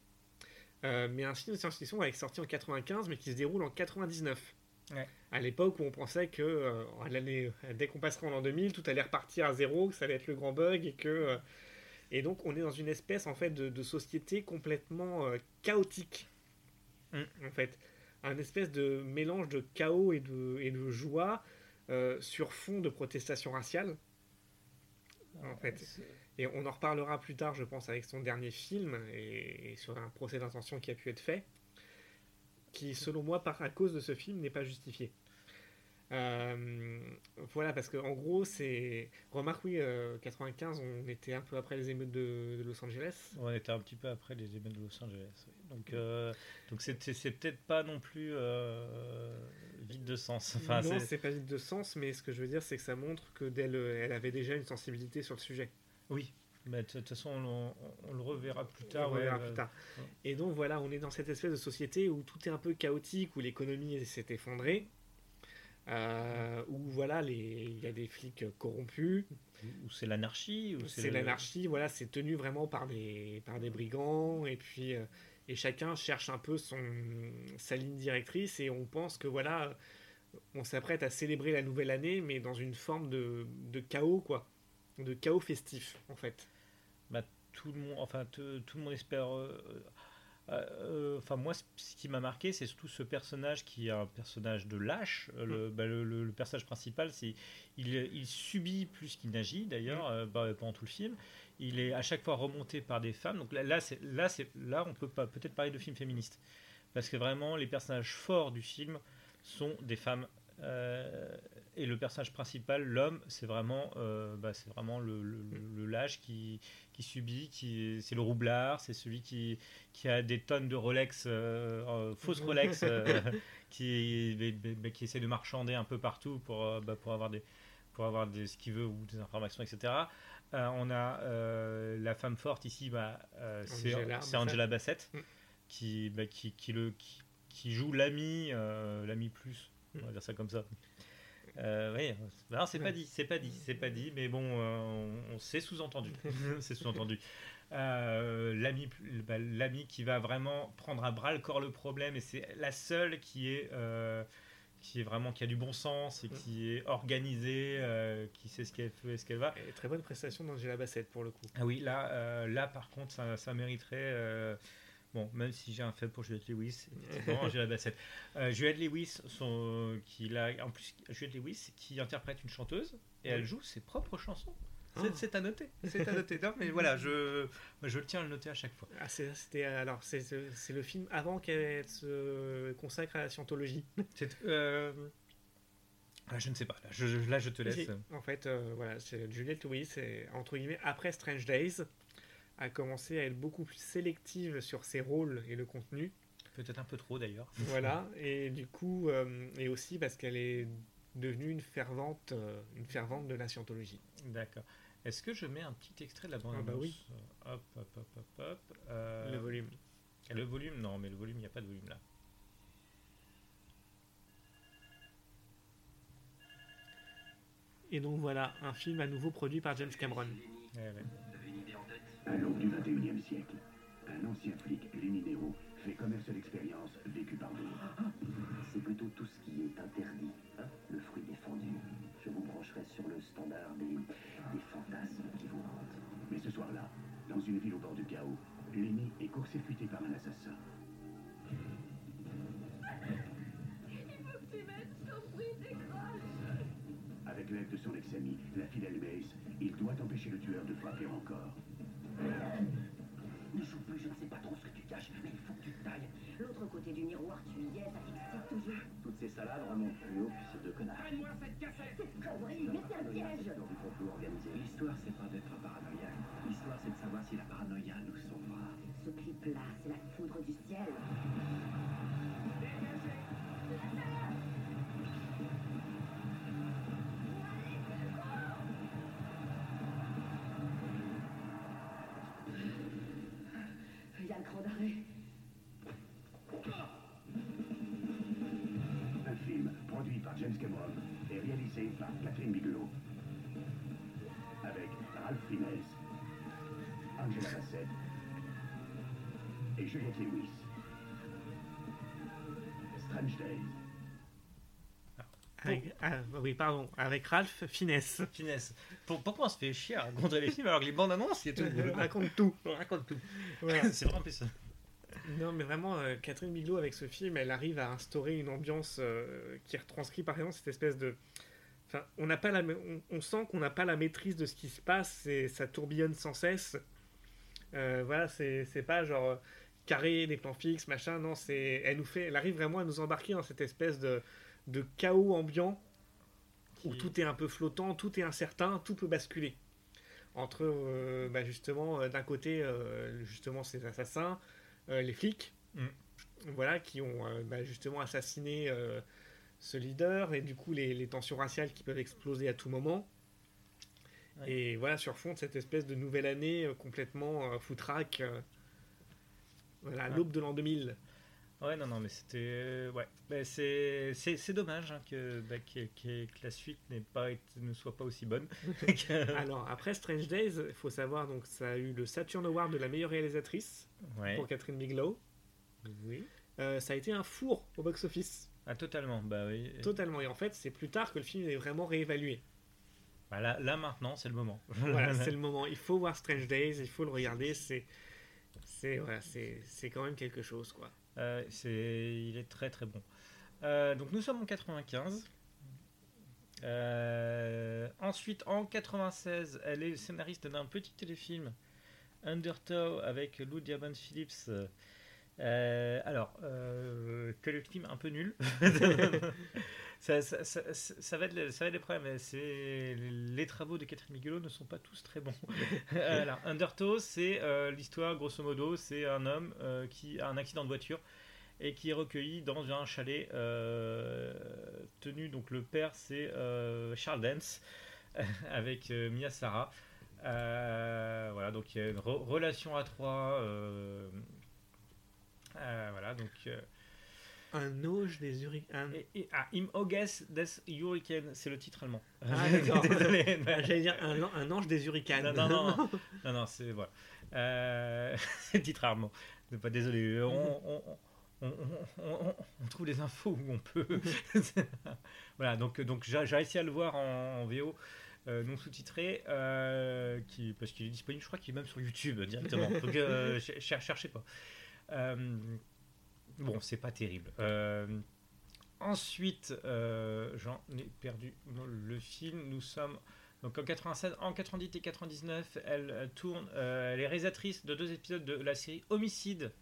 mais un film de science-fiction avec sorti en 95, mais qui se déroule en 99. Ouais. À l'époque où on pensait que euh, l'année, dès qu'on passerait en l'an 2000, tout allait repartir à zéro, que ça allait être le grand bug et que. euh, et donc, on est dans une espèce en fait de, de société complètement euh, chaotique. Mm. En fait, un espèce de mélange de chaos et de, et de joie euh, sur fond de protestation raciale. En fait. Et on en reparlera plus tard, je pense, avec son dernier film et, et sur un procès d'intention qui a pu être fait, qui, selon moi, par à cause de ce film, n'est pas justifié. Euh, voilà, parce que en gros, c'est. Remarque, oui, euh, 95, on était un peu après les émeutes de, de Los Angeles. On était un petit peu après les émeutes de Los Angeles. oui. Donc euh, donc c'est peut-être pas non plus euh, vide de sens. Enfin, non, c'est- c'est pas vide de sens, mais ce que je veux dire, c'est que ça montre que dès le- elle avait déjà une sensibilité sur le sujet. oui. Mais de toute façon on, on- on le reverra plus tard. on ouais, verra euh, plus tard. ouais. Et donc voilà, on est dans cette espèce de société où tout est un peu chaotique, où l'économie s'est effondrée, euh, où voilà, il y a des flics corrompus, Ou c'est l'anarchie. c'est le- l'anarchie, voilà, c'est tenu vraiment par des, par des brigands, et puis euh, et chacun cherche un peu son, sa ligne directrice, et on pense que voilà, on s'apprête à célébrer la nouvelle année, mais dans une forme de, de chaos, quoi, de chaos festif, en fait. Tout le monde, enfin te- tout le monde espère. euh, euh, euh, Enfin moi, ce qui m'a marqué, c'est surtout ce personnage qui est un personnage de lâche. Le, bah, le, le- le personnage principal, c'est il, il subit plus qu'il n'agit d'ailleurs euh, bah, pendant tout le film. Il est à chaque fois remonté par des femmes. Donc là, là, là, là, on peut pas peut-être parler de film féministe parce que vraiment les personnages forts du film sont des femmes. Euh, et le personnage principal, l'homme, c'est vraiment, euh, bah, c'est vraiment le, le- le- le lâche qui, qui subit, qui c'est le roublard, c'est celui qui, qui a des tonnes de Rolex, euh, fausses Rolex, [laughs] qui, mais- mais- mais qui essaie de marchander un peu partout pour, euh, bah, pour avoir des pour avoir des, ce qu'il veut ou des informations, etc. On a la femme forte ici, bah, c'est Angela Bassett, qui, bah, qui, qui, le, qui, qui joue l'ami, l'ami plus, on va Mm. dire ça comme ça. Euh, oui, non, c'est pas dit, c'est pas dit, c'est pas dit, mais bon, euh, on, on c'est sous-entendu, [laughs] c'est sous-entendu. Euh, l'ami, bah, l'ami qui va vraiment prendre à bras le corps le problème et c'est la seule qui est euh, qui est vraiment qui a du bon sens et qui est organisée, euh, qui sait ce qu'elle fait et ce qu'elle va. Et très bonne prestation d'Angela Bassett pour le coup. Ah oui, là, euh, là par contre, ça, ça mériterait. euh, bon, même si j'ai un faible pour Juliette Lewis, effectivement, [laughs] Angela Bassett. Euh, Juliette Lewis, son, qui l'a, en plus, Juliette Lewis qui interprète une chanteuse et elle joue ses propres chansons. Oh. C'est, c'est à noter. C'est à noter. Non, mais voilà, [laughs] je, je le tiens à le noter à chaque fois. Ah, c'est, c'était, alors, c'est, c'est le film avant qu'elle se consacre à la scientologie. [laughs] C'est, euh, ah, je ne sais pas. Là, je, je- là, je te laisse. En fait, euh, voilà, c'est Juliette Lewis, et, entre guillemets, après Strange Days, a commencé à être beaucoup plus sélective sur ses rôles et le contenu. Peut-être un peu trop d'ailleurs. Voilà, [laughs] et du coup, euh, et aussi parce qu'elle est devenue une fervente, euh, une fervente de la scientologie. D'accord. Est-ce que je mets un petit extrait de la bande Ah bah oui. Hop, hop, hop, hop, hop. Euh, Le volume. Le volume, non, mais le volume, il n'y a pas de volume là. Et donc voilà, un film à nouveau produit par James Cameron. Ouais, ouais. À l'aube du 21e siècle, un ancien flic, Lenny Nero, fait commerce d'expérience vécue par d'autres. C'est plutôt tout ce qui est interdit, hein, le fruit défendu. Je vous brancherai sur le standard des, des fantasmes qui vous hantent. Mais ce soir-là, dans une ville au bord du chaos, Lenny est court-circuité par un assassin. Il faut que tu mettes son bruit décroche. Avec l'aide de son ex-ami, la fidèle Mace, il doit empêcher le tueur de frapper encore. Ne joue plus, je ne sais pas trop ce que tu caches, mais il faut que tu te tailles. L'autre côté du miroir, tu y es, ça t'excite toujours. Toutes ces salades remontent plus haut que ces deux connards. Donne-moi cette cassette. Connerie, mais c'est un piège. Dans du complot organisé. L'histoire, c'est pas d'être paranoïaque. L'histoire, c'est de savoir si la paranoïa nous sauvera. Ce clip-là, c'est la foudre du ciel. Ah, oui, pardon, avec Ralph Finesse. Finesse. Pour- pourquoi on se fait chier à raconter les films alors que les bandes annonces, il y a tout. On raconte tout. [laughs] On raconte tout. Voilà. [laughs] C'est vraiment impressionnant. Non, mais vraiment, euh, Catherine Bigelow, avec ce film, elle arrive à instaurer une ambiance euh, qui retranscrit par exemple cette espèce de. Enfin, on n'a pas la, on, on sent qu'on n'a pas la maîtrise de ce qui se passe et ça tourbillonne sans cesse. Euh, voilà, c'est pas genre euh, carré, des plans fixes, machin. Non, c'est, elle nous fait, elle arrive vraiment à nous embarquer dans cette espèce de, de chaos ambiant où tout est un peu flottant, tout est incertain, tout peut basculer. Entre euh, bah, justement euh, d'un côté euh, justement ces assassins, euh, les flics, Mm. voilà, qui ont bah, justement assassiné ce leader et du coup les, les tensions raciales qui peuvent exploser à tout moment. Ouais. Et voilà, sur fond de cette espèce de nouvelle année complètement foutraque, voilà, à Ouais. l'aube de l'an 2000. Ouais, non, non, mais c'était. euh, ouais. Bah, c'est, c'est, c'est dommage hein, que, bah, que, que- que la suite n'ait pas été- ne soit pas aussi bonne. [laughs] [laughs] Alors après Strange Days, il faut savoir donc ça a eu le Saturn Award de la meilleure réalisatrice ouais. pour Catherine Bigelow. Oui. Euh, ça a été un four au box-office, Ah, totalement. Bah oui. totalement. Et en fait, c'est plus tard que le film est vraiment réévalué. Bah, là, là, maintenant, c'est le moment. [laughs] Voilà, c'est le moment. Il faut voir Strange Days, il faut le regarder. C'est, c'est, voilà, c'est, c'est quand même quelque chose, quoi. Euh, il est très très bon. Euh, donc nous sommes en 95. Euh, ensuite, en 96, elle est scénariste d'un petit téléfilm, Undertow, avec Lou Diamond Phillips. Euh, alors, euh, téléfilm un peu nul. [laughs] ça, va être, le- ça va être des problèmes. C'est, les travaux de Catherine Bigelow ne sont pas tous très bons. [laughs] alors, Undertow, c'est euh, l'histoire, grosso modo, c'est un homme euh, qui a un accident de voiture et qui est recueilli dans un chalet euh, tenu. Donc le père c'est euh, Charles Dance [laughs] avec euh, Mia Sarah. Euh, voilà, donc il y a une re- relation à trois. Euh, euh, voilà, donc euh, Un auge des hurricanes. Ah, Im Auges des Hurricanes, c'est le titre allemand. Ah, [laughs] d'accord. Désolé. [laughs] J'allais dire un, un ange des hurricanes. Non, non, non, [laughs] non, non, c'est voilà. Euh, c'est le titre allemand. Pas désolé. On, on, on, on- on- on trouve les infos où on peut. voilà, donc, donc j'ai réussi à le voir en, en VO. euh, non sous-titré, euh, qui, parce qu'il est disponible, je crois qu'il est même sur YouTube directement. Donc, euh, ch- ch- cherchez pas. Euh, bon, c'est pas terrible. Euh, ensuite, euh, j'en ai perdu le film. Nous sommes donc en 96, en 98 et 99, elle tourne, euh, elle est réalisatrice de deux épisodes de la série Homicide.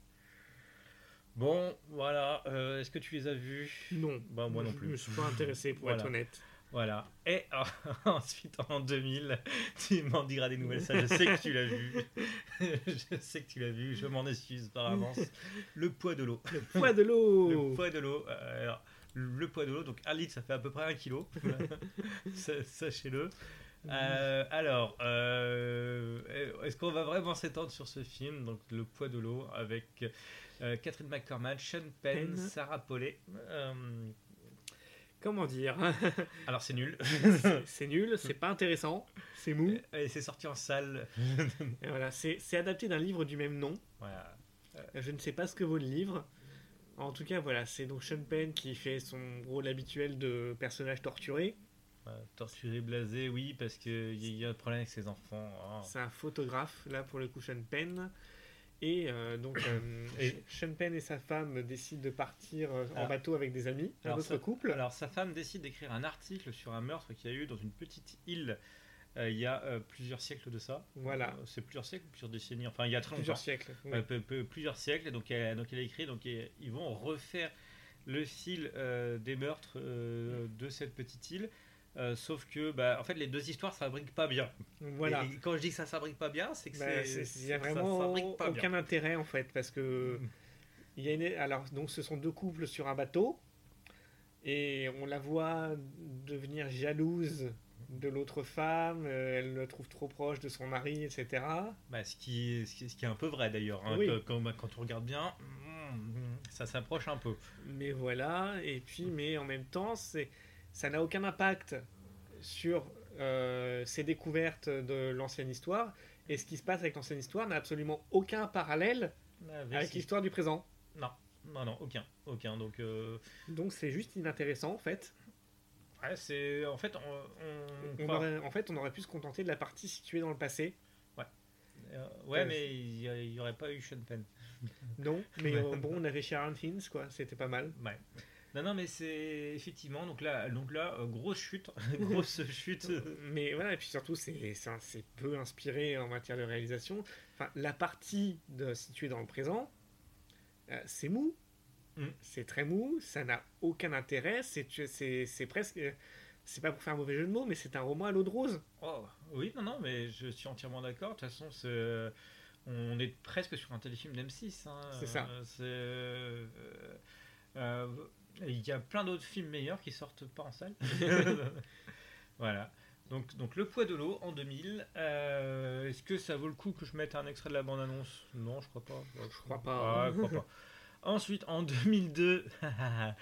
Bon, voilà. euh, Est-ce que tu les as vus? Non. Bah, moi non Je plus. me suis pas intéressé pour Voilà. être honnête. Voilà. Et [laughs] ensuite, en 2000, tu m'en diras des nouvelles. Ça, je sais que tu l'as vu. [laughs] je sais que tu l'as vu. Je m'en excuse par avance. Le poids de l'eau. Le poids de l'eau. [laughs] Le poids de l'eau. euh, alors, le poids de l'eau, donc un litre, ça fait à peu près un kilo. Sa- Sachez-le. Euh, alors, euh, est-ce qu'on va vraiment s'étendre sur ce film? Donc, Le poids de l'eau avec euh, Catherine McCormack, Sean Penn, Penn. Sarah Paulet. Euh, Comment dire? [laughs] Alors, c'est nul. C'est nul, c'est pas intéressant, c'est mou. Et c'est sorti en salle. [laughs] Et voilà, c'est adapté d'un livre du même nom. voilà. Je ne sais pas ce que vaut le livre. En tout cas, voilà, c'est donc Sean Penn qui fait son rôle habituel de personnage torturé. Euh, torturé, blasé, oui, parce qu'il y, a un problème avec ses enfants. Ah. C'est un photographe, là pour le coup, Sean Penn. Et euh, donc, euh, Et- Sean Penn et sa femme décident de partir euh, en bateau avec des amis, un Alors, autre ça- couple. Alors, sa femme décide d'écrire un article sur un meurtre qu'il y a eu dans une petite île euh, il y a plusieurs siècles de ça. Voilà. C'est plusieurs siècles, plusieurs décennies, enfin il y a très Plusieurs longtemps. siècles. oui. Plusieurs siècles. Et donc, elle, donc elle a écrit, donc ils vont refaire le fil des meurtres de cette petite île. Euh, sauf que, bah, en fait, les deux histoires s'abriquent pas bien. Voilà. Et quand je dis que ça s'abrique pas bien, c'est que Bah, c'est. Il y a ça vraiment aucun bien. intérêt en fait parce que il y a une... alors donc ce sont deux couples sur un bateau et on la voit devenir jalouse de l'autre femme, euh, elle le trouve trop proche de son mari, etc. Bah, ce, qui est, ce, qui est, ce qui est un peu vrai d'ailleurs. hein, Oui. quand, quand on regarde bien, mm, ça s'approche un peu. Mais voilà, et puis mais en même temps, c'est ça n'a aucun impact sur euh, ces découvertes de l'ancienne histoire et ce qui se passe avec l'ancienne histoire n'a absolument aucun parallèle Avec avec l'histoire du présent. Non, non, non, aucun. aucun. Donc, euh, Donc c'est juste inintéressant en fait. ouais, c'est. En fait, on. on- On enfin, aurait- en fait, on aurait pu se contenter de la partie située dans le passé. euh, ouais, mais il n'y aurait pas eu Sean Penn. Non, mais [laughs] euh, bon, on avait Sharon Hinds, quoi. C'était pas mal. Ouais. Non, non, mais c'est effectivement. Donc là, donc là euh, grosse chute. [laughs] grosse chute. Mais voilà, et puis surtout, c'est peu inspiré en matière de réalisation. Enfin, la partie de, située dans le présent, euh, c'est mou. Mm. C'est très mou, ça n'a aucun intérêt. C'est presque. C'est pas pour faire un mauvais jeu de mots, mais c'est un roman à l'eau de rose. Oh, oui, non, non, mais je suis entièrement d'accord. De toute façon, on est presque sur un téléfilm d'M6. hein. C'est ça. Euh, euh, euh, Il y a plein d'autres films meilleurs qui sortent pas en salle. [laughs] voilà. Donc, donc Le poids de l'eau en 2000. Euh, Est-ce que ça vaut le coup que je mette un extrait de la bande-annonce? Non, je crois pas. Je crois pas. Ah, je crois pas. Ensuite, en 2002, Ah,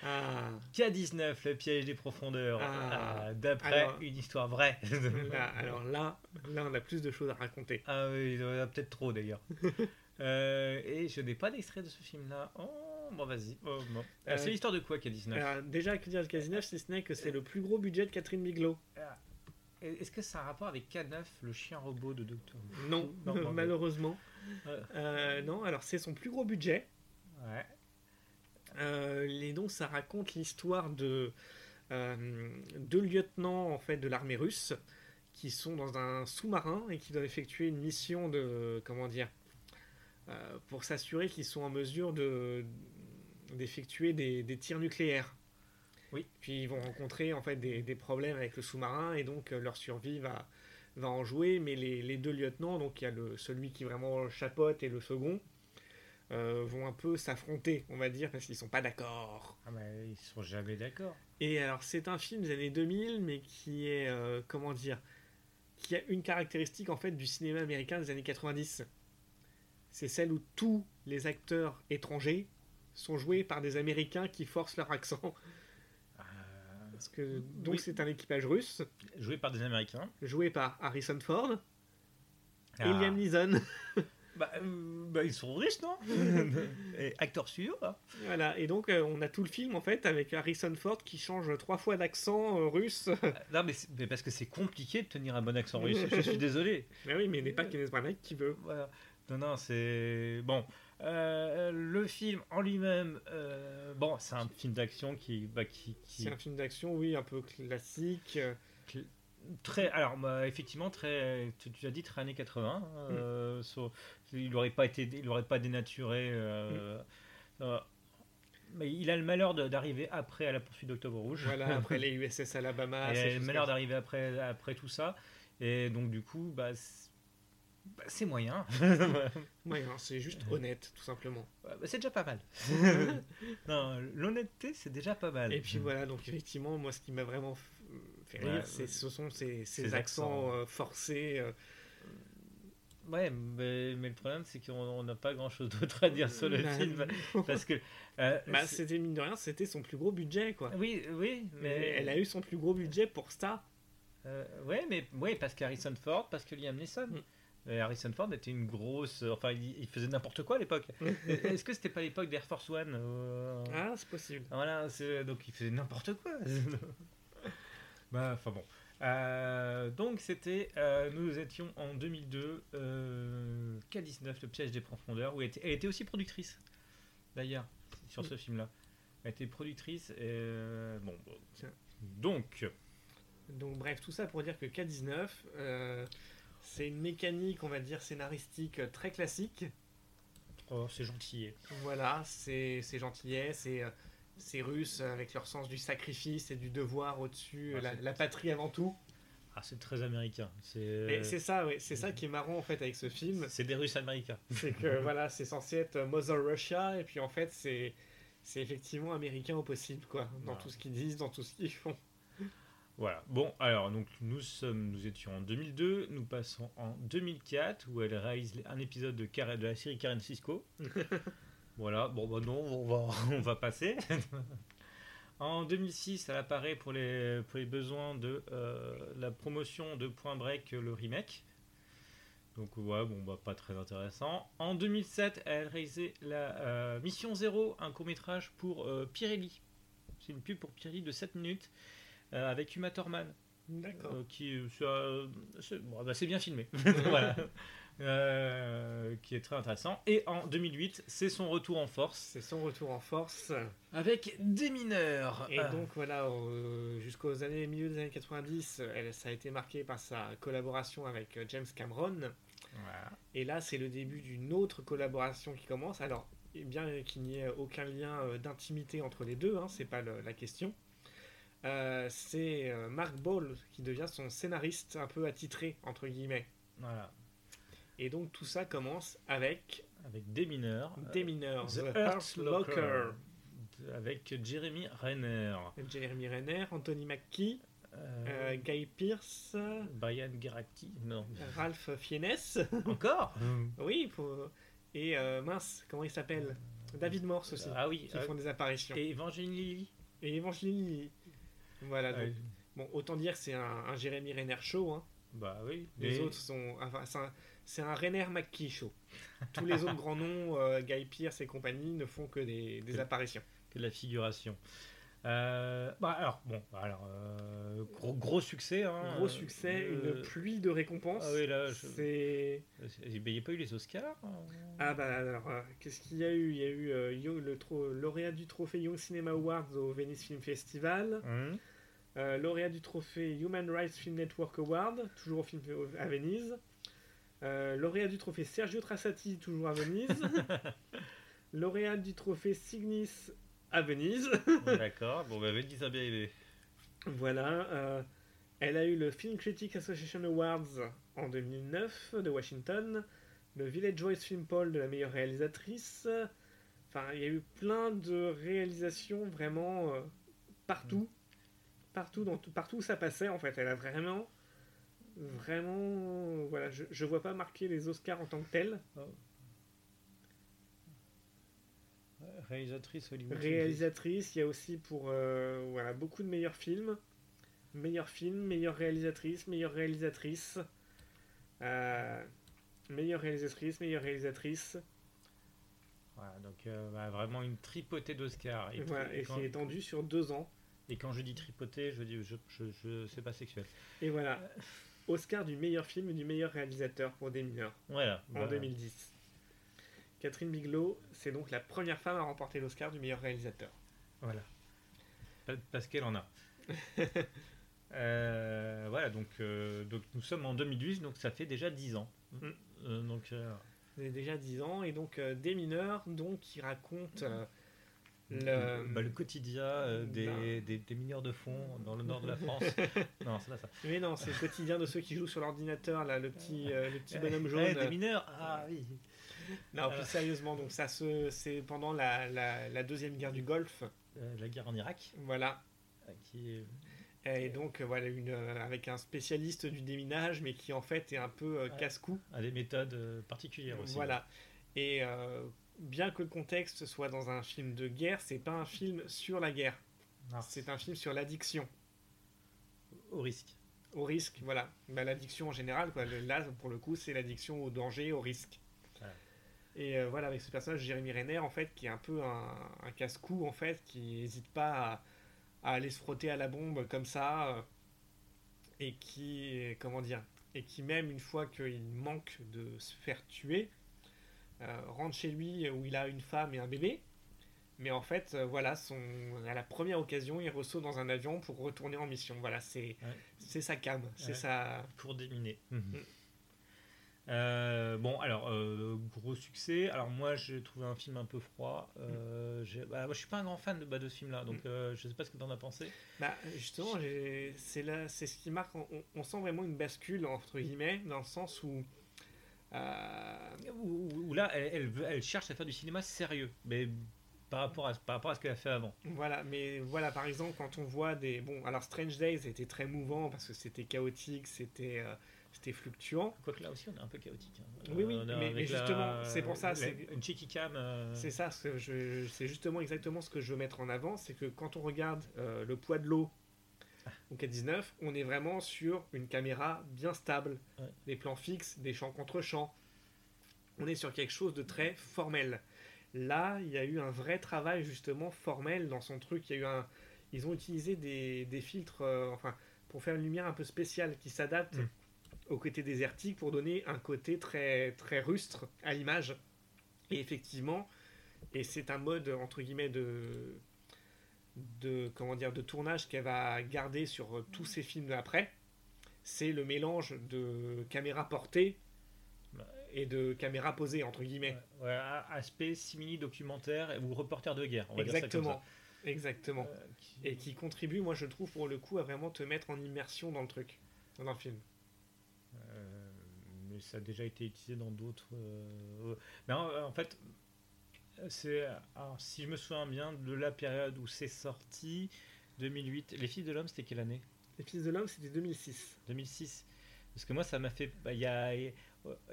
K19, le piège des profondeurs, Ah. Ah, d'après une histoire vraie. [laughs] là, alors là, là, on a plus de choses à raconter. Ah oui, il y en a peut-être trop d'ailleurs. [laughs] Euh, et je n'ai pas d'extrait de ce film-là. Oh, bon, vas-y. Oh, bon. Euh, Euh, c'est l'histoire de quoi, K19 Alors, déjà, que dire de Casinef, si ce n'est que c'est le plus gros budget de Catherine Bigelow. Est-ce que ça a un rapport avec K9, le chien robot de Doctor Who Non, malheureusement. Euh, non, alors c'est son plus gros budget. Ouais. Euh, et donc ça raconte l'histoire de euh, deux lieutenants en fait de l'armée russe qui sont dans un sous-marin et qui doivent effectuer une mission de comment dire euh, pour s'assurer qu'ils sont en mesure de d'effectuer des, des tirs nucléaires. Oui. Puis ils vont rencontrer en fait des, des problèmes avec le sous-marin et donc euh, leur survie va va en jouer. Mais les, les deux lieutenants, donc il y a le celui qui vraiment chapote et le second euh, vont un peu s'affronter, on va dire, parce qu'ils sont pas d'accord. Ah, mais ils sont jamais d'accord. Et alors, c'est un film des années 2000, mais qui est, euh, comment dire, qui a une caractéristique en fait du cinéma américain des années 90. C'est celle où tous les acteurs étrangers sont joués par des Américains qui forcent leur accent. Euh, Parce que, donc Oui. c'est un équipage russe, joué par des Américains. joué par Harrison Ford et Ah. Liam Neeson. [laughs] Bah, euh, bah, ils sont riches, non [laughs] Et acteur suivant hein. voilà, et donc euh, on a tout le film en fait avec Harrison Ford qui change trois fois d'accent euh, russe. Non, mais, parce que c'est compliqué de tenir un bon accent russe. Je suis [laughs] désolé. mais oui, mais il n'est pas Kenneth Branagh qui veut. Voilà. Non, non, c'est. Bon. Euh, le film en lui-même, euh, bon, c'est un film d'action qui, bah, qui, qui- C'est un film d'action, oui, un peu classique. euh, très, alors bah, effectivement très, tu, tu as dit très années 80. hein, euh, so- il n'aurait pas été, il aurait pas dénaturé. euh, euh, mais il a le malheur d'arriver après à la poursuite d'Octobre Rouge. Voilà, [laughs] après les USS Alabama. Il a le malheur d'arriver après, après tout ça. Et donc du coup, bah, bah, c'est moyen. [laughs] Hein, c'est juste honnête, tout simplement. Ouais, bah, c'est déjà pas mal. [laughs] non, l'honnêteté, c'est déjà pas mal. Et puis voilà, donc effectivement, moi, ce qui m'a vraiment fait rire, Ouais, ce sont ces, ces Ces accents accents. euh, forcés. euh, Ouais, mais, mais le problème, c'est qu'on on n'a pas grand-chose d'autre à dire sur le bah, film. Parce que... euh, [laughs] bah, c'était mine de rien, c'était son plus gros budget, quoi. Oui, oui, Mais mais... elle a eu son plus gros budget pour ça. Euh, ouais, mais ouais, parce qu'Harrison Ford, parce que Liam Neeson. Mm. Et Harrison Ford était une grosse... Enfin, il, faisait n'importe quoi à l'époque. [laughs] Est-ce que c'était pas l'époque d'Air Force One euh, Ah, c'est possible. Voilà, donc il faisait n'importe quoi. [laughs] bah, enfin bon. Euh, donc c'était, euh, nous étions en 2002, euh, K19, le piège des profondeurs, où elle était, elle était aussi productrice, d'ailleurs, sur ce film-là. Elle était productrice, et euh, bon, bon. Tiens. Donc, Donc bref, tout ça pour dire que K19, euh, c'est une mécanique, on va dire, scénaristique euh, très classique. oh, c'est gentil. Voilà, c'est c'est gentillet, c'est euh, c'est russe avec leur sens du sacrifice et du devoir au-dessus, Ah, la, patrie avant tout. Ah, c'est très américain. C'est, Et c'est ça, ouais, c'est ça qui est marrant en fait avec ce film, c'est des Russes américains. c'est que [laughs] voilà, c'est censé être Mother Russia et puis en fait c'est c'est effectivement américain au possible quoi, dans tout ce qu'ils disent, dans tout ce qu'ils font. Voilà. Bon, alors, donc, nous sommes, nous étions en 2002, nous passons en 2004, où elle réalise un épisode de, la série Karen Cisco. [laughs] voilà. Bon, bah non, on va, [laughs] on va passer. [laughs] en 2006, elle apparaît pour les, pour les besoins de euh, la promotion de Point Break, le remake. Donc, ouais, bon, bah, pas très intéressant. En 2007, elle réalisait la euh, Mission Zéro, un court-métrage pour euh, Pirelli. C'est une pub pour Pirelli de 7 minutes euh, avec Uma Thurman, D'accord. euh, qui euh, c'est, euh, c'est bon, bah, c'est bien filmé, [laughs] [laughs] voilà, Euh, qui est très intéressant. Et en 2008, c'est son retour en force C'est son retour en force. avec des mineurs. Et Ah. donc voilà, euh, jusqu'aux années milieu des années 90, elle, ça a été marqué par sa collaboration avec euh, James Cameron. Voilà. Et là, c'est le début d'une autre collaboration qui commence. Alors, bien qu'il n'y ait aucun lien euh, d'intimité entre les deux, hein, c'est pas le- la question. Euh, c'est euh, Mark Ball qui devient son scénariste un peu attitré, entre guillemets. Voilà. Et donc tout ça commence avec Avec des mineurs. Des mineurs, The The Hurt Locker. Locker. Avec Jeremy Renner. Jeremy Renner, Anthony Mackie, Euh, euh, Guy Pearce, Brian Garacti. Non. Ralph Fiennes. [laughs] Encore oui, pour... et euh, mince, comment il s'appelle? David Morse aussi, Ah oui. qui euh, font des apparitions. et Evangeline Lilly. Et Evangeline Lilly. Voilà, donc, bon, autant dire que c'est un, un Jérémy Renner show. Hein. Bah oui. Les autres sont. Enfin, c'est un, un Renner McKee show. Tous les autres [laughs] grands noms, euh, Guy Pearce et compagnie, ne font que des, des Que- apparitions. que de la figuration. Euh, bah alors, bon, alors, euh, gros, gros succès. Hein, Gros succès, Euh, une pluie de récompenses. Ah oui, là, je- C'est. Il n'y a pas eu les Oscars hein Ah bah alors, qu'est-ce qu'il y a eu? Il y a eu le tro- lauréat du trophée Young Cinema Awards au Venice Film Festival, euh, lauréat du trophée Human Rights Film Network Award, toujours au film à Venise, lauréat du trophée Sergio Trassati, toujours à Venise, [laughs] lauréat du trophée Cygnus à Venise. [laughs] D'accord, bon, bah, Venise a bien aimé. voilà. euh, elle a eu le Film Critics Association Awards en 2009 de Washington, le Village Voice Film Poll de la meilleure réalisatrice. Enfin, il y a eu plein de réalisations vraiment euh, partout. Partout, dans tout- partout où ça passait, en fait. Elle a vraiment. Vraiment. Voilà, je, je vois pas marquer les Oscars en tant que tels. Réalisatrice Hollywood. Réalisatrice, il y a aussi pour euh, voilà, beaucoup de meilleurs films. Meilleur film, meilleure réalisatrice, meilleure réalisatrice. Euh, meilleure réalisatrice, meilleure réalisatrice. Voilà, donc euh, bah, vraiment une tripotée d'Oscars. Et, voilà, et quand, c'est étendu sur deux ans. et quand je dis tripotée, je dis je, je, je- c'est pas sexuel. Et voilà. Oscar du meilleur film et du meilleur réalisateur pour Des mineurs Voilà. en bah, 2010. Catherine Bigelow, c'est donc la première femme à remporter l'Oscar du meilleur réalisateur. Voilà. Pa- Parce qu'elle en a. [laughs] Euh, voilà, donc, euh, donc nous sommes en 2008, donc ça fait déjà 10 ans. Mm. Euh, donc, déjà 10 ans, et donc Des mineurs, donc, qui raconte euh, le, le... bah, le quotidien euh, des, des, des mineurs de fond dans le nord de la [laughs] France. non, c'est pas ça. Mais non, c'est le quotidien de ceux qui jouent sur l'ordinateur, là, le petit, le petit [laughs] bonhomme Eh, jaune. des mineurs Ah oui. [laughs] Non, Euh. plus sérieusement, donc ça se, c'est pendant la, la, la deuxième guerre du Golfe, Euh, la guerre en Irak, voilà. euh, qui est- Et donc euh, voilà une euh, avec un spécialiste du déminage, mais qui en fait est un peu euh, casse-cou. a des méthodes euh, particulières aussi. Voilà. Et euh, bien que le contexte soit dans un film de guerre, c'est pas un film sur la guerre. C'est un film sur l'addiction, au risque. au risque. Voilà. Bah, l'addiction en général, quoi. Le- Là, pour le coup, c'est l'addiction au danger, au risque. Et euh, voilà, avec ce personnage, Jérémy Renner, en fait, qui est un peu un, un casse-cou, en fait, qui n'hésite pas à, à aller se frotter à la bombe comme ça, euh, et qui, comment dire, et qui même une fois qu'il manque de se faire tuer, euh, rentre chez lui où il a une femme et un bébé. Mais en fait, euh, voilà, son, à la première occasion, il ressaut dans un avion pour retourner en mission. Voilà, c'est Ouais. c'est sa cam, c'est sa... pour déminer. Mm. Euh, bon, alors, euh, gros succès. Alors, moi, j'ai trouvé un film un peu froid. Mm. Euh, j'ai- bah, moi, je suis pas un grand fan de, bah, de ce film-là, donc euh, je sais pas ce que t'en as pensé. Bah, justement, c'est là, c'est ce qui marque. On, on sent vraiment une bascule entre guillemets, dans le sens où Où, là, elle, elle veut- elle cherche à faire du cinéma sérieux, mais par rapport à, par rapport à ce qu'elle a fait avant. voilà. Mais voilà, par exemple, quand on voit des bon, alors Strange Days était très mouvant parce que c'était chaotique, c'était c'était fluctuant. Quoique là aussi, on est un peu chaotique. hein. Oui, oui, a mais- justement, c'est pour ça, c'est- Une cheeky cam. euh, C'est ça, c'est justement exactement ce que je veux mettre en avant, c'est que quand on regarde euh, le poids de l'eau au K19, on est vraiment sur une caméra bien stable, Ouais. des plans fixes, des champs contre champs. On est sur quelque chose de très formel. Là, il y a eu un vrai travail justement formel dans son truc. Il y a eu un, ils ont utilisé des, des filtres, euh, enfin, pour faire une lumière un peu spéciale qui s'adapte Mm. Au côté désertique pour donner un côté très très rustre à l'image. Et effectivement, et c'est un mode entre guillemets de de comment dire de tournage qu'elle va garder sur euh, tous ses films après. C'est le mélange de caméra portée et de caméra posée entre guillemets. ouais, aspect simili-documentaire ou reporter de guerre. On va dire ça comme Exactement. Exactement. Euh, qui- Et qui contribue, moi je trouve pour le coup, à vraiment te mettre en immersion dans le truc, dans le film. Euh, ça a déjà été utilisé dans d'autres. euh, Mais en, en fait, c'est. si je me souviens bien de la période où c'est sorti, 2008. Les Fils de l'Homme, c'était quelle année? Les Fils de l'Homme, c'était 2006. 2006. Parce que moi, ça m'a fait. bah, Il y, a, il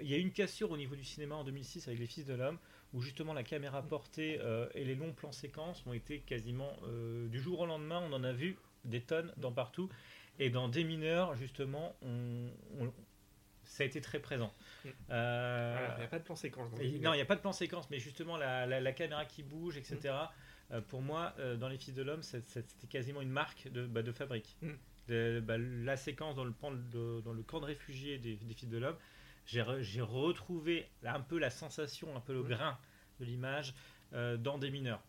y a eu une cassure au niveau du cinéma en 2006 avec Les Fils de l'Homme, où justement la caméra portée euh, et les longs plans séquences ont été quasiment. euh, du jour au lendemain, on en a vu des tonnes dans partout. Et dans Des mineurs, justement, on, on- ça a été très présent. Mm. Euh, Voilà, il n'y a pas de plan séquence. et- non, il n'y a pas de plan séquence, mais justement la, la- la caméra qui bouge, etc. Mm. euh, pour moi, euh, dans Les Fils de l'Homme, c'était quasiment une marque de, bah, de fabrique. Mm. Bah, la séquence dans le, pan de- dans le camp de réfugiés des, des Fils de l'Homme, j'ai re- j'ai retrouvé un peu la sensation, un peu le Mm. grain de l'image dans des mineurs.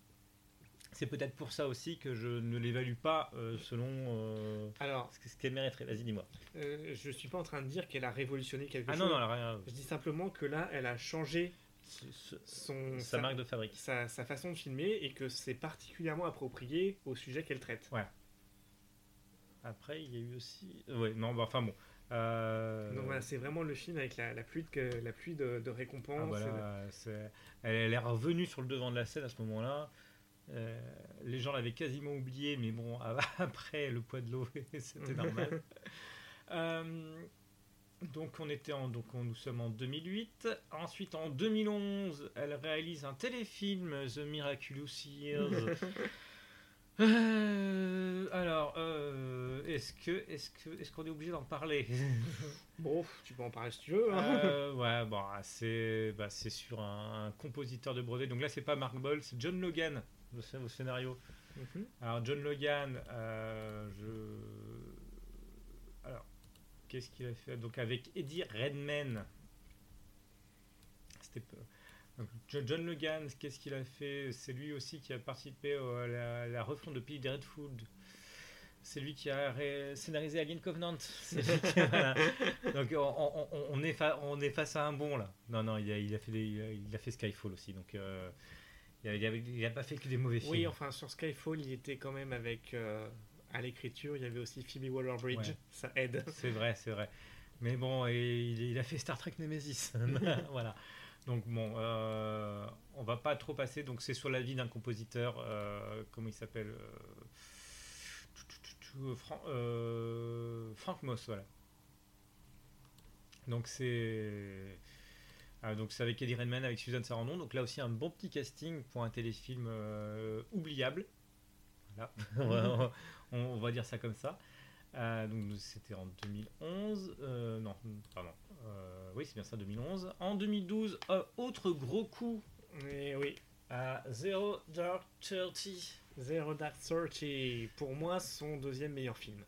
C'est peut-être pour ça aussi que je ne l'évalue pas euh, selon euh, Alors, ce que- ce qu'elle mériterait. Vas-y, dis-moi. euh, je suis pas en train de dire qu'elle a révolutionné quelque Ah chose. non, non, rien. Je dis simplement que là, elle a changé ce- son, Sa marque de fabrique. sa, sa façon de filmer et que c'est particulièrement approprié au sujet qu'elle traite. Après, il y a eu aussi. Ouais, non, bah, enfin bon. Euh, Donc voilà, c'est vraiment le film avec la, la pluie de, la pluie de, de ah, récompenses. bah et elle est revenue sur le devant de la scène à ce moment-là. Euh, les gens l'avaient quasiment oublié, mais bon, [laughs] après le poids de l'eau, [laughs] c'était [laughs] normal. Euh, Donc on était en donc on- nous sommes en 2008. Ensuite en 2011, elle réalise un téléfilm The Miraculous Years. Euh, alors euh, est-ce que est-ce que est-ce qu'on est obligé d'en parler? Bon, tu peux en parler si tu veux. hein. Euh, Ouais, bon, c'est bah, c'est sur un, un compositeur de Broadway. Donc là c'est pas Mark Ball, c'est John Logan au, au scénario. Mhm. Alors John Logan, euh, je alors qu'est-ce qu'il a fait? Donc avec Eddie Redmayne. C'était donc, John Logan, qu'est-ce qu'il a fait? C'est lui aussi qui a participé à la, refonte de Pig Red Food. C'est lui qui a scénarisé Alien Covenant. [laughs] Qui- voilà. Donc on, on- on- on est fa- on est face à un bon là. Non non, il a, il a fait des- il a fait Skyfall aussi. Donc euh, il, a, il a- il a pas fait que des mauvais films. Oui, enfin, sur Skyfall, il était quand même avec. euh, à l'écriture, il y avait aussi Phoebe Waller-Bridge. Ouais. Ça aide. [laughs] C'est vrai, c'est vrai. Mais bon, et il, il a fait Star Trek Nemesis. [laughs] [laughs] voilà. Donc bon, euh, on va pas trop passer. Donc c'est sur la vie d'un compositeur. euh, comment il s'appelle euh, tout, tout, tout, tout, Fran- euh, Frank Moss, voilà. Donc c'est donc c'est avec Eddie Redmayne, avec Suzanne Sarandon. Donc là aussi un bon petit casting pour un téléfilm euh, oubliable. Voilà. [laughs] on, va, on- on va dire ça comme ça. Euh, donc c'était en 2011. euh, non, pardon. Euh, oui, c'est bien ça, 2011. En 2012, euh, autre gros coup Et oui, à Zero Dark Thirty. Zero Dark Thirty, pour moi, son deuxième meilleur film.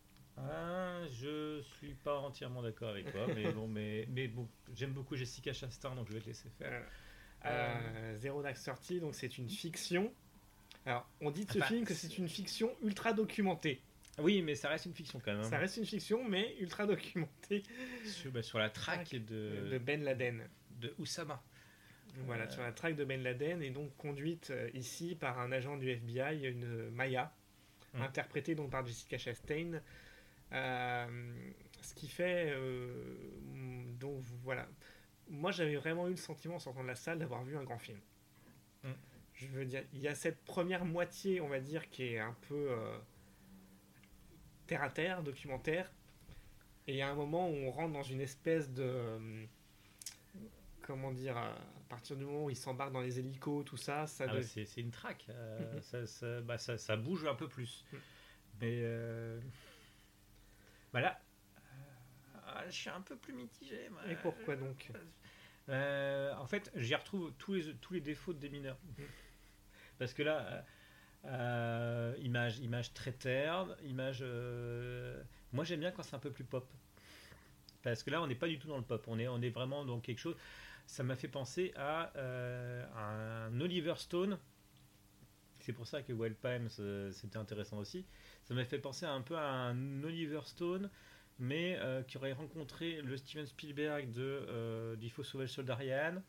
Ah, je suis pas entièrement d'accord avec toi, mais bon, mais, mais bon, j'aime beaucoup Jessica Chastain, donc je vais te laisser faire. Euh, euh, Zero Dark Thirty, donc c'est une fiction. Alors, on dit de ce Bah, film que c'est une fiction ultra documentée. Oui, mais ça reste une fiction quand même. hein. Ça reste une fiction, mais ultra documentée Sur, bah, sur la traque de, de Ben Laden. de Oussama. Voilà, Euh. sur la traque de Ben Laden, et donc conduite euh, ici par un agent du FBI, une Maya, Mm. interprétée donc par Jessica Chastain. Euh, ce qui fait. euh, donc voilà. Moi, j'avais vraiment eu le sentiment en sortant de la salle d'avoir vu un grand film. Mm. Je veux dire, il y a cette première moitié, on va dire, qui est un peu euh, terre à terre, documentaire. Et il y a un moment où on rentre dans une espèce de. comment dire, à partir du moment où il s'embarque dans les hélicos, tout ça, ça Ah de- ouais, c'est une traque. euh, [laughs] ça, ça- bah, ça- ça bouge un peu plus. Mm. Mais euh, bah là, euh, je suis un peu plus mitigé. Et pourquoi donc? Euh, En fait, j'y retrouve tous les, tous les défauts de des mineurs. Parce que là, euh, image, image très terne, image. Moi, j'aime bien quand c'est un peu plus pop. Parce que là, on n'est pas du tout dans le pop. On est, on est vraiment dans quelque chose. Ça m'a fait penser à un Oliver Stone. C'est pour ça que Wild Palm, c'est- c'était intéressant aussi. Ça m'a fait penser un peu à un Oliver Stone, mais euh, qui aurait rencontré le Steven Spielberg de euh, du Faux Sauvage Soldat Ryan,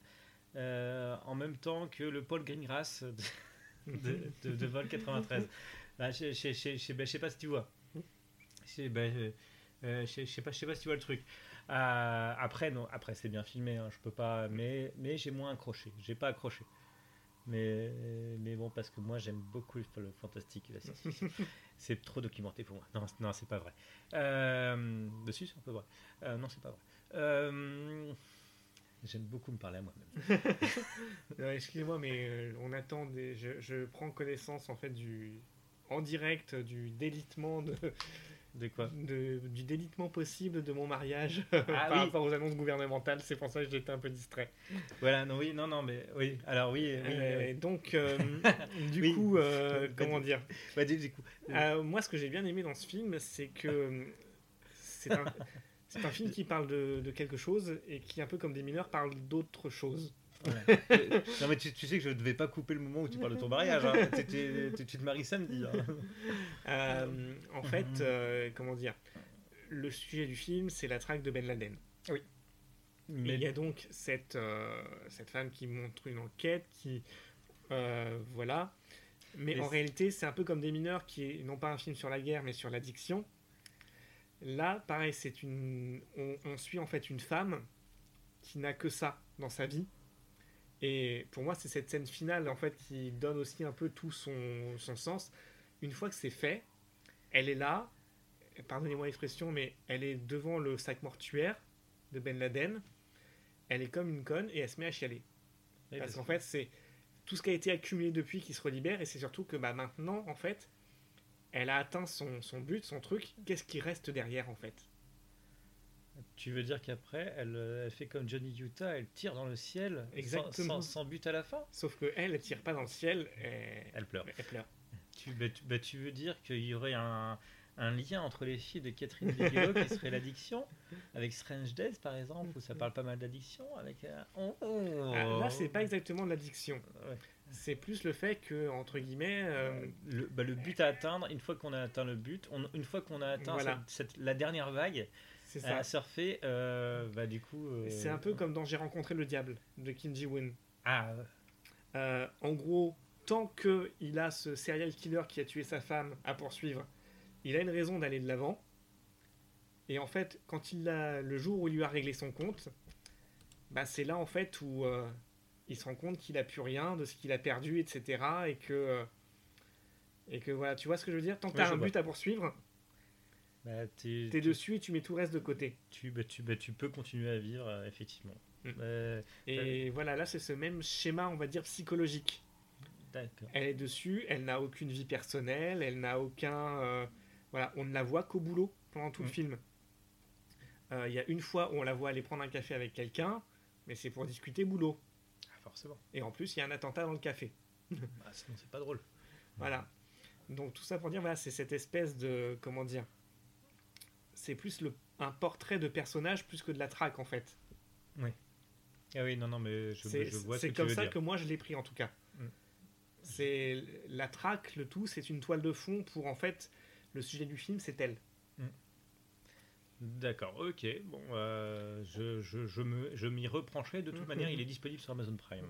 euh, en même temps que le Paul Greengrass de, de, Vol 93. Bah, je, je, je, bah, je sais pas si tu vois. Bah, euh, euh, je, sais pas, je sais pas si tu vois le truc. Euh, après, non, après c'est bien filmé, hein, je peux pas, mais, mais j'ai moins accroché. J'ai pas accroché. Mais, mais bon, parce que moi j'aime beaucoup le, fantastique et la science-fiction. [laughs] c'est trop documenté pour moi. Non, non c'est pas vrai. Euh, dessus, c'est un peu vrai. Euh, non, c'est pas vrai. Euh, J'aime beaucoup me parler à moi-même. [laughs] Euh, Excusez-moi, mais euh, on attend des... je, je prends connaissance en fait du en direct du délitement de, De quoi de- du délitement possible de mon mariage [laughs] par Ah oui. rapport aux annonces gouvernementales. C'est pour ça que j'étais un peu distrait. Voilà, non, oui, non, non, mais oui. Alors oui, oui. Euh, donc, euh, [laughs] du Oui. coup, euh, [laughs] comment dire Bah, du du coup. Euh, Moi, ce que j'ai bien aimé dans ce film, c'est que euh, c'est un, un film qui parle de, de quelque chose et qui, un peu comme des mineurs, parle d'autre chose. [laughs] Non, mais tu, tu sais que je ne devais pas couper le moment où tu parles de ton mariage. hein. Tu- tu- tu- tu te maries samedi. hein. Euh, en fait, Mhm. euh, comment dire Le sujet du film, c'est la traque de Ben Laden. Et Mais il y a donc cette, euh, cette femme qui montre une enquête, qui. voilà. Mais en réalité, c'est un peu comme des mineurs qui est non pas un film sur la guerre, mais sur l'addiction. Là, pareil, c'est une. On, on suit en fait une femme qui n'a que ça dans sa vie. Et pour moi, c'est cette scène finale en fait qui donne aussi un peu tout son, son sens. Une fois que c'est fait, elle est là. Pardonnez-moi l'expression, mais elle est devant le sac mortuaire de Ben Laden, elle est comme une conne et elle se met à chialer. Oui, Parce qu'en fait, c'est tout ce qui a été accumulé depuis qui se relibère et c'est surtout que bah, maintenant, en fait, elle a atteint son, son but, son truc. Qu'est-ce qui reste derrière, en fait? Tu veux dire qu'après, elle, euh, elle fait comme Johnny Utah, elle tire dans le ciel sans- Exactement. Sans, sans but à la fin? Sauf que elle, elle tire pas dans le ciel, elle, Elle pleure. elle pleure. Tu, bah, tu, bah, tu veux dire qu'il y aurait un, un lien entre les filles de Catherine Bigelow qui serait l'addiction avec Strange Days par exemple où ça parle pas mal d'addiction avec euh, oh, oh. Ah, là, c'est pas exactement de l'addiction. Ouais. C'est plus le fait que, entre guillemets, euh, le, bah, le but à atteindre une fois qu'on a atteint le but on- une fois qu'on a atteint Voilà. cette, cette- la dernière vague c'est ça. à surfer euh, bah du coup euh, C'est un peu comme dans J'ai rencontré le diable de Kim Ji-woon. ah Euh, en gros, tant que il a ce serial killer qui a tué sa femme à poursuivre, il a une raison d'aller de l'avant. Et en fait, quand il a le jour où il lui a réglé son compte, bah c'est là en fait où euh, il se rend compte qu'il a plus rien de ce qu'il a perdu, etc. Et que euh, et que voilà, tu vois ce que je veux dire? Tant que Ouais, t'as je un vois. but à poursuivre, bah, t'es- t'es dessus et tu mets tout le reste de côté. tu, bah, tu, bah, tu peux continuer à vivre euh, effectivement Mm. Euh, Et voilà, là c'est ce même schéma, on va dire psychologique. Elle est dessus, elle n'a aucune vie personnelle, elle n'a aucun. euh, voilà, on ne la voit qu'au boulot pendant tout le Mm. film. Il y a une fois où on la voit aller prendre un café avec quelqu'un, mais c'est pour discuter boulot. Ah, forcément Et en plus, il y a un attentat dans le café. [laughs] Ah, sinon c'est pas drôle Voilà. Donc tout ça pour dire, voilà, c'est cette espèce de. Comment dire C'est plus le, un portrait de personnage plus que de la traque en fait. ah oui non non mais je, vois ce c'est tu comme veux ça dire. que moi je l'ai pris en tout cas. Mm. C'est la traque, le tout, c'est une toile de fond pour en fait le sujet du film, c'est elle. D'accord, ok. Bon, euh, je, je, je me- je m'y reprendrai. De toute Mhm. manière, il est disponible sur Amazon Prime.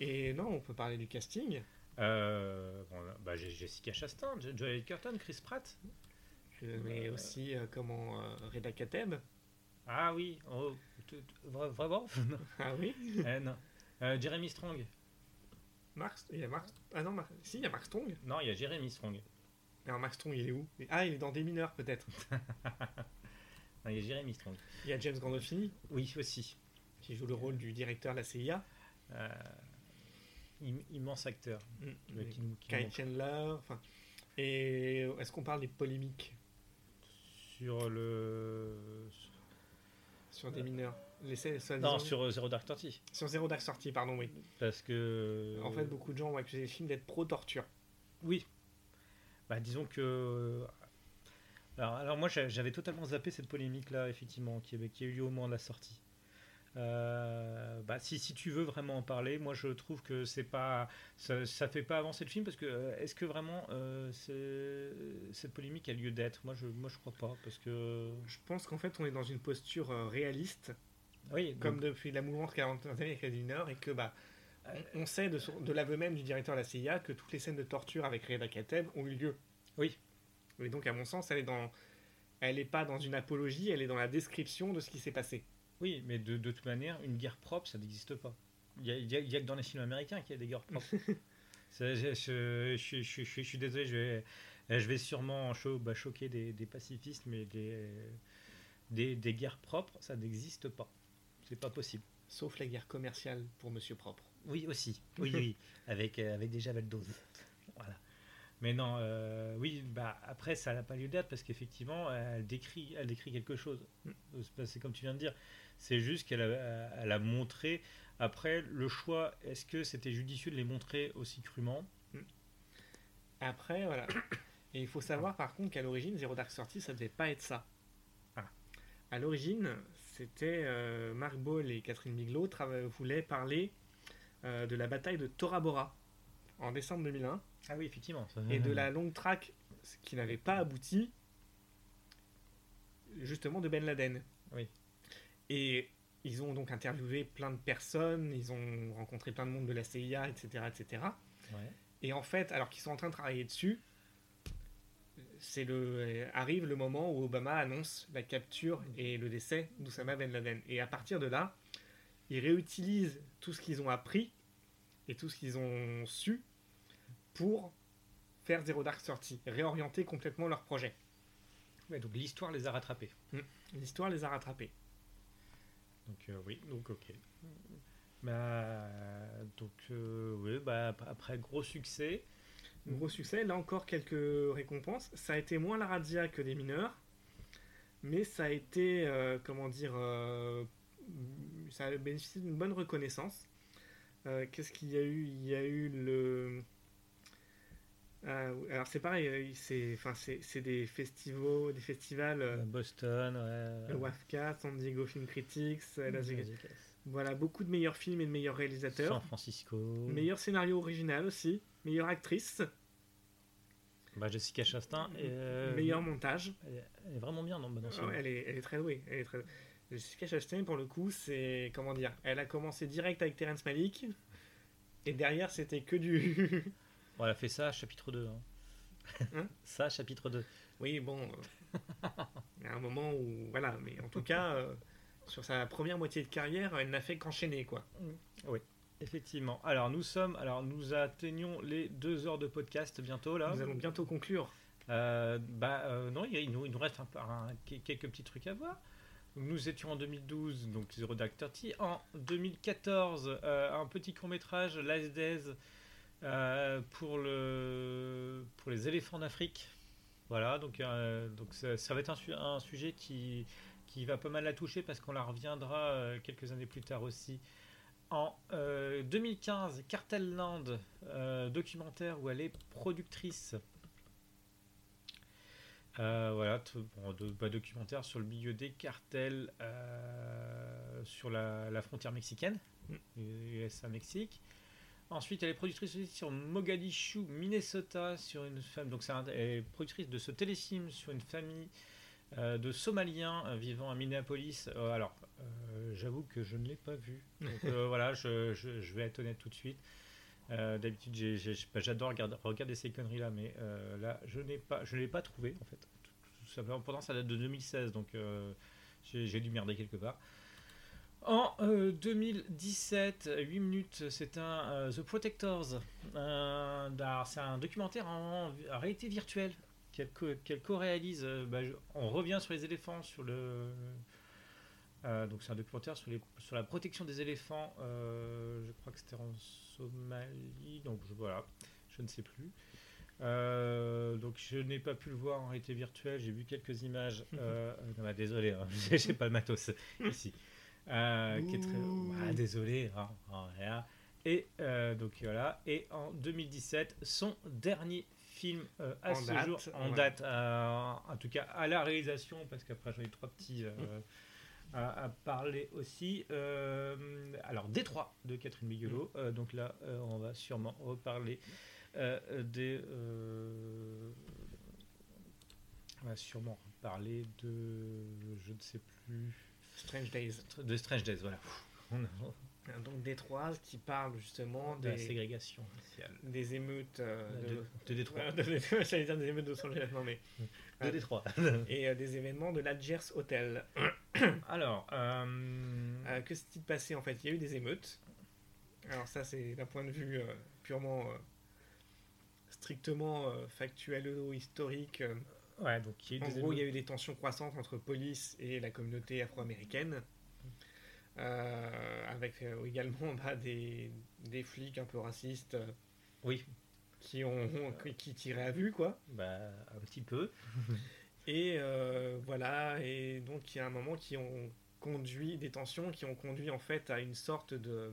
Et non, on peut parler du casting. Euh, bon, bah, Jessica Chastain, Jo- Joel Curtin, Chris Pratt. Mais aussi euh, comment euh, Reda Kateb. Ah oui, oh, vraiment? [laughs] Ah oui? [laughs] Euh, non. Euh, Jeremy Strong. Mark, il y a Mark. Ah non, Mark- si il y a Mark Strong. Non, il y a Jeremy Strong. Alors Mark Strong, il est où? Ah, il est dans des mineurs peut-être. [laughs] Il y a Jeremy Strong. Il y a James Gandolfini Oui, aussi. qui joue le rôle du directeur de la CIA. Euh, im- immense acteur. Le- qui nous- qui Kai nous- Chandler. Et est-ce qu'on parle des polémiques? Sur le. sur des mineurs Les Non, sur euh, Zero Dark Thirty. sur Zero Dark Sortie, pardon, oui. Parce que. En fait, beaucoup de gens ont accusé le film d'être pro-torture. Oui. Bah, disons que. Alors, alors moi, j'a- j'avais totalement zappé cette polémique-là, effectivement, qui, avait- qui a eu lieu au moment de la sortie. Euh, bah, si, si tu veux vraiment en parler, moi je trouve que c'est pas ça, ça fait pas avancer le film parce que euh, est-ce que vraiment euh, cette polémique a lieu d'être? Moi je moi je crois pas parce que Je pense qu'en fait, on est dans une posture réaliste, oui comme depuis la mouvance 40 années avec Red Winner, et que bah, on, on sait de, l'aveu même du directeur de la CIA que toutes les scènes de torture avec Reda Kateb ont eu lieu. Oui. Et donc, à mon sens, elle est dans, elle est pas dans une apologie, elle est dans la description de ce qui s'est passé. Oui mais de, de toute manière une guerre propre ça n'existe pas. Il y a, il y a- il y a que dans les films américains qu'il y a des guerres propres. [laughs] Je, je, je, je- je- je suis désolé, je vais, je vais sûrement cho- bah, choquer des, des pacifistes, mais des, des, des guerres propres, ça n'existe pas. C'est pas possible. Sauf la guerre commerciale pour Monsieur Propre. Oui, aussi. Oui, oui. [laughs] Avec, euh, avec des javel doses. Voilà. Mais non, euh, oui, bah, après, ça n'a pas lieu d'être parce qu'effectivement, elle décrit, elle décrit quelque chose. Pas- C'est comme tu viens de dire. C'est juste qu'elle a, elle a montré. Après, le choix, est-ce que c'était judicieux de les montrer aussi crûment? Après, voilà. [coughs] Et il faut savoir par contre qu'à l'origine, Zero Dark Sortie, ça devait pas être ça. Ah. À l'origine, c'était euh, Mark Ball et Catherine Bigelow trava- voulaient parler euh, de la bataille de Tora Bora en décembre 2001 Ah oui, effectivement. et de la longue track qui n'avait pas abouti, justement de Ben Laden. Oui. Et ils ont donc interviewé plein de personnes, ils ont rencontré plein de monde de la CIA, etc., etc. Ouais. Et en fait, alors qu'ils sont en train de travailler dessus, c'est le arrive le moment où Obama annonce la capture et le décès d'Oussama Ben Laden. Et à partir de là, ils réutilisent tout ce qu'ils ont appris et tout ce qu'ils ont su pour faire Zero Dark Sortie, réorienter complètement leur projet. Ouais, donc l'histoire les a rattrapés. L'histoire les a rattrapés. Donc euh, oui, donc ok. Bah, donc euh, oui, bah, ap- après gros succès. Gros succès, là encore quelques récompenses. Ça a été moins la razzia que des mineurs, mais ça a été, euh, comment dire, ça a bénéficié d'une bonne reconnaissance. Qu'est-ce qu'il y a eu? Il y a eu le. Oui, alors c'est pareil, euh, c'est, enfin c'est, des festivals, des festivals, euh, Boston, ouais. le WAFCA, San Diego Film Critics, euh, Las Vegas. Voilà, beaucoup de meilleurs films et de meilleurs réalisateurs. San Francisco. Meilleur scénario original aussi, meilleure actrice, Bah, Jessica Chastain. Et, euh, meilleur montage. Elle est, elle est vraiment bien dans, dans ce Ah ouais, elle, est, elle est très douée. Elle est très... Jessica Chastain, pour le coup, c'est. Comment dire Elle a commencé direct avec Terrence Malick. Et derrière, c'était que du. [laughs] Bon, elle a fait ça, chapitre 2. hein. Hein [laughs] ça, chapitre 2. oui, bon. euh, Il y a un moment où. Voilà, mais en tout cas, euh, sur sa première moitié de carrière, elle n'a fait qu'enchaîner, quoi. Effectivement. Alors, nous sommes. Alors, nous atteignons les deux heures de podcast bientôt, là. Nous allons bientôt conclure. Euh, bah, euh, non, il, nous, il nous reste un, peu- un- quelques petits trucs à voir. Nous étions en 2012, donc Zero Dark Thirty. En 2014, euh, un petit court-métrage, Last Days, euh, pour, le, pour les éléphants d'Afrique. Voilà, donc, euh, donc ça, ça va être un, su- un sujet qui, qui va pas mal la toucher parce qu'on la reviendra euh, quelques années plus tard aussi. En euh, 2015, Cartel Land, documentaire où elle est productrice. Voilà, bon, de, bah, documentaire sur le milieu des cartels sur la, la frontière mexicaine, USA-Mexique. Ensuite, elle est productrice aussi sur Mogadishu, Minnesota, sur une femme. Donc, c'est un- elle est productrice de ce téléfilm sur une famille euh, de Somaliens euh, vivant à Minneapolis. Euh, alors, j'avoue que je ne l'ai pas vu. [laughs] Donc, voilà, je, je- je vais être honnête tout de suite. D'habitude, bah, j'adore regarder, regarder ces conneries-là, mais là, je n'ai pas, je l'ai pas trouvé en fait. Tout, tout simplement, pourtant, ça date de 2016, donc j'ai j'ai dû merder quelque part. En euh, 2017, 8 minutes, c'est un euh, The Protectors. Alors, c'est un documentaire en, en réalité virtuelle qu'elle co- qu'elle co-réalise. Euh, bah, on revient sur les éléphants, sur le. euh, donc c'est un documentaire sur, les, sur la protection des éléphants. je crois que c'était en Somalie. Donc je, voilà, je ne sais plus. Euh, donc je n'ai pas pu le voir en réalité virtuelle. J'ai vu quelques images. [laughs] Euh, non, bah, désolé, hein, [laughs] j'ai pas le matos ici. Euh, qui est très- Ouh. bah, désolé. hein, hein. Et euh, donc voilà. Et en 2017, son dernier film euh, à En ce date, jour, en ouais. date, en tout cas à la réalisation, parce qu'après j'en ai trois petits euh, à, à parler aussi. Alors Détroit de Catherine Bigelow. Euh, donc là, on va sûrement reparler des. on va sûrement reparler de. Je ne sais plus. Strange Days. De Strange Days, voilà. Donc Détroit qui parle justement de la des, ségrégation raciale. des émeutes euh, De, de Détroit. Ouais, [laughs] de- J'allais dire des émeutes de Los Angeles, non mais. De Détroit. [laughs] Et euh, des événements de l'Algiers Hotel. [coughs] Alors, euh, Euh, que s'est-il passé en fait? Il y a eu des émeutes. Alors ça c'est d'un point de vue euh, purement euh, strictement euh, factuel ou historique. Ouais, donc il y a eu en des gros, il y a eu des tensions croissantes entre police et la communauté afro-américaine. Euh, avec euh, également [laughs] bah, des, des flics un peu racistes euh, Oui, qui ont qui, qui tiraient à vue quoi. bah, un petit peu. [laughs] Et voilà, et donc il y a un moment qui ont conduit, des tensions qui ont conduit en fait à une sorte de,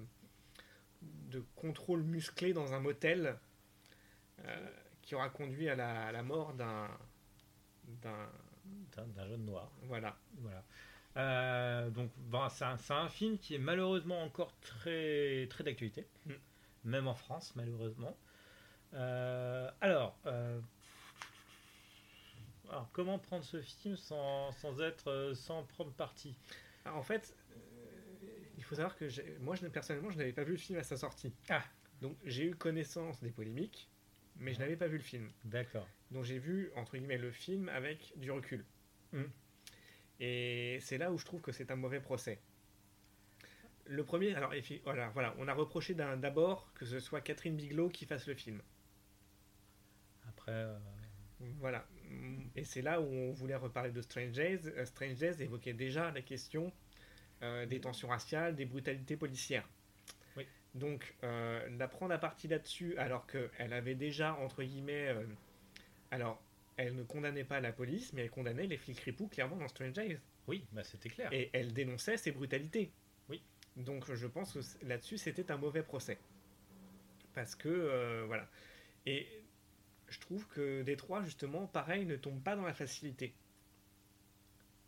de contrôle musclé dans un motel qui aura conduit à la, à la mort d'un. D'un. Jeune noir. Voilà. Voilà. Euh, donc, bon, c'est un, un film qui est malheureusement encore très, très d'actualité, Mm. même en France, malheureusement. Euh, alors, euh, alors, comment prendre ce film sans, sans être, sans prendre parti? Alors, en fait, il faut savoir que moi, je, personnellement, je n'avais pas vu le film à sa sortie. Ah. Donc j'ai eu connaissance des polémiques, mais je n'avais pas vu le film. D'accord. Donc j'ai vu, entre guillemets, le film avec du recul. Mm. Et c'est là où je trouve que c'est un mauvais procès. Le premier, alors voilà, voilà, on a reproché d'abord que ce soit Catherine Bigelow qui fasse le film. Après, euh, Voilà. Et c'est là où on voulait reparler de Strange Days. Euh, Strange Days évoquait déjà la question euh, des tensions raciales, des brutalités policières. Oui. Donc, euh, la prendre à partie là-dessus, alors qu'elle avait déjà, entre guillemets, alors, elle ne condamnait pas la police, mais elle condamnait les flics ripoux clairement dans Strange Days. Oui, bah, c'était clair. Et elle dénonçait ces brutalités. Oui. Donc je pense que là-dessus, c'était un mauvais procès. Parce que, euh, voilà. Et je trouve que Détroit, justement, pareil, ne tombe pas dans la facilité.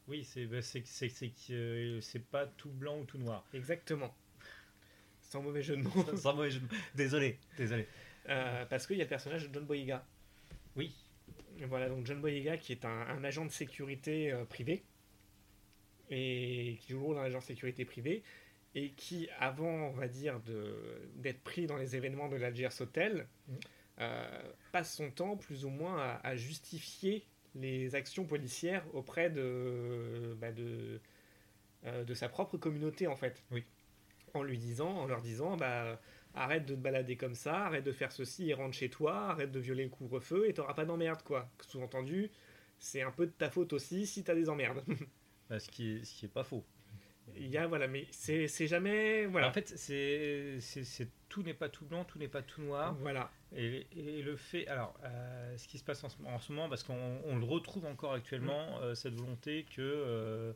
Oui, c'est bah, euh, c'est pas tout blanc ou tout noir. Exactement. Sans mauvais jeu de mots. Sans mauvais jeu de mots. Désolé, désolé. Euh, parce qu'il y a le personnage de John Boyega. Oui. Voilà, donc John Boyega qui est un, un agent de sécurité euh, privé et qui joue le rôle d'un agent de sécurité privé et qui, avant, on va dire, d'être pris dans les événements de l'Algiers Hotel, Mhm. euh, passe son temps plus ou moins à, à justifier les actions policières auprès de, bah, de, euh, de sa propre communauté, en fait. Oui. En lui disant, en leur disant, bah, arrête de te balader comme ça, arrête de faire ceci et rentre chez toi, arrête de violer le couvre-feu et t'auras pas d'emmerde, quoi. Sous-entendu, c'est un peu de ta faute aussi si t'as des emmerdes. [laughs] Bah, ce, qui est, ce qui est pas faux. Il y a, voilà, mais c'est jamais. Voilà. En fait, c'est tout n'est pas tout blanc, tout n'est pas tout noir. voilà. Et, et le fait, alors, euh, ce qui se passe en ce, en ce moment, parce qu'on on le retrouve encore actuellement, Mm. euh, cette volonté que euh,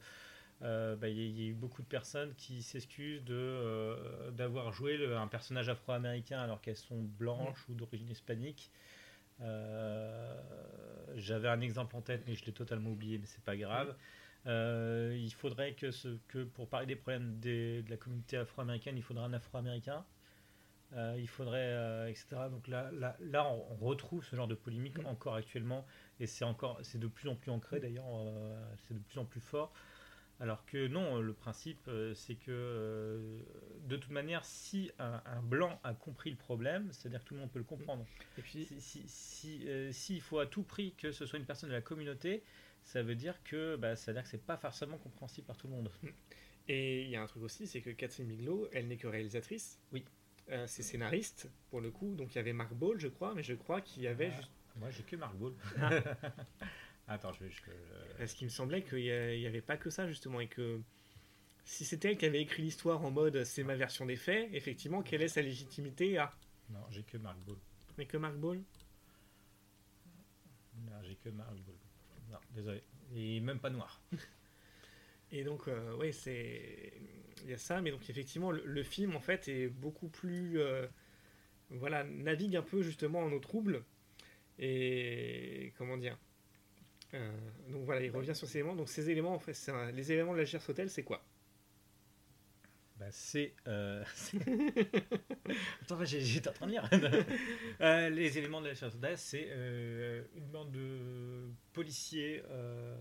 euh, bah, il y, a- il y a eu beaucoup de personnes qui s'excusent de euh, d'avoir joué le- un personnage afro-américain alors qu'elles sont blanches ou d'origine hispanique. Euh, J'avais un exemple en tête, mais je l'ai totalement oublié, mais c'est pas grave. Euh, il faudrait que, ce, que pour parler des problèmes des- de la communauté afro-américaine, il faudrait un afro-américain. Euh, il faudrait, euh, etc. Donc là, là, là, on retrouve ce genre de polémique Mm. encore actuellement, et c'est encore, c'est de plus en plus ancré d'ailleurs, euh, c'est de plus en plus fort. Alors que non, le principe, euh, c'est que euh, de toute manière, si un, un blanc a compris le problème, c'est-à-dire que tout le monde peut le comprendre. Et puis, Si, si, si, euh, s'il faut à tout prix que ce soit une personne de la communauté, ça veut dire que, bah, ça veut dire que c'est pas forcément compréhensible par tout le monde. et il y a un truc aussi, c'est que Catherine Bigelow, elle n'est que réalisatrice. Oui. Euh, c'est scénariste, pour le coup. Donc il y avait Mark Ball, je crois, mais je crois qu'il y avait Ah. juste. Moi, j'ai que Mark Ball. [laughs] [laughs] Attends, je vais. je- Parce qu'il me semblait qu'il n'y avait pas que ça, justement, et que si c'était elle qui avait écrit l'histoire en mode c'est ma version des faits, effectivement, quelle est sa légitimité à. Non, j'ai que Mark Ball. Mais que Mark Ball Non, j'ai que Mark Ball. Non, désolé. Et même pas noir. [laughs] Et donc, euh, oui, c'est. Il y a ça, mais donc effectivement, le, le film, en fait, est beaucoup plus. euh, voilà, navigue un peu justement en eau trouble. Et. Comment dire? Euh, Donc voilà, il revient sur ces éléments. Donc ces éléments, en fait, un- les éléments de la Gers Hotel, c'est quoi? Bah, c'est. euh, [laughs] Attends, j'étais en train de lire. [laughs] Euh, les éléments de la chasse c'est euh, une bande de policiers. euh,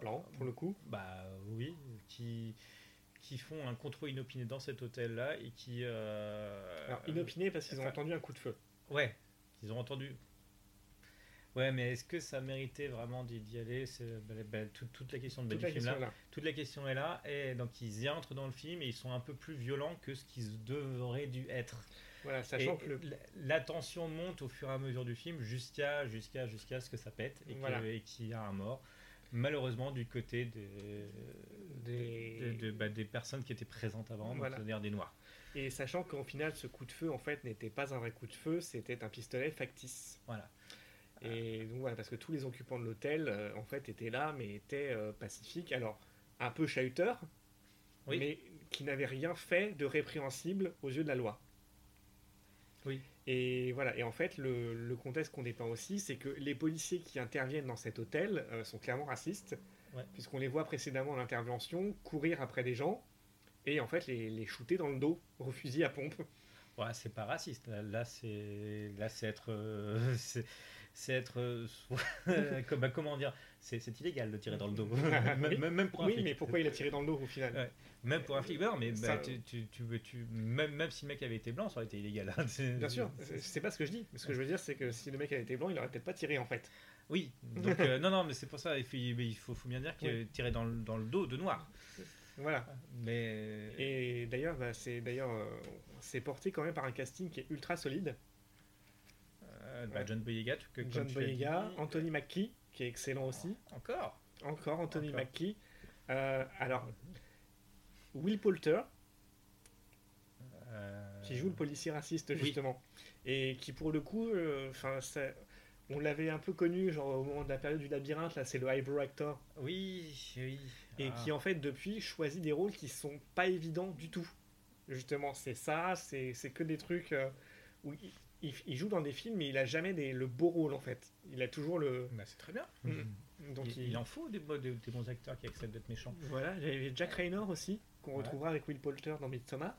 Blanc, pour le coup. Bah oui, qui, qui font un contrôle inopiné dans cet hôtel-là et qui. euh, Alors, inopiné parce qu'ils ont entendu un coup de feu. Ouais, ils ont entendu. Ouais, mais est-ce que ça méritait vraiment d'y aller bah, bah, toute, la question de Toute la film question là. est là. Toute la question est là, et donc ils y entrent dans le film et ils sont un peu plus violents que ce qu'ils devraient dû être. Voilà, sachant Et que le. la- tension monte au fur et à mesure du film jusqu'à jusqu'à jusqu'à ce que ça pète et Voilà. qu'il y a un mort. Malheureusement du côté des Des- de- de- bah, des personnes qui étaient présentes avant, Voilà. c'est-à-dire des noirs. Et sachant qu'au final, ce coup de feu, en fait, n'était pas un vrai coup de feu, c'était un pistolet factice. Voilà. Et donc voilà, parce que tous les occupants de l'hôtel, euh, en fait, étaient là, mais étaient euh, pacifiques. Alors, un peu chahuteurs, Oui. mais qui n'avaient rien fait de répréhensible aux yeux de la loi. Oui. Et voilà, et en fait, le, le contexte qu'on dépeint aussi, c'est que les policiers qui interviennent dans cet hôtel euh, sont clairement racistes, Ouais. puisqu'on les voit précédemment à l'intervention courir après des gens et en fait les, les shooter dans le dos au fusil à pompe. Ouais, c'est pas raciste. Là, c'est là c'est être euh, [laughs] c'est être euh, [laughs] bah, comment dire c'est illégal de tirer dans le dos [laughs] même, pour un oui, flic. mais pourquoi il a tiré dans le dos au final Ouais. Même pour un flic, bah mais Ça- bah, tu, tu, tu, veux- tu- même, même si le mec avait été blanc, ça aurait été illégal. hein. Bien sûr, c'est pas ce que je dis. Mais ce que je veux dire, c'est que si le mec avait été blanc, il aurait peut-être pas tiré en fait. Oui, donc euh, non, non, mais c'est pour ça, il faut, il faut, faut bien dire qu'il Oui. tirait dans, le- dans le dos de noir. Voilà. Mais Et d'ailleurs, bah, c'est d'ailleurs euh, c'est porté quand même par un casting qui est ultra solide. Euh, bah, John Boyega, tu- que, John Boyega, dit, Anthony Mackie, qui est excellent aussi. encore. Encore Anthony Encore. Mackie. Euh, alors, Will Poulter, Euh, qui joue le policier raciste oui. justement, et qui pour le coup, enfin, on l'avait un peu connu genre au moment de la période du labyrinthe, là c'est le eyebrow actor, Oui, oui. et Ah. qui en fait depuis choisit des rôles qui sont pas évidents du tout. Justement, c'est ça, c'est que des trucs où il, joue dans des films, mais il a jamais des- le beau rôle en fait. Il a toujours le. Bah, c'est très bien. Mm. Donc il, il en faut des, bo- des, des bons acteurs qui acceptent d'être méchants. Voilà, il y avait Jack Raynor aussi, qu'on retrouvera avec Will Poulter dans Midsommar.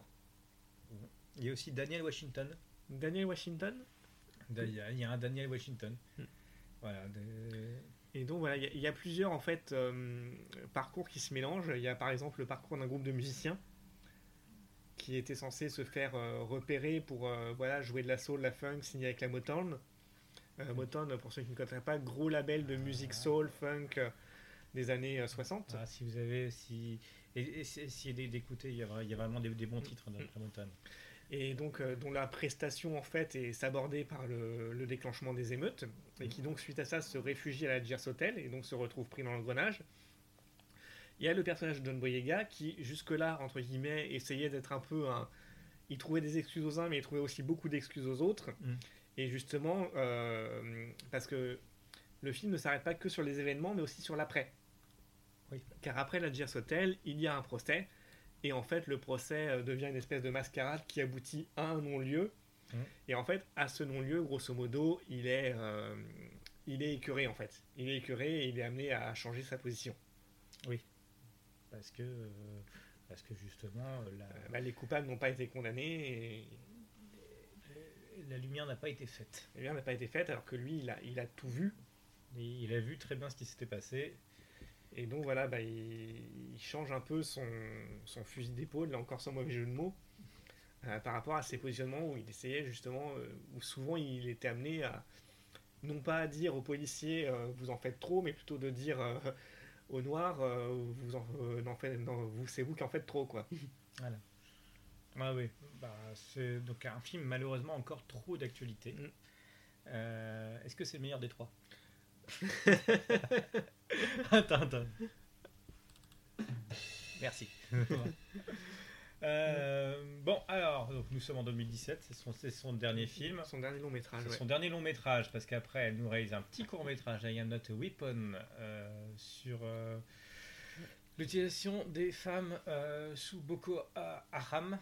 Il y a aussi Daniel Washington. Daniel Washington. Da- Il y a, un Daniel Washington. Mm. Voilà. des- Et donc voilà, il y a- il y, a plusieurs en fait euh, parcours qui se mélangent. Il y a par exemple le parcours d'un groupe de musiciens qui était censé se faire euh, repérer pour euh, voilà jouer de la soul, de la funk, signé avec la Motown. Euh, Motown, pour ceux qui ne connaissent pas, gros label de musique soul, funk des années euh, 60. Ah, si vous avez, si, essayez d'écouter, il y a, vra- il y a vraiment des, des bons titres dans la montagne. et donc euh, dont la prestation en fait est sabordée par le, le déclenchement des émeutes et qui donc suite à ça se réfugie à la Gers Hotel et donc se retrouve pris dans l'engrenage. Il y a le personnage de John Boyega qui jusque-là entre guillemets essayait d'être un peu un il trouvait des excuses aux uns mais il trouvait aussi beaucoup d'excuses aux autres Mm. et justement euh, parce que le film ne s'arrête pas que sur les événements mais aussi sur l'après. Oui. Car après la Gers Hotel, il y a un procès et en fait, le procès euh, devient une espèce de mascarade qui aboutit à un non-lieu. Mhm. Et en fait, à ce non-lieu, grosso modo, il est, euh, il est écœuré en fait. Il est écœuré et il est amené à changer sa position. Parce que, euh, parce que justement, euh, la, Euh, bah, les coupables n'ont pas été condamnés et, la lumière n'a pas été faite. et rien n'a pas été fait alors que lui, il a, il a tout vu. Et il a vu très bien ce qui s'était passé. Et donc voilà, bah, il, il change un peu son, son fusil d'épaule, là encore sans mauvais jeu de mots, euh, par rapport à ses positionnements où il essayait justement, euh, où souvent il était amené à, non pas à dire aux policiers euh, vous en faites trop, mais plutôt de dire aux noirs euh, vous en, euh, n'en faites- non, vous, c'est vous qui en faites trop quoi. [laughs] Ah oui, bah, c'est donc un film malheureusement encore trop d'actualité. Mm. Euh, Est-ce que c'est le meilleur des trois? [laughs] Attends, attends. Merci. [laughs] Euh, bon, alors, donc, nous sommes en 2017, c'est son, dernier film. Son dernier long métrage. C'est ouais. son dernier long métrage, parce qu'après, elle nous réalise un petit court métrage, I Am Not a Weapon, euh, sur euh, l'utilisation des femmes sous Boko Haram.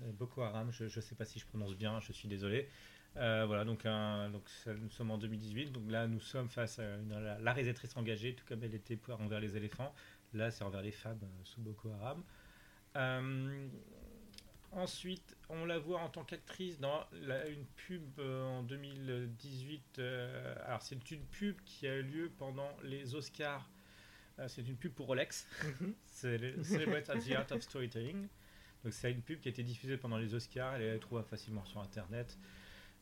Boko Haram, je ne sais pas si je prononce bien, je suis désolé. Voilà, donc, un- donc ça, nous sommes en 2018, donc là nous sommes face à une- la, la réalisatrice engagée, tout comme elle était pour envers les éléphants. Là, c'est envers les femmes sous Boko Haram. Euh, ensuite, on la voit en tant qu'actrice dans la- une pub euh, en 2018. euh, alors, c'est une pub qui a eu lieu pendant les Oscars. C'est une pub pour Rolex. Mhm. [laughs] c'est le Celebrate at the Art of Storytelling. Donc, c'est une pub qui a été diffusée pendant les Oscars. Elle est trouvable facilement sur Internet.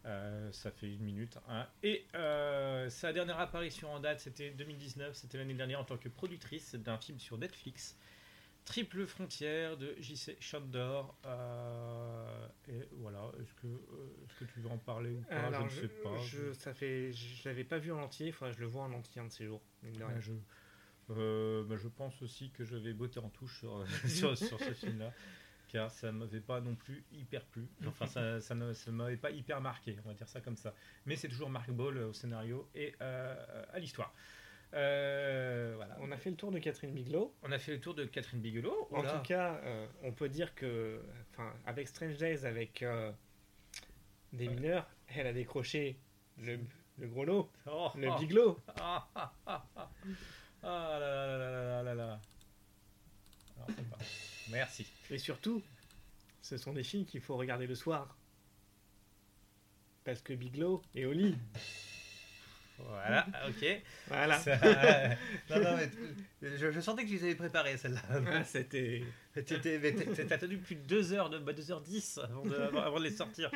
Euh, ça fait une minute. hein. Et euh, sa dernière apparition en date, c'était 2019, c'était l'année dernière en tant que productrice d'un film sur Netflix, Triple Frontière de J.C. Chandor. Euh, et voilà, est-ce que, euh, est-ce que tu veux en parler ou pas? Alors, Je ne sais pas. je- ça fait, je l'avais pas vu en entier, il faudrait que je le vois en entier un de ces jours. Ouais, je, euh, bah, je pense aussi que je vais botter en touche sur, [laughs] sur, sur ce film-là, car ça ne m'avait pas non plus hyper plu. Enfin, ça ça ne ça m'avait pas hyper marqué, on va dire ça comme ça. Mais c'est toujours Mark Ball au scénario et euh, à l'histoire. Euh, voilà. On a fait le tour de Catherine Bigelow. On a fait le tour de Catherine Bigelow. En tout cas, euh, on peut dire que, enfin, avec Strange Days, avec euh, des mineurs, elle a décroché le, le gros lot, Oh, le oh. Bigelow. [laughs] Ah, ah, ah, ah. Ah là là là là là. Alors, pas- Merci. Et surtout, ce sont des films qu'il faut regarder le soir. Parce que Bigelow est au lit. [laughs] Voilà, ok. Voilà. Ça- [laughs] non, non, mais je, je sentais que tu les avais préparées, celle-là. Ah, C'était. T'as attendu plus de 2 heures, de, bah, 2h10 avant de, avant, avant de les sortir.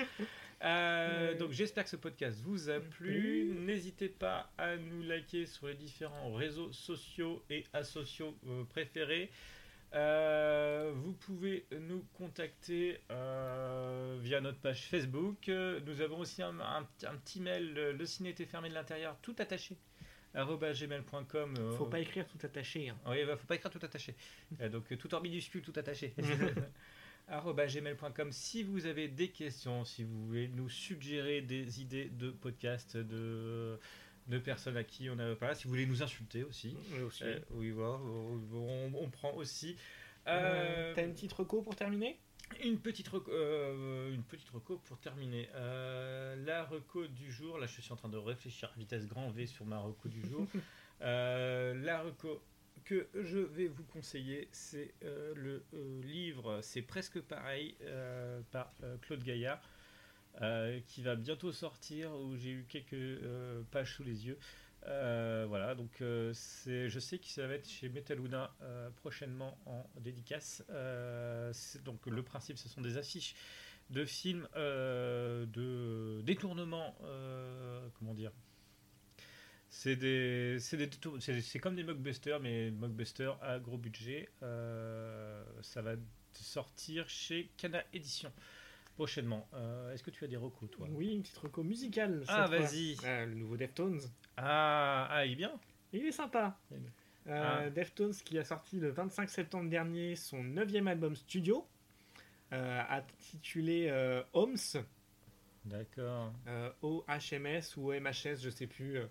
Euh, donc j'espère que ce podcast vous a plu. N'hésitez pas à nous liker sur les différents réseaux sociaux et asociaux euh, préférés. Euh, vous pouvez nous contacter euh, via notre page Facebook. Nous avons aussi un, un petit- un petit mail, le ciné était fermé de l'intérieur, tout attaché gmail.com. euh, Faut pas écrire tout attaché. hein. Oui, bah, faut pas écrire tout attaché. Euh, donc tout en minuscule, tout attaché. [laughs] [laughs] gmail.com si vous avez des questions, si vous voulez nous suggérer des idées de podcasts, de, de personnes à qui on a parlé, si vous voulez nous insulter aussi. Oui, aussi. Euh, oui, voilà, on, prend aussi. Euh, Euh, T'as une petite reco pour terminer? Une petite reco, euh, une petite reco pour terminer. La reco du jour, là je suis en train de réfléchir à vitesse grand V sur ma reco du jour. [laughs] La reco que je vais vous conseiller, c'est le livre C'est presque pareil par Claude Gaillard. Euh, qui va bientôt sortir où j'ai eu quelques euh, pages sous les yeux. Euh, voilà, donc je sais que ça va être chez Metaluna prochainement en dédicace. Donc le principe, ce sont des affiches de films de détournement, comment dire c'est des, des comme des mockbusters, mais mockbusters à gros budget. Ça va sortir chez Cana Édition prochainement. Euh, est-ce que tu as des recos, toi? Oui, une petite reco musicale. cette Ah, fois. vas-y. Euh, le nouveau Deftones. Ah, ah, il est bien. Il est sympa. Euh, Ah. Deftones qui a sorti le 25 septembre dernier son neuvième album studio, euh, intitulé euh, Homes, D'accord. euh, O-H-M-S ou O-M-H-S, je sais plus. euh.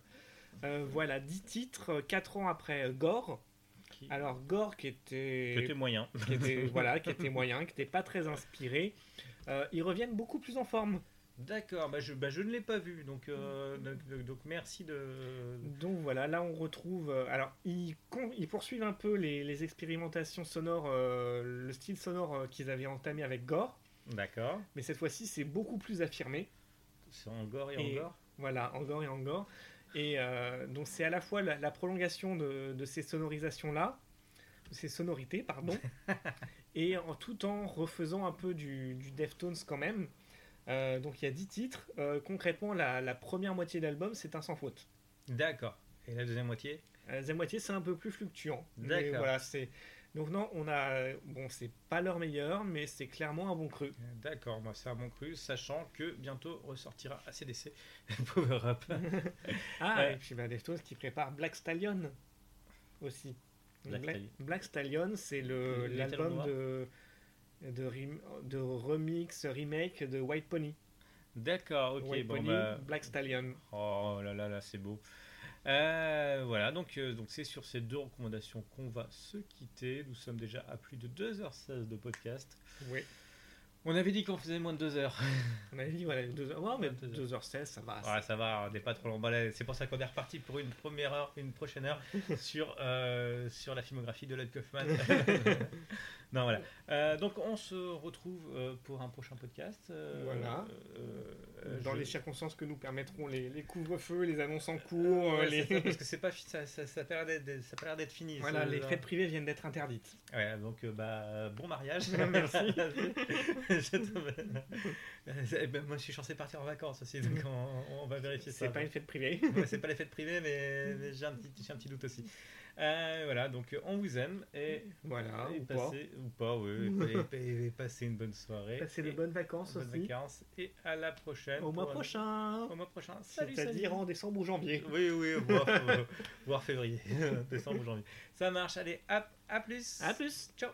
Euh, voilà, 10 titres, 4 ans après euh, Gore. Qui- Alors Gore qui était, que t'es moyen. qui était, [laughs] voilà, qui était moyen, qui n'était pas très inspiré. Euh, ils reviennent beaucoup plus en forme. D'accord, bah je, bah je ne l'ai pas vu, donc, euh, donc, merci de... Donc voilà, là on retrouve. euh, alors, ils, poursuivent un peu les, les expérimentations sonores, euh, le style sonore qu'ils avaient entamé avec Gore, D'accord. mais cette fois-ci c'est beaucoup plus affirmé. C'est encore et, Et- encore. Voilà, encore et encore. Et euh, donc c'est à la fois la, la prolongation de, de ces sonorisations-là, de ces sonorités, pardon, [laughs] et en tout en refaisant un peu du, du Deftones quand même. Euh, donc il y a 10 titres. Euh, concrètement, la, la première moitié d'album, c'est un sans faute. D'accord. Et la deuxième moitié? La deuxième moitié, c'est un peu plus fluctuant. D'accord. Voilà, c'est... Donc non, on a... Bon, c'est pas leur meilleur, mais c'est clairement un bon cru. D'accord, moi c'est un bon cru, sachant que bientôt ressortira ACDC, [laughs] Power Up. [laughs] Ah, Ouais. et puis bah, Deftones qui prépare Black Stallion aussi. Black Black, Stallion. Black Stallion, c'est l'album de, de, rem- de remix, remake de White Pony. D'accord, ok, White bon Pony, bah... Black Stallion. Oh là là là, c'est beau. Euh, voilà, donc euh, donc c'est sur ces deux recommandations qu'on va se quitter. Nous sommes déjà à plus de 2h16 de podcast. Oui. On avait dit qu'on faisait moins de 2 heures. [laughs] On avait dit, voilà, 2 heures. Ouais, mais Ouais, deux 2h16, ça va. Ouais, ça va, on n'est pas trop long. Là, C'est pour ça qu'on est reparti pour une première heure, une prochaine heure [laughs] sur, euh, sur la filmographie de Lloyd Kaufman. [laughs] non, voilà. Euh, donc, on se retrouve euh, pour un prochain podcast. euh, Voilà. Dans je- les circonstances que nous permettront les, les couvre-feux, les annonces en cours, Ouais, les... c'est ça, parce que c'est [laughs] pas ça, ça, ça a pas l'air d'être- fini. Voilà, les fêtes privées viennent d'être interdites. Ouais, donc bah bon mariage. [laughs] [laughs] Merci. Je Eh ben, moi je suis censé partir en vacances aussi, donc on, on va vérifier ça. C'est pas une fête privée. Ouais, c'est pas les fêtes privées, mais, mais j'ai un, petit- j'ai un petit doute aussi. Euh, voilà, donc euh, on vous aime et, Voilà, et ou pas. passez, ou pas, oui, [laughs] et, et- et passez une bonne soirée. Passez de bonnes vacances bonnes aussi. vacances et à la prochaine. Au mois prochain. Au mois prochain. Salut, C'est-à-dire en décembre ou janvier. Oui, oui, voire, voire février, [laughs] décembre ou janvier. Ça marche, allez, à, à plus. À plus. Ciao.